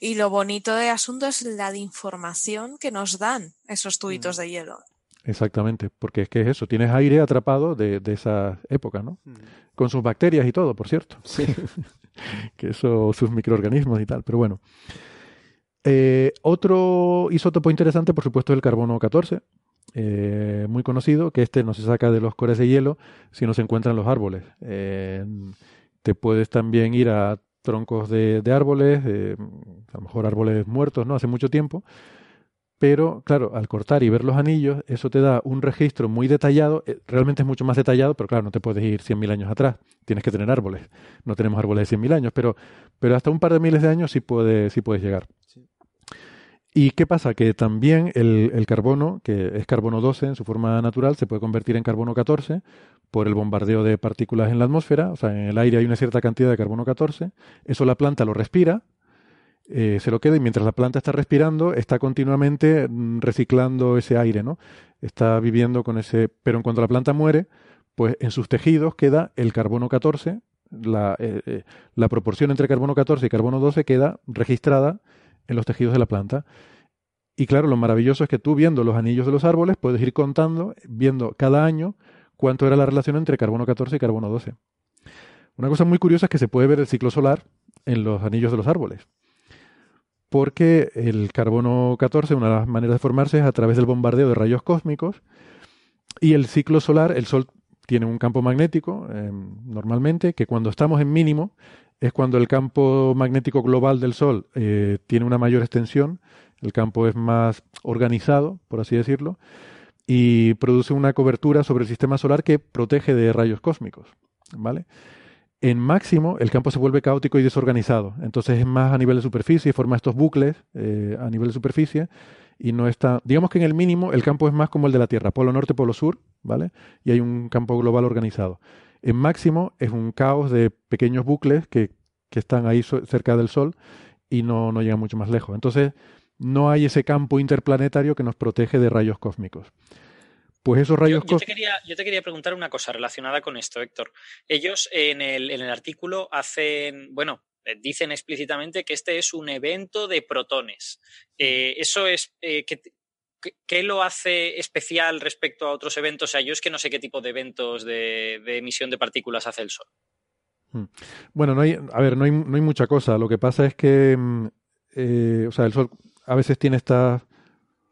y, lo bonito de asunto es la de información que nos dan esos tubitos mm. de hielo. Exactamente, porque es que es eso, tienes aire atrapado de, de esa época, ¿no? Mm. Con sus bacterias y todo, por cierto. Sí. *laughs* que eso, sus microorganismos y tal, pero bueno. Eh, otro isótopo interesante, por supuesto, es el carbono 14, eh, muy conocido, que este no se saca de los cores de hielo, sino se encuentra en los árboles. Eh, te puedes también ir a troncos de, árboles, a lo mejor árboles muertos, ¿no? Hace mucho tiempo. Pero, claro, al cortar y ver los anillos, eso te da un registro muy detallado. Eh, realmente es mucho más detallado, pero claro, no te puedes ir 100.000 años atrás. Tienes que tener árboles. No tenemos árboles de 100.000 años, pero, pero hasta un par de miles de años sí, puede, sí puedes llegar. ¿Y qué pasa? Que también el, el, carbono, que es carbono 12 en su forma natural, se puede convertir en carbono 14 por el bombardeo de partículas en la atmósfera, o sea, en el aire hay una cierta cantidad de carbono 14, eso la planta lo respira, eh, se lo queda y mientras la planta está respirando, está continuamente mm, reciclando ese aire, ¿no? Está viviendo con ese... Pero en cuanto la planta muere, pues en sus tejidos queda el carbono 14, la, eh, eh, la proporción entre carbono 14 y carbono 12 queda registrada en los tejidos de la planta. Y claro, lo maravilloso es que tú viendo los anillos de los árboles puedes ir contando, viendo cada año cuánto era la relación entre carbono 14 y carbono 12. Una cosa muy curiosa es que se puede ver el ciclo solar en los anillos de los árboles. Porque el carbono 14, una de las maneras de formarse es a través del bombardeo de rayos cósmicos. Y el ciclo solar, el Sol tiene un campo magnético, em, normalmente, que cuando estamos en mínimo es cuando el campo magnético global del Sol eh, tiene una mayor extensión, el campo es más organizado, por así decirlo, y produce una cobertura sobre el sistema solar que protege de rayos cósmicos. ¿Vale? En máximo, el campo se vuelve caótico y desorganizado. Entonces es más a nivel de superficie, forma estos bucles eh, a nivel de superficie y no está. Digamos que en el mínimo el campo es más como el de la Tierra, polo norte, polo sur, ¿vale? Y hay un campo global organizado. En máximo es un caos de pequeños bucles que, que están ahí cerca del Sol y no, no llegan mucho más lejos. Entonces, no hay ese campo interplanetario que nos protege de rayos cósmicos. Pues esos rayos yo, te quería, yo te quería preguntar una cosa relacionada con esto, Héctor. Ellos en el, en el artículo hacen, bueno, eh, dicen explícitamente que este es un evento de protones. Eh, eso es, eh, ¿qué, lo hace especial respecto a otros eventos? O sea, yo es que no sé qué tipo de eventos de, de emisión de partículas hace el Sol. Hmm. Bueno, no hay, a ver, no hay, no hay mucha cosa. Lo que pasa es que, mm, o sea, el Sol a veces tiene estas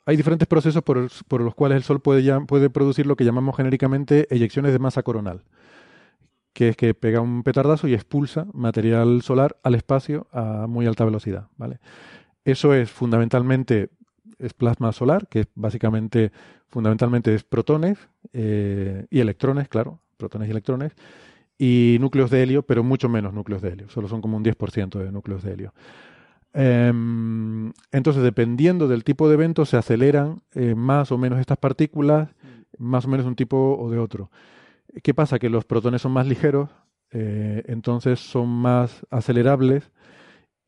hay diferentes procesos por, los cuales el Sol puede, puede producir lo que llamamos genéricamente eyecciones de masa coronal, que es que pega un petardazo y expulsa material solar al espacio a muy alta velocidad. ¿vale? Eso es fundamentalmente es plasma solar, que es básicamente, fundamentalmente es protones eh, y electrones, claro, protones y electrones, y núcleos de helio, pero mucho menos núcleos de helio, solo son como un 10% de núcleos de helio. Em, entonces, dependiendo del tipo de evento, se aceleran eh, más o menos estas partículas, más o menos un tipo o de otro. ¿Qué pasa? Que los protones son más ligeros, eh, entonces son más acelerables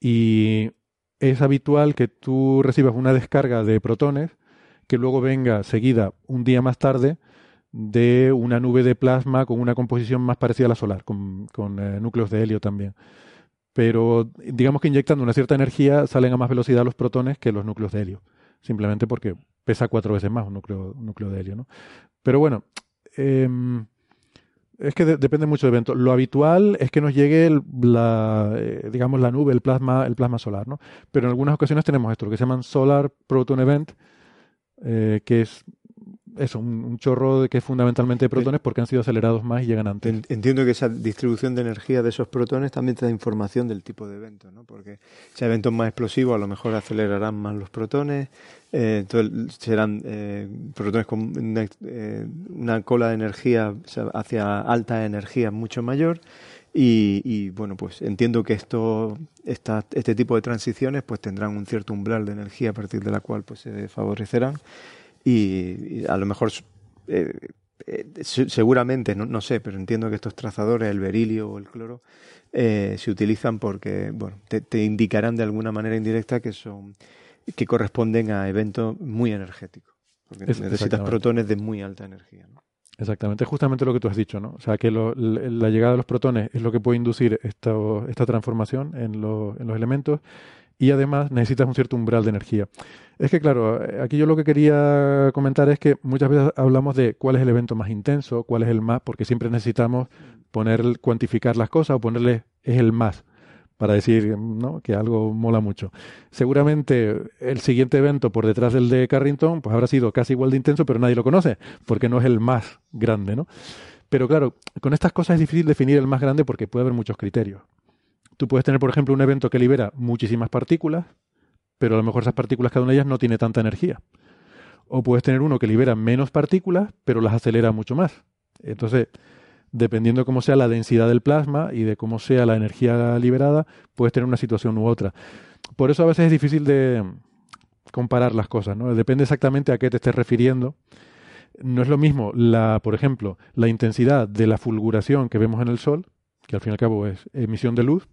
y es habitual que tú recibas una descarga de protones que luego venga seguida un día más tarde de una nube de plasma con una composición más parecida a la solar, con, eh, núcleos de helio también. Pero digamos que inyectando una cierta energía salen a más velocidad los protones que los núcleos de helio, simplemente porque pesa cuatro veces más un núcleo, núcleo de helio. ¿no? Pero bueno, em, es que depende mucho del evento. Lo habitual es que nos llegue la, eh, digamos, la nube, el plasma, el plasma solar, ¿no? Pero en algunas ocasiones tenemos esto, lo que se llaman Solar Proton Event, eh, que es eso, un, chorro de que es fundamentalmente de protones porque han sido acelerados más y llegan antes. Entiendo que esa distribución de energía de esos protones también te da información del tipo de evento, ¿no? Porque si hay eventos más explosivos, a lo mejor acelerarán más los protones, eh, entonces serán eh, protones con eh, una, cola de energía hacia alta energía mucho mayor. Y, bueno, pues entiendo que esto, esta, este tipo de transiciones pues tendrán un cierto umbral de energía a partir de la cual pues se favorecerán y, a lo mejor eh, eh, seguramente, no, sé, pero entiendo que estos trazadores, el berilio o el cloro, eh, se utilizan porque bueno, te, indicarán de alguna manera indirecta que son que corresponden a eventos muy energéticos. Porque necesitas protones de muy alta energía. ¿no? Exactamente, es justamente lo que tú has dicho, ¿no? O sea, que la llegada de los protones es lo que puede inducir esta, esta transformación en, en los elementos y además necesitas un cierto umbral de energía. Es que, claro, aquí yo lo que quería comentar es que muchas veces hablamos de cuál es el evento más intenso, cuál es el más, porque siempre necesitamos poner, cuantificar las cosas o ponerle es el más para decir ¿no? que algo mola mucho. Seguramente el siguiente evento por detrás del de Carrington pues habrá sido casi igual de intenso, pero nadie lo conoce, porque no es el más grande, ¿no? Pero claro, con estas cosas es difícil definir el más grande porque puede haber muchos criterios. Tú puedes tener, por ejemplo, un evento que libera muchísimas partículas, pero a lo mejor esas partículas, cada una de ellas no tiene tanta energía. O puedes tener uno que libera menos partículas, pero las acelera mucho más. Entonces, dependiendo de cómo sea la densidad del plasma y de cómo sea la energía liberada, puedes tener una situación u otra. Por eso a veces es difícil de comparar las cosas, ¿no? Depende exactamente a qué te estés refiriendo. No es lo mismo, la, por ejemplo, la intensidad de la fulguración que vemos en el Sol, que al fin y al cabo es emisión de luz,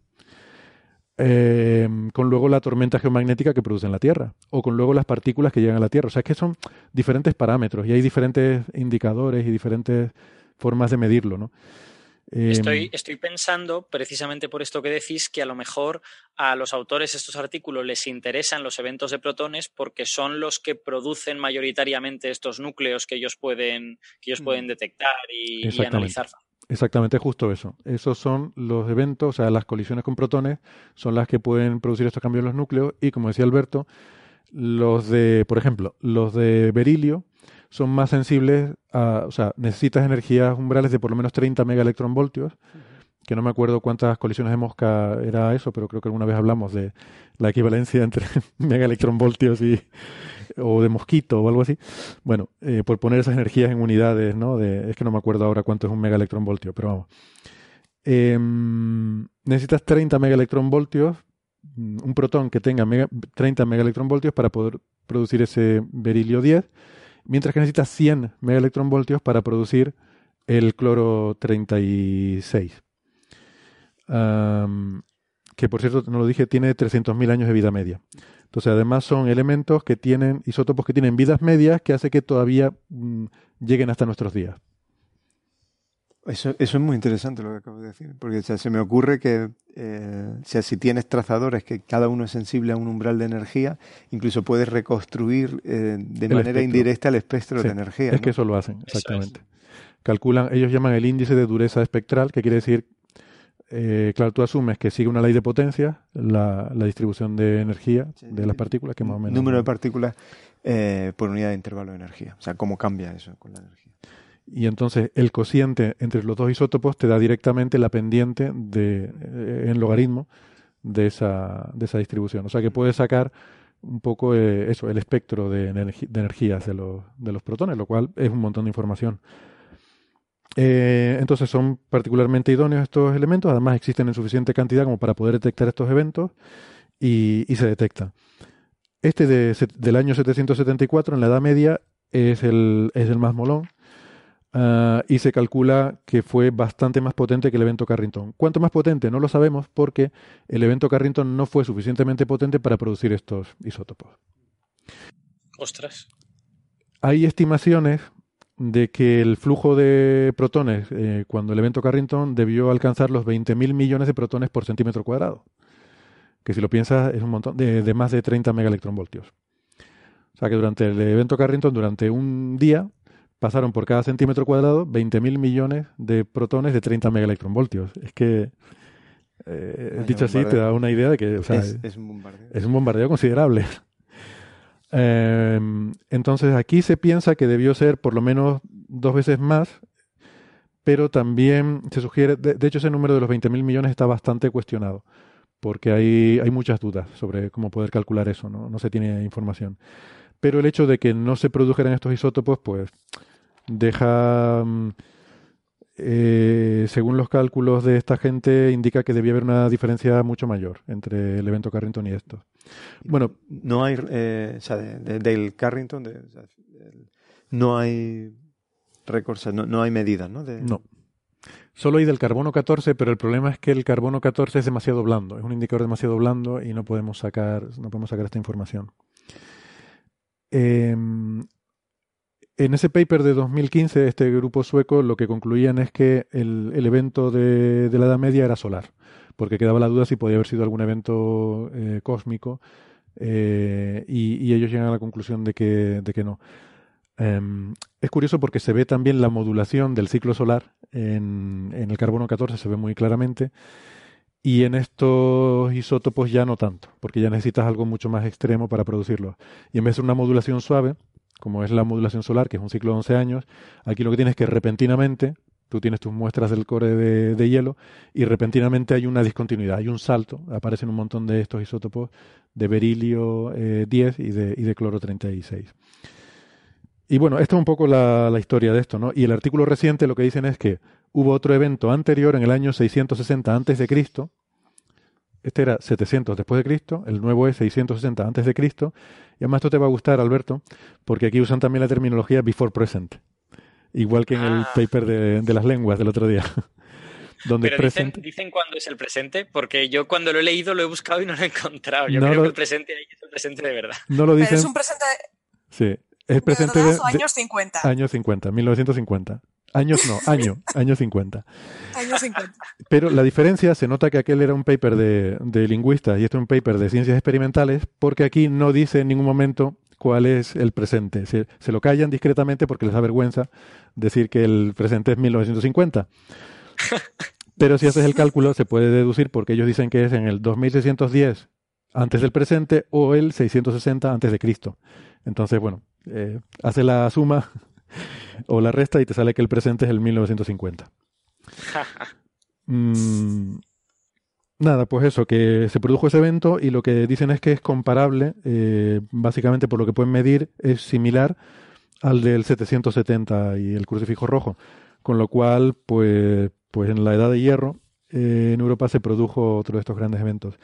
eh, con luego la tormenta geomagnética que produce en la Tierra, o con luego las partículas que llegan a la Tierra. O sea, es que son diferentes parámetros y hay diferentes indicadores y diferentes formas de medirlo, ¿no? Estoy, em, estoy, pensando, precisamente por esto que decís, que a lo mejor a los autores de estos artículos les interesan los eventos de protones porque son los que producen mayoritariamente estos núcleos que ellos pueden, que ellos pueden mm. detectar y, y analizar. Exactamente, justo eso. Esos son los eventos, o sea, las colisiones con protones son las que pueden producir estos cambios en los núcleos y, como decía Alberto, los de, por ejemplo, los de berilio son más sensibles a, o sea, necesitas energías umbrales de por lo menos 30 megaelectronvoltios, que no me acuerdo cuántas colisiones de mosca era eso, pero creo que alguna vez hablamos de la equivalencia *laughs* entre megaelectronvoltios y, o de mosquito o algo así. Bueno, eh, por poner esas energías en unidades, ¿no? De, es que no me acuerdo ahora cuánto es un megaelectronvoltio, pero vamos. Em, necesitas 30 megaelectronvoltios, mm, un protón que tenga 30 megaelectronvoltios para poder producir ese berilio 10, mientras que necesitas 100 megaelectronvoltios para producir el cloro 36. Que por cierto, no lo dije, tiene 300.000 años de vida media. Entonces, además son elementos que tienen, isótopos que tienen vidas medias que hace que todavía mm, lleguen hasta nuestros días. Eso, eso, es muy interesante lo que acabo de decir, porque se me ocurre que eh, sea, si tienes trazadores que cada uno es sensible a un umbral de energía, incluso puedes reconstruir eh, de manera indirecta el espectro de energía. Es que eso lo hacen, exactamente. Calculan, ellos llaman el índice de dureza espectral, que quiere decir eh, claro, tú asumes que sigue una ley de potencia, la, la distribución de energía de las partículas, que más o menos... Número de partículas eh, por unidad de intervalo de energía. O sea, cómo cambia eso con la energía. Y entonces el cociente entre los dos isótopos te da directamente la pendiente de, eh, en logaritmo de esa, de esa distribución. O sea que puedes sacar un poco eh, eso, el espectro de, de energías de los, de los protones, lo cual es un montón de información. Eh, entonces son particularmente idóneos estos elementos, además existen en suficiente cantidad como para poder detectar estos eventos y, y se detecta. Este de, del año 774, en la Edad Media, es el, es el más molón ah, y se calcula que fue bastante más potente que el evento Carrington. ¿Cuánto más potente? No lo sabemos porque el evento Carrington no fue suficientemente potente para producir estos isótopos. Ostras. Hay estimaciones de que el flujo de protones eh, cuando el evento Carrington debió alcanzar los 20.000 millones de protones por centímetro cuadrado. Que si lo piensas es un montón de, de más de 30 megaelectronvoltios. O sea que durante el evento Carrington, durante un día, pasaron por cada centímetro cuadrado 20.000 millones de protones de 30 megaelectronvoltios. Es que, eh, dicho así, te da una idea de que o sea, es, es un bombardeo. es un bombardeo considerable. Eh, entonces aquí se piensa que debió ser por lo menos dos veces más, pero también se sugiere, de, hecho ese número de los 20.000 millones está bastante cuestionado, porque hay, hay muchas dudas sobre cómo poder calcular eso, ¿no? no se tiene información. Pero el hecho de que no se produjeran estos isótopos, pues deja, mm, eh, según los cálculos de esta gente, indica que debía haber una diferencia mucho mayor entre el evento Carrington y estos. Bueno, No hay, eh, o sea, de- de- del Carrington, de- o sea, del- no hay récords, no, no hay medidas, ¿no? No. Solo hay del carbono 14, pero el problema es que el carbono 14 es demasiado blando, es un indicador demasiado blando y no podemos sacar, no podemos sacar esta información. Em, en ese paper de 2015, este grupo sueco lo que concluían es que el, el evento de, de la Edad Media era solar, porque quedaba la duda si podía haber sido algún evento eh, cósmico eh, y, ellos llegan a la conclusión de que, de que no. Em, es curioso porque se ve también la modulación del ciclo solar en, en el carbono 14, se ve muy claramente, y en estos isótopos ya no tanto, porque ya necesitas algo mucho más extremo para producirlos. Y en vez de una modulación suave, como es la modulación solar, que es un ciclo de 11 años, aquí lo que tienes es que repentinamente, tú tienes tus muestras del core de, hielo, y repentinamente hay una discontinuidad, hay un salto, aparecen un montón de estos isótopos de berilio eh, 10 y de, y de cloro 36. Y bueno, esta es un poco la, la historia de esto, ¿no? Y el artículo reciente lo que dicen es que hubo otro evento anterior en el año 660 antes de Cristo. Este era 700 después de Cristo, el nuevo es 660 antes de Cristo. Y además esto te va a gustar, Alberto, porque aquí usan también la terminología before present. Igual que en el Ah. paper de, de las lenguas del otro día. *laughs* donde Pero dicen, present dicen cuándo es el presente, porque yo cuando lo he leído lo he buscado y no lo he encontrado. Yo No creo lo- que el presente ahí es el presente de verdad. no lo Pero dicen. es un presente Sí, es presente de, de- años 50. años 50, 1950. Años no, año, años 50. Años 50. Pero la diferencia, se nota que aquel era un paper de, de lingüistas y este es un paper de ciencias experimentales, porque aquí no dice en ningún momento cuál es el presente. Se, se lo callan discretamente porque les da vergüenza decir que el presente es 1950. Pero si haces el cálculo, se puede deducir porque ellos dicen que es en el 2610 antes del presente o el 660 antes de Cristo. Entonces, bueno, eh, hace la suma o la resta y te sale que el presente es el 1950. *laughs* Mm, nada, pues eso, que se produjo ese evento y lo que dicen es que es comparable, eh, básicamente por lo que pueden medir, es similar al del 770 y el crucifijo rojo. Con lo cual, pues, pues en la edad de hierro, eh, en Europa se produjo otro de estos grandes eventos.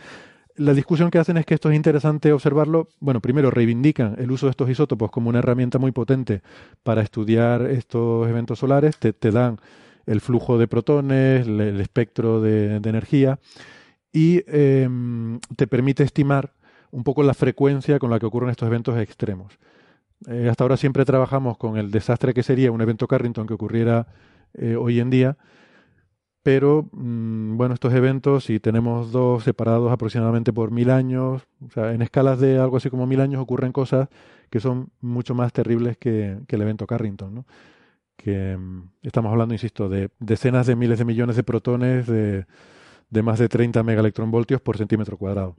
La discusión que hacen es que esto es interesante observarlo. Bueno, primero reivindican el uso de estos isótopos como una herramienta muy potente para estudiar estos eventos solares. Te, dan el flujo de protones, el, espectro de, energía y eh, te permite estimar un poco la frecuencia con la que ocurren estos eventos extremos. Eh, hasta ahora siempre trabajamos con el desastre que sería un evento Carrington que ocurriera eh, hoy en día, pero mm, bueno, estos eventos, si tenemos dos separados aproximadamente por mil años, o sea, en escalas de algo así como mil años ocurren cosas que son mucho más terribles que, que el evento Carrington, ¿no? Que mm, estamos hablando, insisto, de decenas de miles de millones de protones, de, de más de 30 megaelectronvoltios por centímetro cuadrado.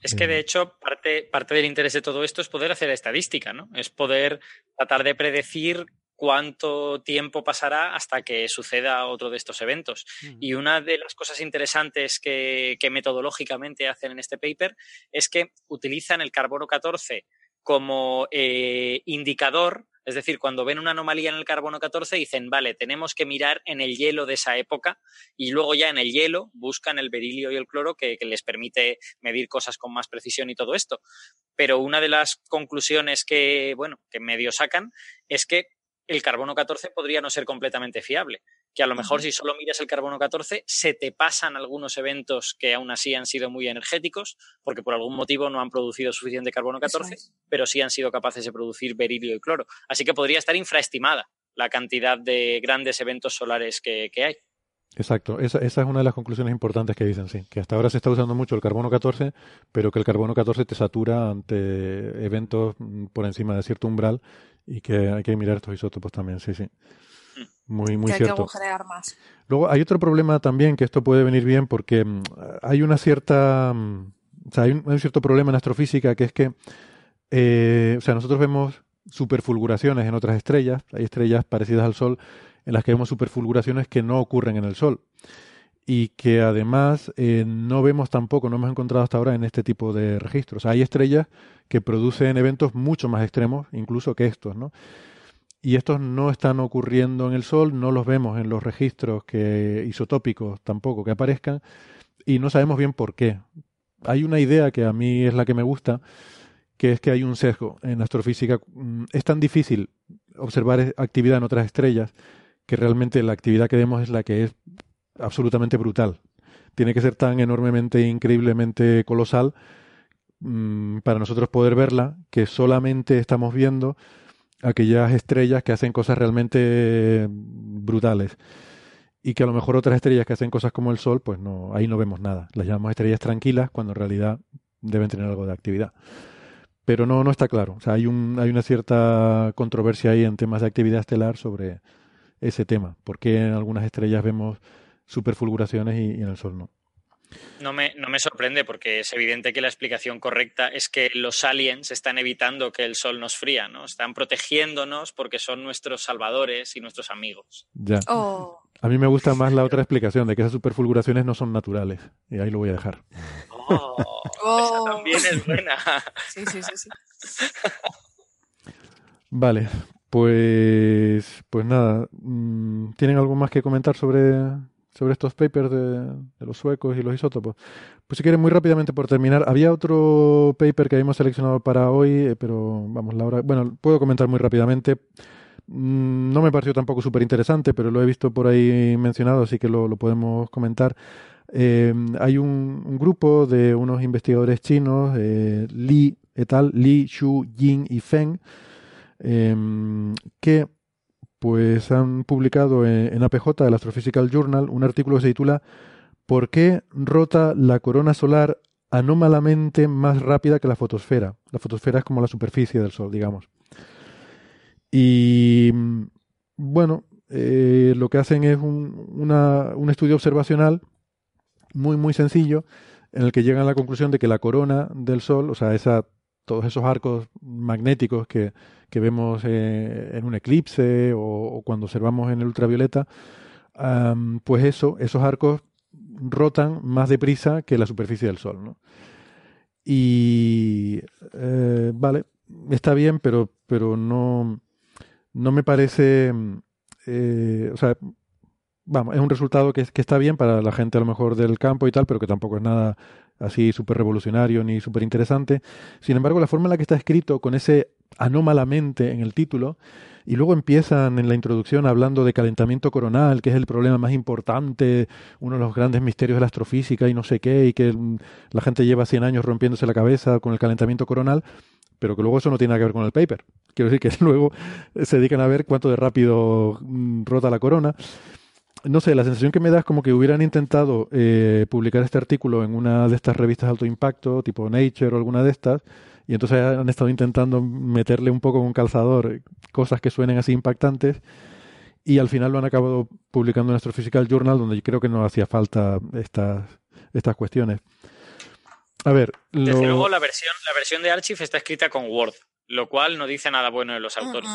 Es que, de Eh, hecho, parte, parte del interés de todo esto es poder hacer estadística, ¿no? Es poder tratar de predecir cuánto tiempo pasará hasta que suceda otro de estos eventos. Y una de las cosas interesantes que, que metodológicamente hacen en este paper es que utilizan el carbono 14 como eh, indicador, es decir, cuando ven una anomalía en el carbono 14 dicen, vale, tenemos que mirar en el hielo de esa época y luego ya en el hielo buscan el berilio y el cloro que, que les permite medir cosas con más precisión y todo esto. Pero una de las conclusiones que, bueno, que medio sacan es que el carbono 14 podría no ser completamente fiable. Que a lo mejor si solo miras el carbono 14 se te pasan algunos eventos que aún así han sido muy energéticos porque por algún motivo no han producido suficiente carbono 14, pero sí han sido capaces de producir berilio y cloro. Así que podría estar infraestimada la cantidad de grandes eventos solares que, que hay. Exacto, esa, esa, es una de las conclusiones importantes que dicen, sí, que hasta ahora se está usando mucho el carbono 14, pero que el carbono 14 te satura ante eventos por encima de cierto umbral y que hay que mirar estos isótopos también, sí, sí. Muy, muy que hay cierto. que agujerear más. Luego hay otro problema también que esto puede venir bien porque mm, hay una cierta, mm, o sea, hay un, hay un cierto problema en astrofísica que es que, eh, o sea, nosotros vemos superfulguraciones en otras estrellas, hay estrellas parecidas al Sol en las que vemos superfulguraciones que no ocurren en el Sol y que además eh, no vemos tampoco, no hemos encontrado hasta ahora en este tipo de registros. Hay estrellas que producen eventos mucho más extremos, incluso que estos, ¿no? Y estos no están ocurriendo en el Sol, no los vemos en los registros que, isotópicos tampoco que aparezcan, y no sabemos bien por qué. Hay una idea que a mí es la que me gusta, que es que hay un sesgo en astrofísica. Mm, Es tan difícil observar actividad en otras estrellas que realmente la actividad que vemos es la que es absolutamente brutal. Tiene que ser tan enormemente, increíblemente colosal mmm, para nosotros poder verla que solamente estamos viendo aquellas estrellas que hacen cosas realmente brutales y que a lo mejor otras estrellas que hacen cosas como el Sol, pues no, ahí no vemos nada. Las llamamos estrellas tranquilas cuando en realidad deben tener algo de actividad. Pero no, no está claro. O sea, hay, un, hay una cierta controversia ahí en temas de actividad estelar sobre ese tema. ¿Por qué en algunas estrellas vemos superfulguraciones y, y en el Sol no? No me, no me, sorprende porque es evidente que la explicación correcta es que los aliens están evitando que el sol nos fría, ¿no? Están protegiéndonos porque son nuestros salvadores y nuestros amigos. Ya. Oh. A mí me gusta más la otra explicación de que esas superfulguraciones no son naturales. Y ahí lo voy a dejar. Oh, Oh. esa también es buena. *laughs* Sí, sí, sí, sí. Vale, pues, pues nada. mm, ¿Tienen algo más que comentar sobre, sobre estos papers de, los suecos y los isótopos. Pues si quieren, muy rápidamente por terminar, había otro paper que habíamos seleccionado para hoy, eh, pero vamos, la hora. Bueno, puedo comentar muy rápidamente. Mm, no me pareció tampoco súper interesante, pero lo he visto por ahí mencionado, así que lo, podemos comentar. Eh, hay un, grupo de unos investigadores chinos, eh, Li et al, Li, Xu, Jing y Feng, eh, que pues han publicado en, en, APJ, el Astrophysical Journal, un artículo que se titula ¿Por qué rota la corona solar anómalamente más rápida que la fotosfera? La fotosfera es como la superficie del Sol, digamos. Y bueno, eh, lo que hacen es un, una, un, estudio observacional muy, muy sencillo en el que llegan a la conclusión de que la corona del Sol, o sea, esa, todos esos arcos magnéticos que, que vemos eh, en un eclipse o, cuando observamos en el ultravioleta, pues eso, esos arcos rotan más deprisa que la superficie del Sol. ¿no? Y eh, vale, está bien, pero, pero no, no me parece, eh, o sea, vamos, es un resultado que, está bien para la gente a lo mejor del campo y tal, pero que tampoco es nada así súper revolucionario ni súper interesante. Sin embargo, la forma en la que está escrito, con ese anómalamente en el título, y luego empiezan en la introducción hablando de calentamiento coronal, que es el problema más importante, uno de los grandes misterios de la astrofísica y no sé qué, y que la gente lleva 100 años rompiéndose la cabeza con el calentamiento coronal, pero que luego eso no tiene nada que ver con el paper. Quiero decir que *laughs* luego se dedican a ver cuánto de rápido mm, rota la corona. No sé, la sensación que me da es como que hubieran intentado eh, publicar este artículo en una de estas revistas de alto impacto, tipo Nature o alguna de estas, y entonces han estado intentando meterle un poco con calzador cosas que suenen así impactantes y al final lo han acabado publicando en Astrophysical Journal, donde yo creo que no hacía falta estas, estas cuestiones. A ver, Desde luego la versión, la versión de Archive está escrita con Word, lo cual no dice nada bueno de los autores.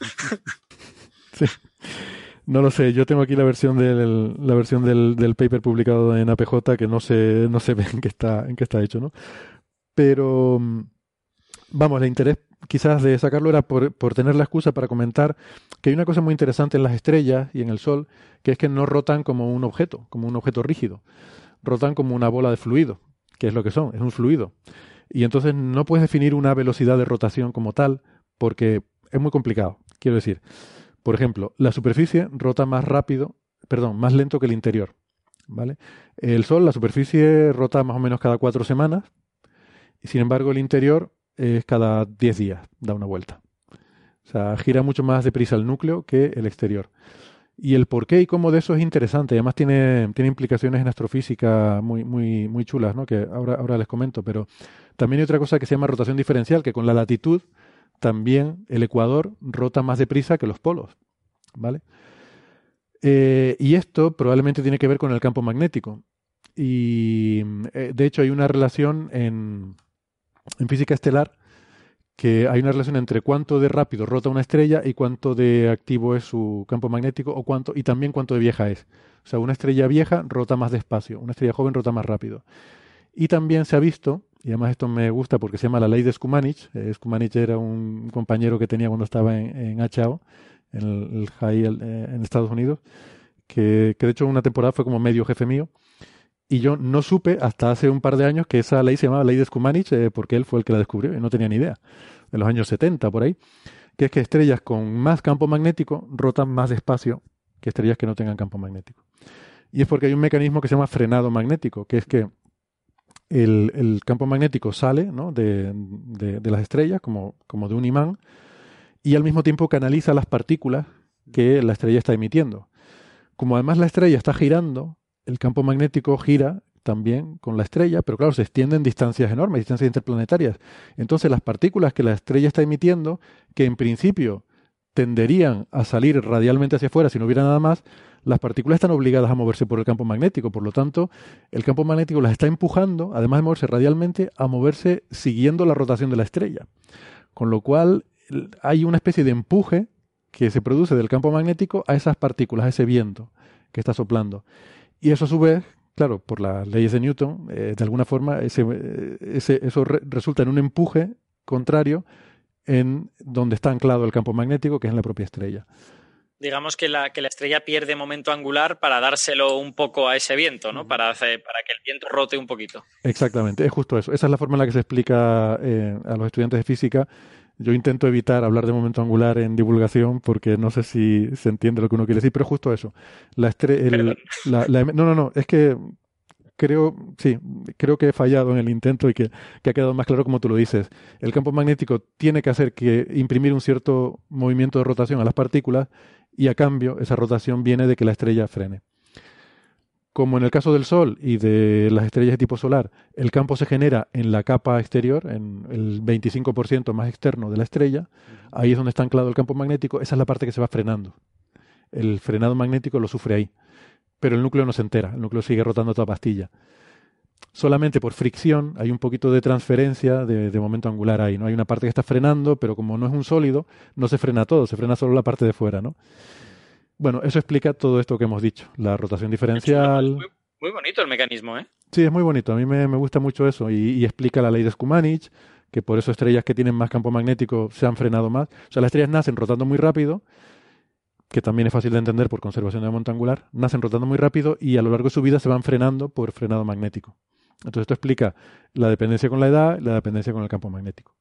*laughs* sí. No lo sé, yo tengo aquí la versión del, la versión del, del, paper publicado en APJ que no se, no *laughs* ve en qué está, en qué está hecho, ¿no? Pero mm, vamos, el interés quizás de sacarlo era por, por, tener la excusa para comentar que hay una cosa muy interesante en las estrellas y en el Sol, que es que no rotan como un objeto, como un objeto rígido, rotan como una bola de fluido, que es lo que son, es un fluido. Y entonces no puedes definir una velocidad de rotación como tal, porque es muy complicado. Quiero decir, por ejemplo, la superficie rota más rápido, perdón, más lento que el interior. ¿Vale? El Sol, la superficie rota más o menos cada cuatro semanas, y sin embargo el interior es cada 10 días, da una vuelta. O sea, gira mucho más deprisa el núcleo que el exterior. Y el por qué y cómo de eso es interesante. Además tiene, tiene implicaciones en astrofísica muy, muy, muy chulas, ¿no? que ahora, ahora les comento. Pero también hay otra cosa que se llama rotación diferencial, que con la latitud también el ecuador rota más deprisa que los polos. ¿Vale? Eh, y esto probablemente tiene que ver con el campo magnético. Y eh, de hecho hay una relación en, en física estelar que hay una relación entre cuánto de rápido rota una estrella y cuánto de activo es su campo magnético o cuánto y también cuánto de vieja es. O sea, una estrella vieja rota más despacio, una estrella joven rota más rápido. Y también se ha visto, y además esto me gusta porque se llama la ley de Skumanich, eh, Skumanich era un compañero que tenía cuando estaba en, en HAO, en el, High eh, en Estados Unidos, que, que de hecho una temporada fue como medio jefe mío, y yo no supe hasta hace un par de años que esa ley se llamaba ley de Skumanich eh, porque él fue el que la descubrió y no tenía ni idea. De los años 70 por ahí. Que es que estrellas con más campo magnético rotan más despacio que estrellas que no tengan campo magnético. Y es porque hay un mecanismo que se llama frenado magnético, que es que el, campo magnético sale ¿no? de, las estrellas como, como de un imán y al mismo tiempo canaliza las partículas que la estrella está emitiendo. Como además la estrella está girando, el campo magnético gira también con la estrella, pero claro, se extienden distancias enormes, distancias interplanetarias. Entonces las partículas que la estrella está emitiendo, que en principio tenderían a salir radialmente hacia afuera si no hubiera nada más, las partículas están obligadas a moverse por el campo magnético. Por lo tanto, el campo magnético las está empujando, además de moverse radialmente, a moverse siguiendo la rotación de la estrella. Con lo cual hay una especie de empuje que se produce del campo magnético a esas partículas, a ese viento que está soplando. Y eso a su vez, claro, por las leyes de Newton, eh, de alguna forma ese, ese, eso re resulta en un empuje contrario en donde está anclado el campo magnético, que es en la propia estrella. Digamos que la, que la estrella pierde momento angular para dárselo un poco a ese viento, ¿no? Para, hacer, para que el viento rote un poquito. Exactamente, es justo eso. Esa es la forma en la que se explica eh, a los estudiantes de física yo intento evitar hablar de momento angular en divulgación porque no sé si se entiende lo que uno quiere decir, pero justo eso. La el, la, la, no, no, no, es que creo, sí, creo que he fallado en el intento y que, que, ha quedado más claro como tú lo dices. El campo magnético tiene que hacer que imprimir un cierto movimiento de rotación a las partículas y a cambio esa rotación viene de que la estrella frene como en el caso del Sol y de las estrellas de tipo solar, el campo se genera en la capa exterior, en el 25% más externo de la estrella, ahí es donde está anclado el campo magnético, esa es la parte que se va frenando. El frenado magnético lo sufre ahí, pero el núcleo no se entera, el núcleo sigue rotando toda pastilla. Solamente por fricción hay un poquito de transferencia de, de momento angular ahí, ¿no? Hay una parte que está frenando, pero como no es un sólido, no se frena todo, se frena solo la parte de fuera, ¿no? Bueno, eso explica todo esto que hemos dicho, la rotación diferencial. Muy, muy bonito el mecanismo, ¿eh? Sí, es muy bonito, a mí me, me gusta mucho eso y, y, explica la ley de Skumanich, que por eso estrellas que tienen más campo magnético se han frenado más. O sea, las estrellas nacen rotando muy rápido, que también es fácil de entender por conservación de momento angular, nacen rotando muy rápido y a lo largo de su vida se van frenando por frenado magnético. Entonces esto explica la dependencia con la edad, la dependencia con el campo magnético.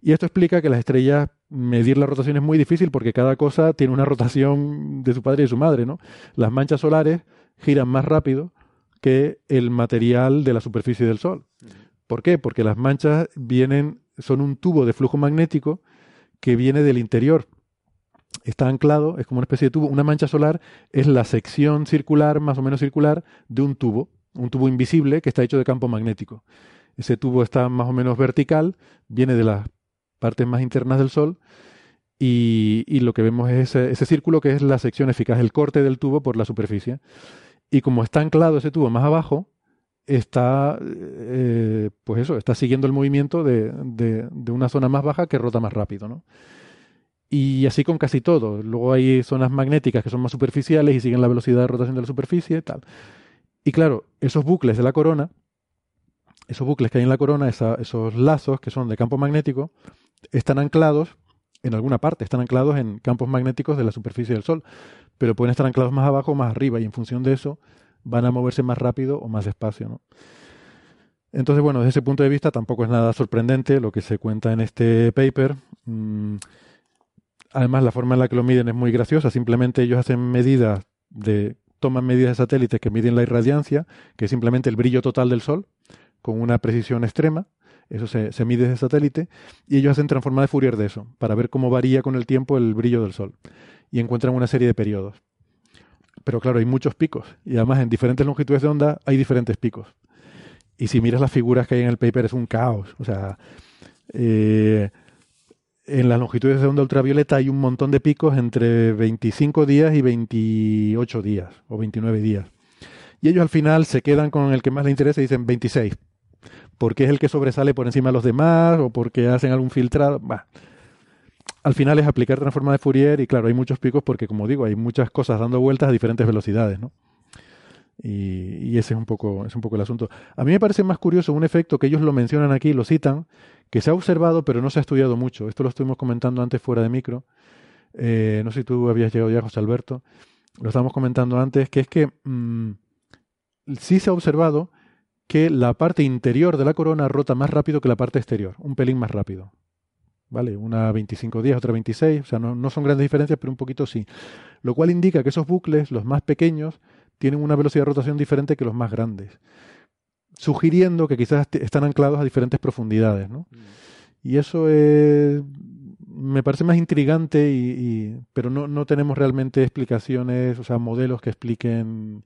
Y esto explica que las estrellas, medir la rotación es muy difícil porque cada cosa tiene una rotación de su padre y de su madre, ¿no? Las manchas solares giran más rápido que el material de la superficie del Sol. ¿Por qué? Porque las manchas vienen, son un tubo de flujo magnético que viene del interior. Está anclado, es como una especie de tubo. Una mancha solar es la sección circular, más o menos circular, de un tubo, un tubo invisible que está hecho de campo magnético. Ese tubo está más o menos vertical, viene de las partes más internas del Sol Y, lo que vemos es ese, ese círculo que es la sección eficaz, el corte del tubo por la superficie. Y como está anclado ese tubo más abajo, está, eh, pues eso, está siguiendo el movimiento de, de- de una zona más baja que rota más rápido, ¿no? Y así con casi todo. Luego hay zonas magnéticas que son más superficiales y siguen la velocidad de rotación de la superficie y tal. Y claro, esos bucles de la corona, esos bucles que hay en la corona, esa- esos lazos que son de campo magnético, están anclados en alguna parte, están anclados en campos magnéticos de la superficie del Sol, pero pueden estar anclados más abajo o más arriba y en función de eso van a moverse más rápido o más despacio, ¿no? Entonces, bueno, desde ese punto de vista tampoco es nada sorprendente lo que se cuenta en este paper. Mm, además, la forma en la que lo miden es muy graciosa. Simplemente ellos hacen medidas de, toman medidas de satélites que miden la irradiancia, que es simplemente el brillo total del Sol, con una precisión extrema. Eso se, se mide desde satélite. Y ellos hacen transformada de Fourier de eso, para ver cómo varía con el tiempo el brillo del Sol. Y encuentran una serie de periodos. Pero claro, hay muchos picos. Y además en diferentes longitudes de onda hay diferentes picos. Y si miras las figuras que hay en el paper es un caos. O sea, eh, en las longitudes de onda ultravioleta hay un montón de picos entre 25 días y 28 días o 29 días. Y ellos al final se quedan con el que más les interesa y dicen 26. Porque es el que sobresale por encima de los demás o porque hacen algún filtrado. Al final es aplicar transforma de Fourier y claro, hay muchos picos porque como digo, hay muchas cosas dando vueltas a diferentes velocidades, ¿no? Y, y ese es un poco es un poco el asunto. A mí me parece más curioso un efecto que ellos lo mencionan aquí, lo citan, que se ha observado pero no se ha estudiado mucho. Esto lo estuvimos comentando antes fuera de micro. Eh, no sé si tú habías llegado ya, José Alberto. Lo estábamos comentando antes, que es que mm, sí se ha observado que la parte interior de la corona rota más rápido que la parte exterior, un pelín más rápido. ¿Vale? Una 25 días, otra 26, o sea, no, no son grandes diferencias, pero un poquito sí. Lo cual indica que esos bucles, los más pequeños, tienen una velocidad de rotación diferente que los más grandes, sugiriendo que quizás están anclados a diferentes profundidades, ¿no? Y eso es, me parece más intrigante, y, y- pero no, no tenemos realmente explicaciones, o sea, modelos que expliquen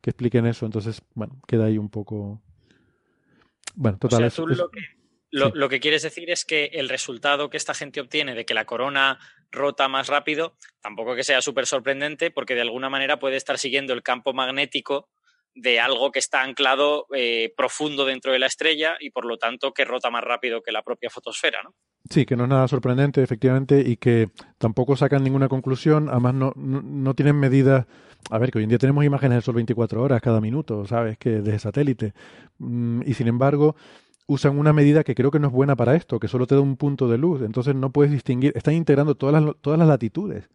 que expliquen eso, entonces, bueno, queda ahí un poco... Bueno, total, o sea, es- tú es- lo que, lo, sí. lo que quieres decir es que el resultado que esta gente obtiene de que la corona rota más rápido, tampoco que sea súper sorprendente, porque de alguna manera puede estar siguiendo el campo magnético de algo que está anclado eh, profundo dentro de la estrella y por lo tanto que rota más rápido que la propia fotosfera, ¿no? Sí, que no es nada sorprendente, efectivamente, y que tampoco sacan ninguna conclusión, además no, no, no tienen medidas... A ver, que hoy en día tenemos imágenes del Sol 24 horas cada minuto, ¿sabes? Que desde satélite. Mm, y sin embargo, usan una medida que creo que no es buena para esto, que solo te da un punto de luz, entonces no puedes distinguir, están integrando todas las, todas las latitudes.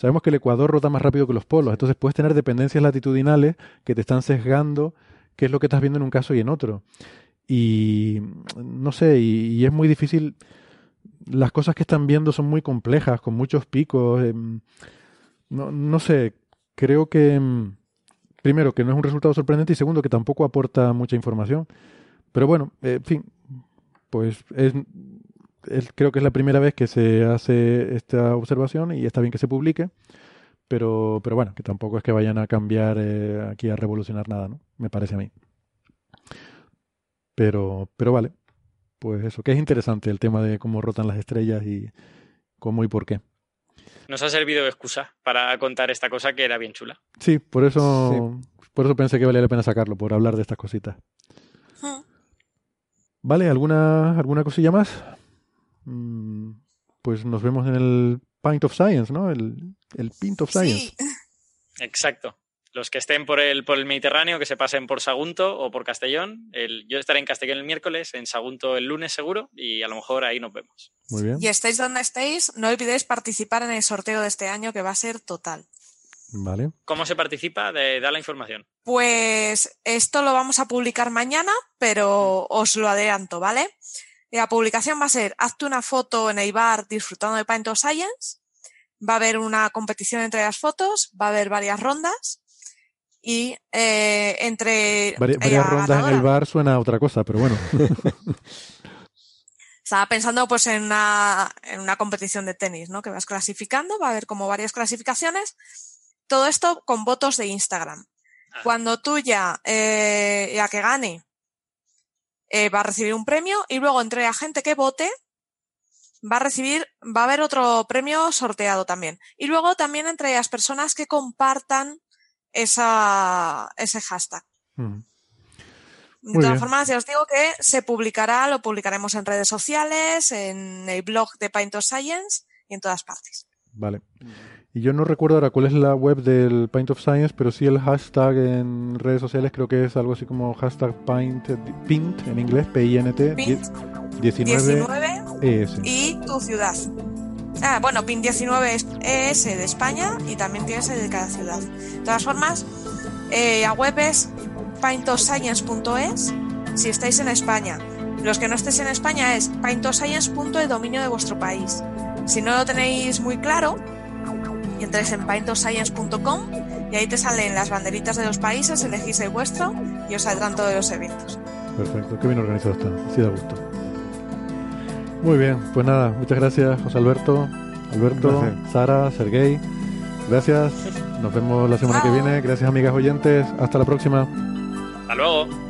Sabemos que el Ecuador rota más rápido que los polos, entonces puedes tener dependencias latitudinales que te están sesgando qué es lo que estás viendo en un caso y en otro. Y no sé, y, es muy difícil las cosas que están viendo son muy complejas, con muchos picos. em, no, sé, creo que, em, primero, que no es un resultado sorprendente y segundo, que tampoco aporta mucha información. Pero bueno, eh, en fin, pues es, es- creo que es la primera vez que se hace esta observación y está bien que se publique. Pero, pero bueno, que tampoco es que vayan a cambiar eh, aquí a revolucionar nada, ¿no? Me parece a mí. Pero, pero vale. Pues eso, que es interesante el tema de cómo rotan las estrellas y cómo y por qué. Nos ha servido de excusa para contar esta cosa que era bien chula. Sí, por eso, por eso pensé que valía la pena sacarlo, por hablar de estas cositas. Hmm. ¿Vale? ¿Alguna, alguna cosilla más? Mm, Pues nos vemos en el Pint of Science, ¿no? El, el Pint of Science. Sí, *laughs* Exacto. Los que estén por el, por el Mediterráneo, que se pasen por Sagunto o por Castellón. El- yo estaré en Castellón el miércoles, en Sagunto el lunes seguro, y a lo mejor ahí nos vemos. Muy bien. y estéis donde estéis, no olvidéis participar en el sorteo de este año que va a ser total. Vale. ¿Cómo se participa? De, da la información. Pues esto lo vamos a publicar mañana, pero os lo adelanto, ¿vale? La publicación va a ser, hazte una foto en Eibar disfrutando de Paint of Science, va a haber una competición entre las fotos, va a haber varias rondas y eh, entre... Vari- varias rondas en el bar suena a otra cosa, pero bueno. *laughs* Estaba pensando pues en una, en una competición de tenis, ¿no? Que vas clasificando, va a haber como varias clasificaciones. Todo esto con votos de Instagram. Cuando tú ya, eh, la que gane, eh, va a recibir un premio y luego entre la gente que vote, va a recibir, va a haber otro premio sorteado también. Y luego también entre las personas que compartan esa, ese hashtag. Mm. De todas bien. formas, ya os digo que se publicará, lo publicaremos en redes sociales, en el blog de Paint of Science y en todas partes. Vale. Y yo no recuerdo ahora cuál es la web del Paint of Science, pero sí el hashtag en redes sociales creo que es algo así como hashtag Paint, Pint en inglés, P-I-N-T, Pint 19 19 ES. y tu ciudad. Ah, bueno, PIN 19 es ES de España y también tienes el de cada ciudad. De todas formas, eh, la web es paintofscience.es si estáis en España. Los que no estéis en España es paintofscience.el dominio de vuestro país. Si no lo tenéis muy claro, entréis en paintofscience.com y ahí te salen las banderitas de los países, elegís el vuestro y os saldrán todos los eventos. Perfecto, qué bien organizado está, así da gusto. Muy bien, pues nada, muchas gracias José Alberto, Alberto. Sara, Sergey. Gracias, nos vemos la semana que viene. Gracias amigas oyentes, hasta la próxima. Hasta luego.